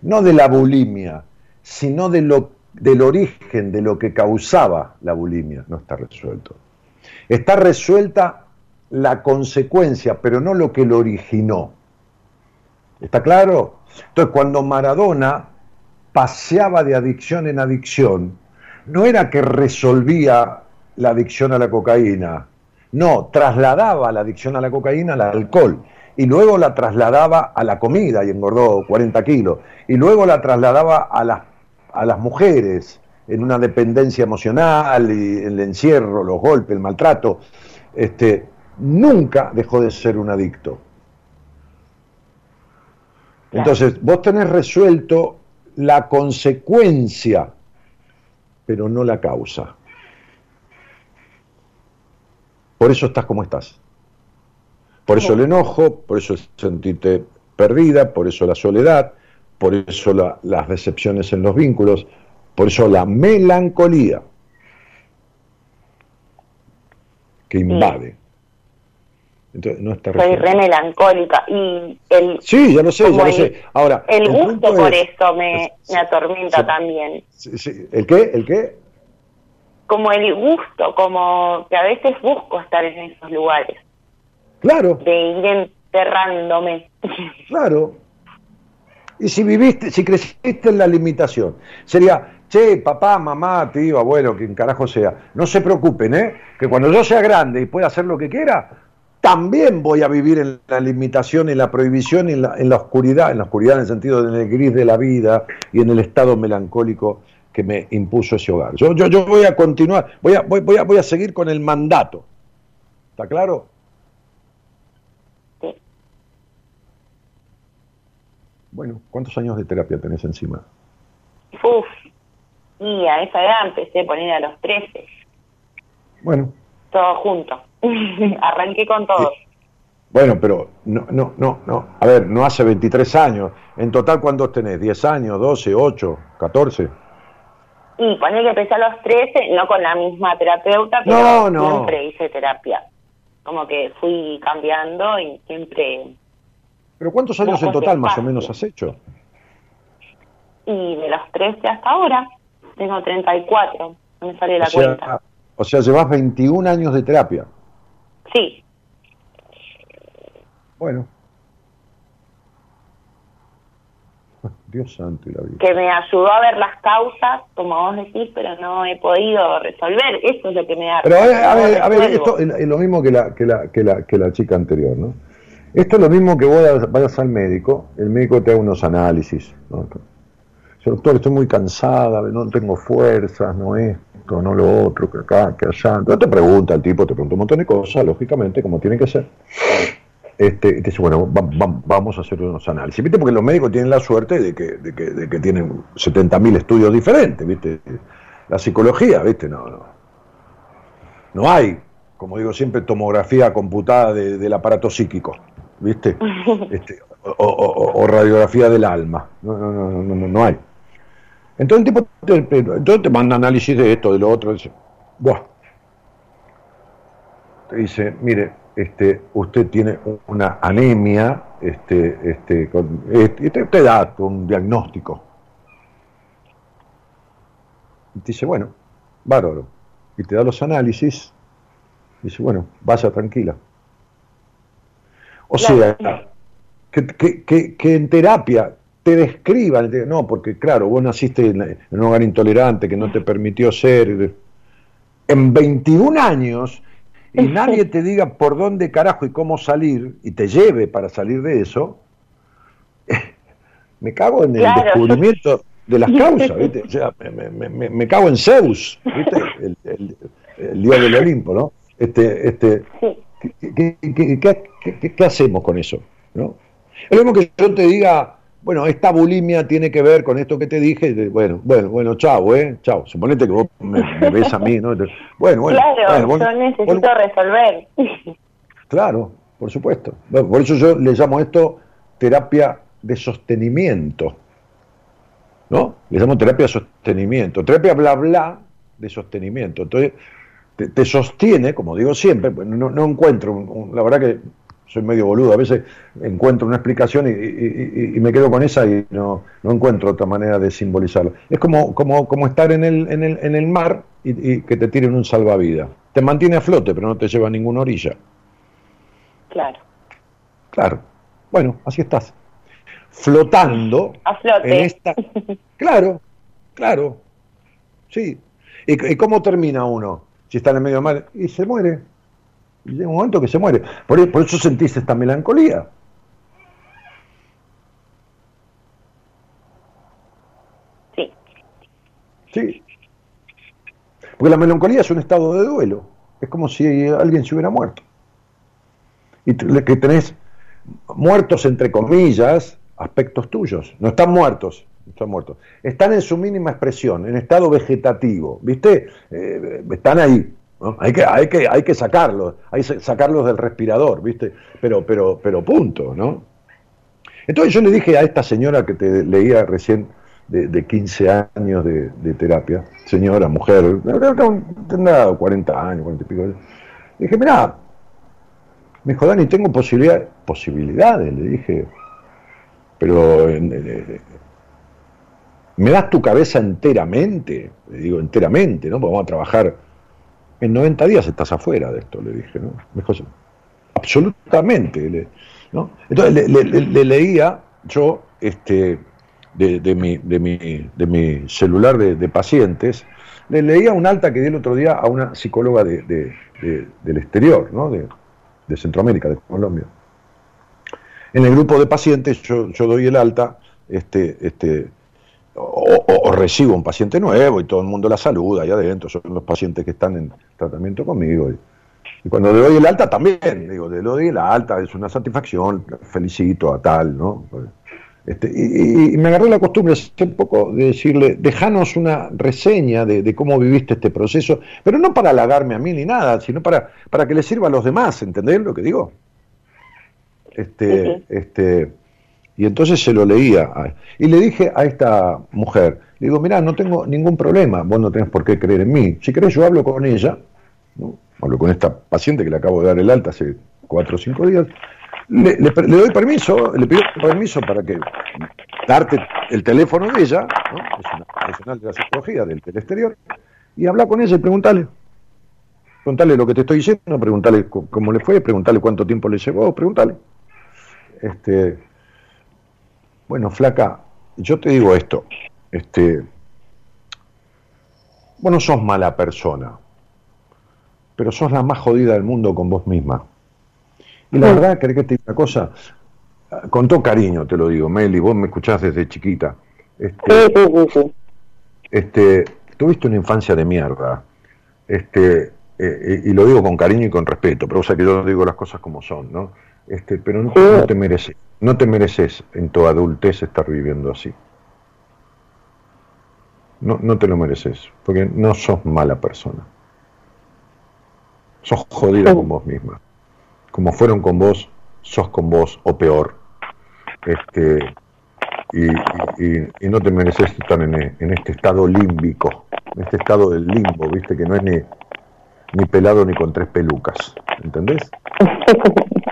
No de la bulimia, sino de lo, del origen de lo que causaba la bulimia. No está resuelto. Está resuelta la consecuencia, pero no lo que lo originó. ¿Está claro? Entonces, cuando Maradona paseaba de adicción en adicción, no era que resolvía la adicción a la cocaína, no, trasladaba la adicción a la cocaína al alcohol. Y luego la trasladaba a la comida y engordó 40 kilos. Y luego la trasladaba a las, a las mujeres en una dependencia emocional y el encierro, los golpes, el maltrato, este, nunca dejó de ser un adicto. Entonces, vos tenés resuelto la consecuencia, pero no la causa. Por eso estás como estás. Por eso el enojo, por eso sentirte perdida, por eso la soledad, por eso las decepciones en los vínculos, por eso la melancolía que invade. Entonces, no está Soy re melancólica y el sí ya lo sé ya lo sé. Ahora el, gusto por eso me, me atormenta también. El qué el qué como el gusto como que a veces busco estar en esos lugares. Claro. De ir enterrándome. Claro. Y si viviste si creciste en la limitación sería che papá mamá tío abuelo quien carajo sea no se preocupen eh que cuando yo sea grande y pueda hacer lo que quiera también voy a vivir en la limitación, en la prohibición, en la, en la oscuridad, en la oscuridad en el sentido del gris de la vida y en el estado melancólico que me impuso ese hogar. Yo, yo, yo voy a continuar, voy a, voy, voy, a, voy a seguir con el mandato. ¿Está claro? Sí. Bueno, ¿cuántos años de terapia tenés encima? Uf, y a esa edad empecé a poner a los 13. Bueno. Todo junto. Arranqué con todo. Bueno, pero no, no, no, no. A ver, no hace 23 años. En total, ¿cuántos tenés? ¿10 años, 12, 8, 14? Y poner que empecé a los 13, no con la misma terapeuta, pero siempre hice terapia. Como que fui cambiando y siempre... ¿Pero cuántos años en total más o menos has hecho? Y de los 13 hasta ahora, tengo 34, no me sale la cuenta. O sea, llevas 21 años de terapia. Sí. Bueno. Dios santo y la vida. Que me ayudó a ver las causas, como vos decís, pero no he podido resolver. Eso es lo que me da. Pero a ver, a ver, a ver esto es lo mismo que la, que, la, que, la, que la chica anterior, ¿no? Esto es lo mismo que vos vayas al médico, el médico te haga unos análisis. ¿no? Doctor, estoy muy cansada, no tengo fuerzas, no esto, no lo otro, que acá, que allá. Entonces te pregunta el tipo, te pregunta un montón de cosas, lógicamente, como tiene que ser. Este, y te dice, bueno, vamos a hacer unos análisis. ¿Viste? Porque los médicos tienen la suerte de que, de que, de que tienen 70.000 estudios diferentes, ¿viste? La psicología, ¿viste? No, no. No hay, como digo siempre, tomografía computada del aparato psíquico, ¿viste? Este, o, radiografía del alma. No, no, no, no, no, no hay. Entonces el tipo te, entonces te manda análisis de esto, de lo otro, dice, Buah. te dice, mire, este, usted tiene una anemia, este, este, con, este, y te, da un diagnóstico. Y te dice, bueno, bárbaro. Y te da los análisis, y dice, bueno, vaya tranquila. O sea, que, que, que en terapia te describan, no, porque claro, vos naciste en, un hogar intolerante que no te permitió ser. En 21 años, y nadie te diga por dónde carajo y cómo salir, y te lleve para salir de eso, me cago en el descubrimiento de las causas, ¿viste? O sea, me, cago en Zeus, ¿viste? El, el, dios del Olimpo, ¿no? Este, este, ¿qué, qué, hacemos con eso? ¿no? Es lo mismo que yo te diga, bueno, esta bulimia tiene que ver con esto que te dije, bueno, bueno, bueno, chao, ¿eh? Chao. Suponete que vos me, ves a mí, ¿no? Bueno, bueno. Claro, yo necesito resolver. Claro, por supuesto. por eso yo le llamo esto terapia de sostenimiento. ¿No? Le llamo terapia de sostenimiento. Terapia bla bla de sostenimiento. Entonces, te, sostiene, como digo siempre, no, no encuentro, la verdad que soy medio boludo, a veces encuentro una explicación y, me quedo con esa y no, no, encuentro otra manera de simbolizarlo. Es como, como, como estar en el, en el, en el mar y, que te tiren un salvavidas. Te mantiene a flote, pero no te lleva a ninguna orilla. Claro. Claro. Bueno, así estás. Flotando. A flote. En esta... Claro, claro. Sí. ¿Y, cómo termina uno? Si está en el medio del mar y se muere y llega un momento que se muere. Por, eso sentís esta melancolía. Sí. Sí. Porque la melancolía es un estado de duelo. Es como si alguien se hubiera muerto. Y que tenés muertos, entre comillas, aspectos tuyos. No están muertos, están muertos. Están en su mínima expresión, en estado vegetativo. ¿Viste? Eh, están ahí. Hay, que, hay, que, hay que sacarlos, hay que sacarlos del respirador, ¿viste? Pero, pero, pero punto, ¿no? Entonces yo le dije a esta señora que te leía recién de, de 15 años de, terapia, señora, mujer, tendrá 40 años, 40 y pico. Dije, mirá, me dijo, Dani, tengo posibilidad, posibilidades, le dije, pero ¿me das tu cabeza enteramente? Le digo, enteramente, ¿no? Porque vamos a trabajar, en 90 días estás afuera de esto, le dije, ¿no? Me dijo, absolutamente, ¿no? Entonces le, le- le- le leía yo este, de, mi, de, mi, de mi celular de, pacientes, le leía un alta que di el otro día a una psicóloga de, de- de- del exterior, ¿no? de Centroamérica, de Colombia. En el grupo de pacientes yo, yo doy el alta, este, este, o, o- o recibo un paciente nuevo y todo el mundo la saluda ahí adentro, son los pacientes que están en tratamiento conmigo. Y, y cuando le doy el alta también, digo, le doy el alta, es una satisfacción, felicito a tal, ¿no? Este, y, me agarré la costumbre hace un poco de decirle, dejanos una reseña de, de cómo viviste este proceso, pero no para halagarme a mí ni nada, sino para, para que le sirva a los demás, ¿entendés lo que digo? Este, este, y entonces se lo leía. Y le dije a esta mujer, le digo, mirá, no tengo ningún problema, vos no tenés por qué creer en mí. Si querés yo hablo con ella, hablo con esta paciente que le acabo de dar el alta hace cuatro o cinco días, le, doy permiso, le pido permiso para que darte el teléfono de ella, ¿no? es una profesional de la psicología del, del exterior, y habla con ella y preguntale. Preguntale lo que te estoy diciendo, preguntale cómo le fue, preguntale cuánto tiempo le llevó, preguntale. Este, bueno, flaca, yo te digo esto, este, vos no sos mala persona, pero sos la más jodida del mundo con vos misma. Y la verdad, querés que te diga una cosa, con todo cariño te lo digo, Meli, vos me escuchás desde chiquita. Este, este, tuviste una infancia de mierda. Este, eh, eh, y lo digo con cariño y con respeto, pero o sea que yo digo las cosas como son, ¿no? Este, pero no, no te mereces, no te mereces en tu adultez estar viviendo así. No, no te lo mereces, porque no sos mala persona. Sos jodida con vos misma. Como fueron con vos, sos con vos o peor. Este, y, y- no te mereces estar en, e- en este estado límbico, en este estado del limbo, viste, que no es ni, ni pelado ni con tres pelucas. ¿Entendés?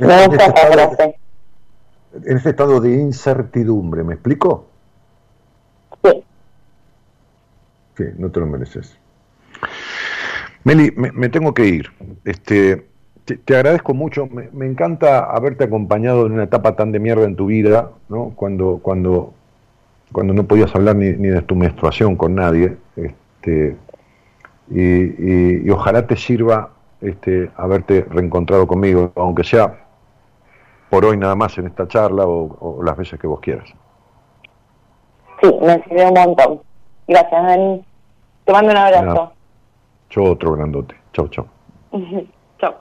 En, en este estado, en este estado de incertidumbre, ¿me explico? Sí. Sí, no te lo mereces. Meli, me, me tengo que ir. Este, te, te agradezco mucho. Me, me encanta haberte acompañado en una etapa tan de mierda en tu vida, ¿no? Cuando, cuando, cuando no podías hablar ni, ni de tu menstruación con nadie. Este, y, y- y ojalá te sirva este, haberte reencontrado conmigo, aunque sea por hoy nada más en esta charla o, o las veces que vos quieras. Sí, me sirvió un montón. Gracias, Dani. Te mando un abrazo. Nada. Yo otro grandote. Chau, chau. Chao.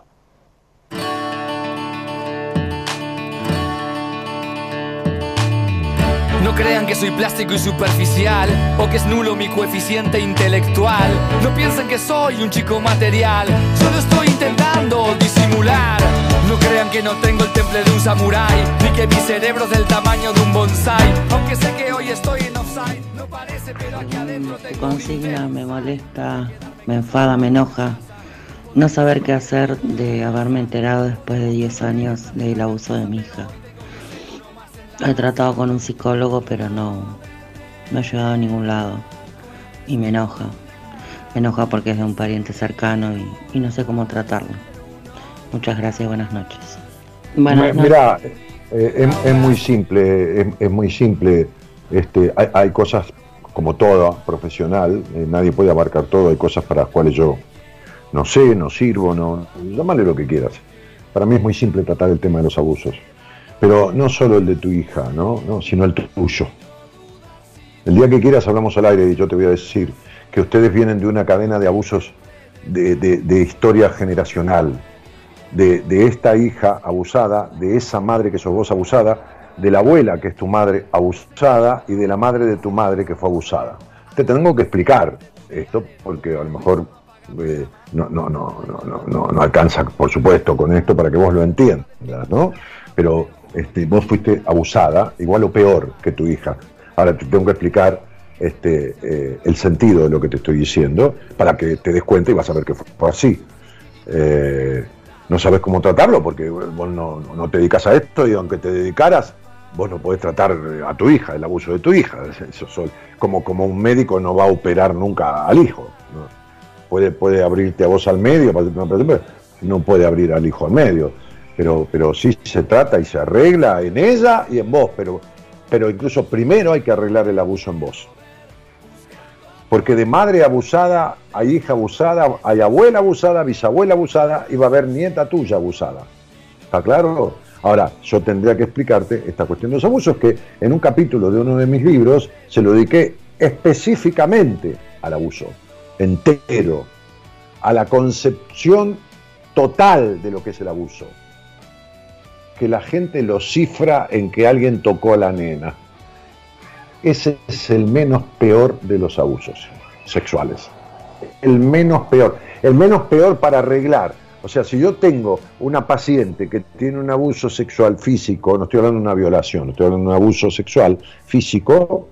No crean que soy plástico y superficial o que es nulo mi coeficiente intelectual. No piensen que soy un chico material, solo estoy intentando disimular. No crean que no tengo el temple de un samurái, ni que mi cerebro es del tamaño de un bonsai. Aunque sé que hoy estoy en offside, no parece, pero aquí adentro Tu consigna me molesta, me enfada, me enoja. No saber qué hacer de haberme enterado después de 10 años del abuso de mi hija. He tratado con un psicólogo, pero no, no he llegado a ningún lado. Y me enoja. Me enoja porque es de un pariente cercano y, y no sé cómo tratarlo. Muchas gracias, buenas noches. Buenas Mi- Mira, eh, es, es muy simple, es, es muy simple. Este, hay, hay cosas como toda profesional, eh, nadie puede abarcar todo, hay cosas para las cuales yo no sé, no sirvo, no, llámale lo que quieras. Para mí es muy simple tratar el tema de los abusos, pero no solo el de tu hija, ¿no? No, sino el tuyo. El día que quieras hablamos al aire y yo te voy a decir que ustedes vienen de una cadena de abusos de, de- de historia generacional, de, de esta hija abusada, de esa madre que sos vos abusada, de la abuela que es tu madre abusada y de la madre de tu madre que fue abusada. Te tengo que explicar esto porque a lo mejor eh, no, no, no, no, no, alcanza, por supuesto, con esto para que vos lo entiendas, ¿no? Pero este, vos fuiste abusada, igual o peor que tu hija. Ahora te tengo que explicar este, eh, el sentido de lo que te estoy diciendo para que te des cuenta y vas a ver que fue así. Eh, no sabes cómo tratarlo porque vos no, te dedicas a esto y aunque te dedicaras, vos no podés tratar a tu hija, el abuso de tu hija. Eso como, como un médico no va a operar nunca al hijo. Puede, puede abrirte a vos al medio, no puede abrir al hijo al medio. Pero, pero sí se trata y se arregla en ella y en vos, pero, pero incluso primero hay que arreglar el abuso en vos. Porque de madre abusada hay hija abusada, hay abuela abusada, bisabuela abusada y va a haber nieta tuya abusada. ¿Está claro? Ahora, yo tendría que explicarte esta cuestión de los abusos que en un capítulo de uno de mis libros se lo dediqué específicamente al abuso, entero, a la concepción total de lo que es el abuso. Que la gente lo cifra en que alguien tocó a la nena. Ese es el menos peor de los abusos sexuales. El menos peor. El menos peor para arreglar. O sea, si yo tengo una paciente que tiene un abuso sexual físico, no estoy hablando de una violación, estoy hablando de un abuso sexual físico,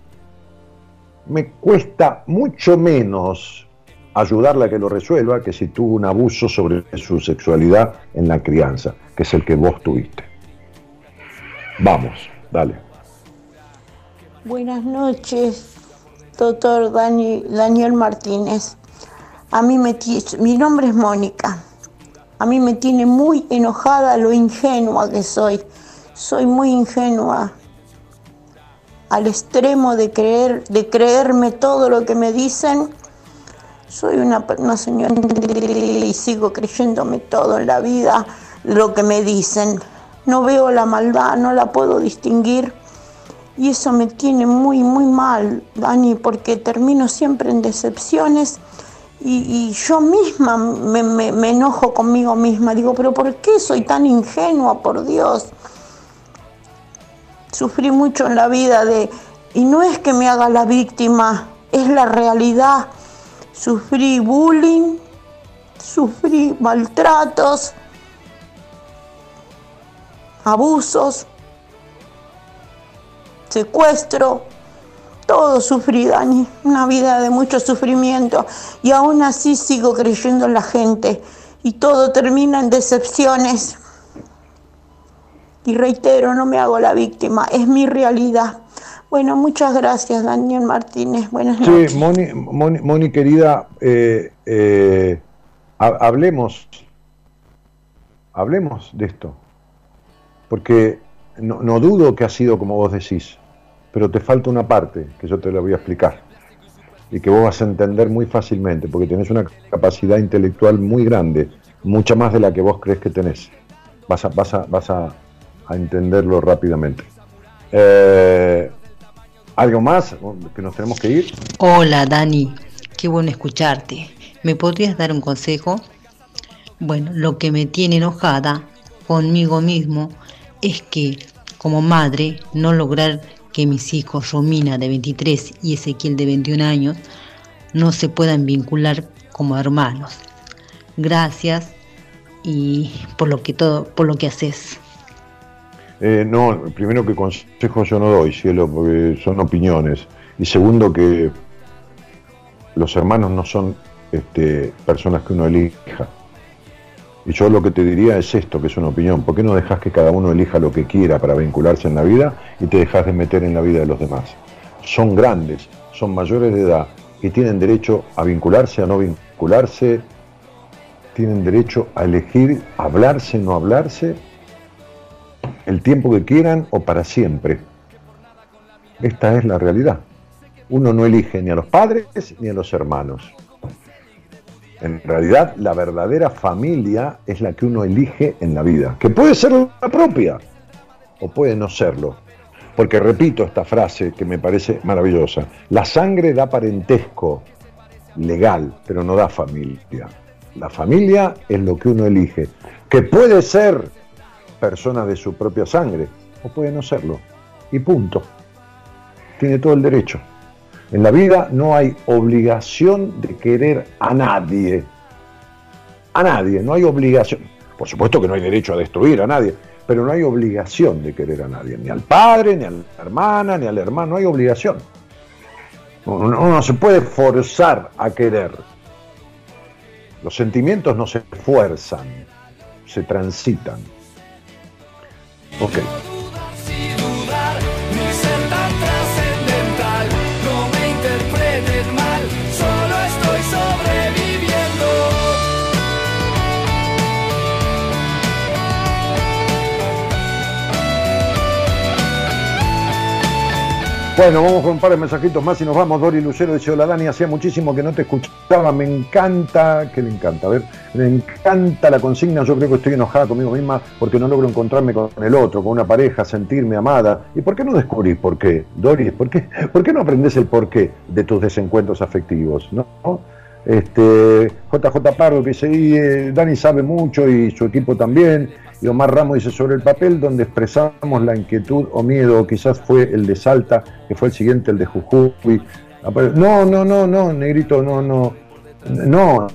me cuesta mucho menos ayudarla a que lo resuelva que si tuvo un abuso sobre su sexualidad en la crianza, que es el que vos tuviste. Vamos, dale. Buenas noches, doctor Dani- Daniel Martínez. A mí me mi nombre es Mónica. A mí me tiene muy enojada lo ingenua que soy. Soy muy ingenua al extremo de creer, de creerme todo lo que me dicen. Soy una, una señora y sigo creyéndome todo en la vida, lo que me dicen. No veo la maldad, no la puedo distinguir. Y eso me tiene muy, muy mal, Dani, porque termino siempre en decepciones y, yo misma me- me enojo conmigo misma. Digo, pero ¿por qué soy tan ingenua, por Dios? Sufrí mucho en la vida de... Y no es que me haga la víctima, es la realidad. Sufrí bullying, sufrí maltratos, abusos, secuestro, todo sufrí, Dani, una vida de mucho sufrimiento y aún así sigo creyendo en la gente y todo termina en decepciones. Y reitero, no me hago la víctima, es mi realidad. Bueno, muchas gracias, Daniel Martínez. Buenas noches. Sí, Moni, Moni- Moni, querida, eh, eh, ha- hablemos, hablemos de esto, porque no, no dudo que ha sido como vos decís, pero te falta una parte que yo te la voy a explicar y que vos vas a entender muy fácilmente, porque tenés una capacidad intelectual muy grande, mucha más de la que vos crees que tenés. Vas a, vas a, vas a, a entenderlo rápidamente. Eh, ¿Algo más? ¿Que nos tenemos que ir? Hola Dani, qué bueno escucharte. ¿Me podrías dar un consejo? Bueno, lo que me tiene enojada conmigo mismo es que como madre no lograr que mis hijos Romina de 23 y Ezequiel de 21 años no se puedan vincular como hermanos. Gracias y por lo que todo, por lo que haces. Eh, no, primero que consejos yo no doy, cielo, porque son opiniones. Y segundo que los hermanos no son este, personas que uno elija. Y yo lo que te diría es esto, que es una opinión. ¿Por qué no dejas que cada uno elija lo que quiera para vincularse en la vida y te dejas de meter en la vida de los demás? Son grandes, son mayores de edad y tienen derecho a vincularse, a no vincularse, tienen derecho a elegir hablarse, no hablarse, el tiempo que quieran o para siempre. Esta es la realidad. Uno no elige ni a los padres ni a los hermanos. En realidad, la verdadera familia es la que uno elige en la vida, que puede ser la propia o puede no serlo. Porque repito esta frase que me parece maravillosa, la sangre da parentesco, legal, pero no da familia. La familia es lo que uno elige, que puede ser persona de su propia sangre o puede no serlo. Y punto. Tiene todo el derecho. En la vida no hay obligación de querer a nadie. A nadie, no hay obligación. Por supuesto que no hay derecho a destruir a nadie, pero no hay obligación de querer a nadie. Ni al padre, ni a la hermana, ni al hermano, no hay obligación. Uno no se puede forzar a querer. Los sentimientos no se fuerzan, se transitan. Ok. Bueno, vamos con un par de mensajitos más y nos vamos. Dori Lucero dice, hola Dani, hacía muchísimo que no te escuchaba, me encanta, que le encanta, a ver, me encanta la consigna, yo creo que estoy enojada conmigo misma porque no logro encontrarme con el otro, con una pareja, sentirme amada. ¿Y por qué no descubrís por qué? Doris, ¿por qué, ¿por qué no aprendes el porqué de tus desencuentros afectivos? ¿no? Este, JJ Pardo que dice, eh, Dani sabe mucho y su equipo también. Y Omar Ramos dice, sobre el papel donde expresamos la inquietud o miedo, o quizás fue el de Salta, que fue el siguiente, el de Jujuy. No, no, no, no, negrito, no, no. No,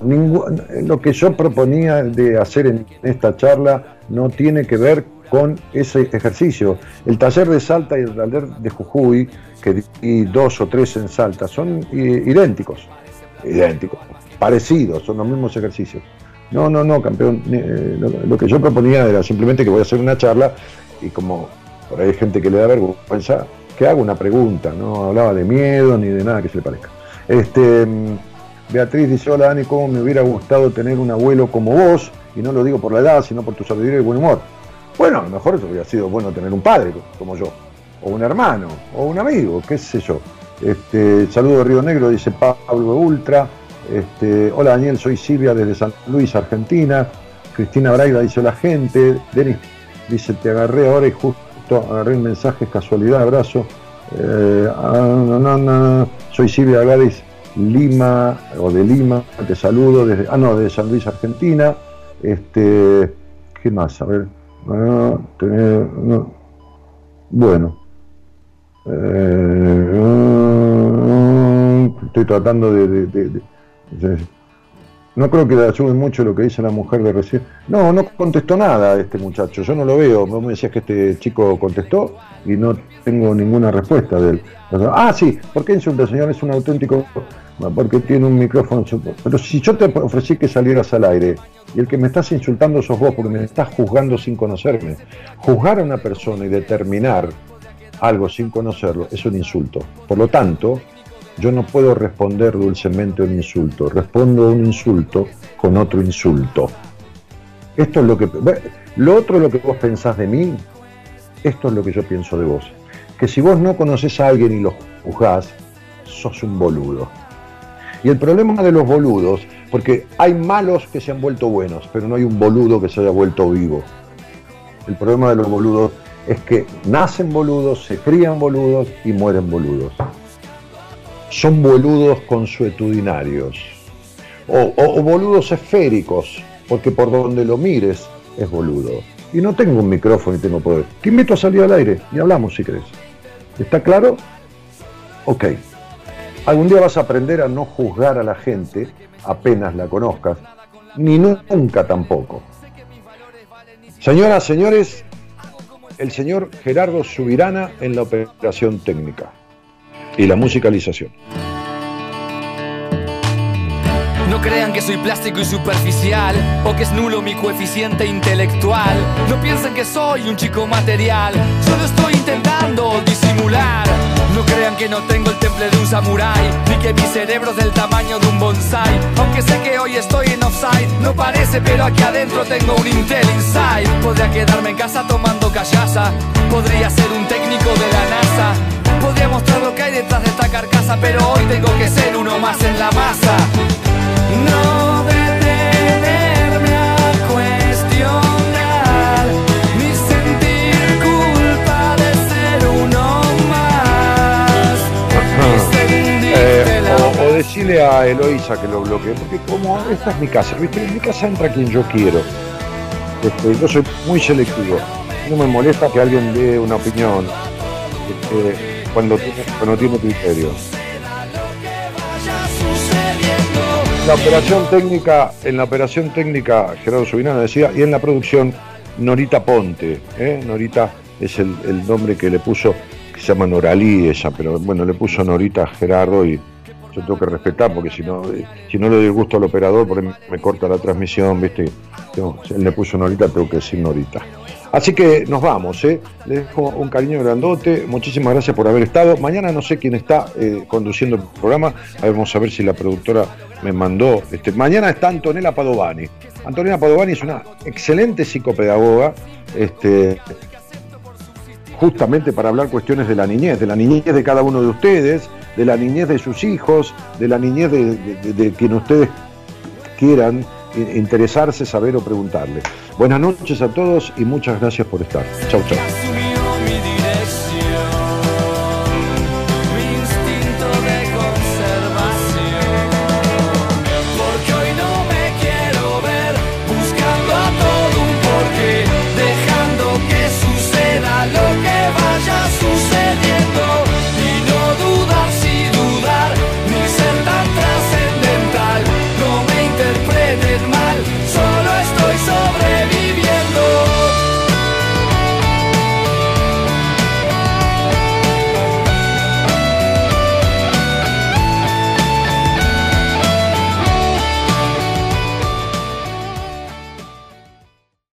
lo que yo proponía de hacer en esta charla no tiene que ver con ese ejercicio. El taller de Salta y el taller de Jujuy, que di dos o tres en Salta, son i- idénticos, idénticos, parecidos, son los mismos ejercicios. No, no, no, campeón. eh, lo, que yo proponía era simplemente que voy a hacer una charla y como por ahí hay gente que le da vergüenza, que haga una pregunta, no hablaba de miedo ni de nada que se le parezca. Este, mm, Beatriz dice, hola Dani, cómo me hubiera gustado tener un abuelo como vos, y no lo digo por la edad, sino por tu sabiduría y buen humor. Bueno, a lo mejor hubiera sido bueno tener un padre como yo, o un hermano, o un amigo, qué sé yo. Este, saludo de Río Negro, dice Pablo Ultra. Este, hola Daniel, soy Silvia desde San Luis, Argentina. Cristina Braida dice la gente. Denis dice te agarré ahora y justo agarré el mensaje, casualidad, abrazo. Eh, ah, soy Silvia Gladys Lima, o de Lima, te saludo desde, ah no, de San Luis, Argentina. Este, ¿qué más? A ver. Bueno. Eh, estoy tratando de- no creo que le ayude mucho lo que dice la mujer de recién. No, no contestó nada este muchacho, yo no lo veo. Vos me decías que este chico contestó y no tengo ninguna respuesta de él. Ah, sí, ¿por qué insulta, señor? Es un auténtico... Porque tiene un micrófono... Pero si yo te ofrecí que salieras al aire y el que me estás insultando sos vos porque me estás juzgando sin conocerme. Juzgar a una persona y determinar algo sin conocerlo es un insulto. Por lo tanto, yo no puedo responder dulcemente un insulto. Respondo a un insulto con otro insulto. Esto es lo que. Lo otro es lo que vos pensás de mí. Esto es lo que yo pienso de vos. Que si vos no conoces a alguien y lo juzgás, sos un boludo. Y el problema de los boludos, porque hay malos que se han vuelto buenos, pero no hay un boludo que se haya vuelto vivo. El problema de los boludos es que nacen boludos, se crían boludos y mueren boludos. Son boludos consuetudinarios. O, o- boludos esféricos, porque por donde lo mires es boludo. Y no tengo un micrófono y tengo poder. Te invito a salir al aire y hablamos si querés. ¿Está claro? Ok. Algún día vas a aprender a no juzgar a la gente apenas la conozcas, ni nunca tampoco. Señoras, señores, el señor Gerardo Subirana en la operación técnica y la musicalización. No crean que soy plástico y superficial o que es nulo mi coeficiente intelectual. No piensen que soy un chico material, solo estoy intentando disimular. No crean que no tengo el temple de un samurái, ni que mi cerebro es del tamaño de un bonsai. Aunque sé que hoy estoy en offside, no parece, pero aquí adentro tengo un Intel Inside. Podría quedarme en casa tomando callaza, podría ser un técnico de la NASA. Podría mostrar lo que hay detrás de esta carcasa, pero hoy tengo que ser uno más en la masa. No detenerme a cuestionar ni sentir culpa de ser uno más. Eh, o, o decirle a Eloisa que lo bloquee, porque como esta es mi casa, ¿viste? En mi casa entra quien yo quiero. Este, yo soy muy selectivo. No me molesta que alguien dé una opinión este, cuando, tiene, cuando tiene criterio. La operación técnica, en la operación técnica, Gerardo Subinana decía, y en la producción, Norita Ponte. ¿eh? Norita es el, nombre que le puso, que se llama Noralí ella, pero bueno, le puso Norita a Gerardo y yo tengo que respetar porque si no, eh, si no le doy gusto al operador, por ahí me corta la transmisión, ¿viste? Yo, él le puso Norita, tengo que decir Norita. Así que nos vamos, ¿eh? Les dejo un cariño grandote, muchísimas gracias por haber estado. Mañana no sé quién está eh, conduciendo el programa, vamos a ver si la productora me mandó. Este, mañana está Antonella Padovani. Antonella Padovani es una excelente psicopedagoga, este, justamente para hablar cuestiones de la niñez, de la niñez de cada uno de ustedes, de la niñez de sus hijos, de la niñez de, de- de quien ustedes quieran interesarse, saber o preguntarle. Buenas noches a todos y muchas gracias por estar. Chau, chau.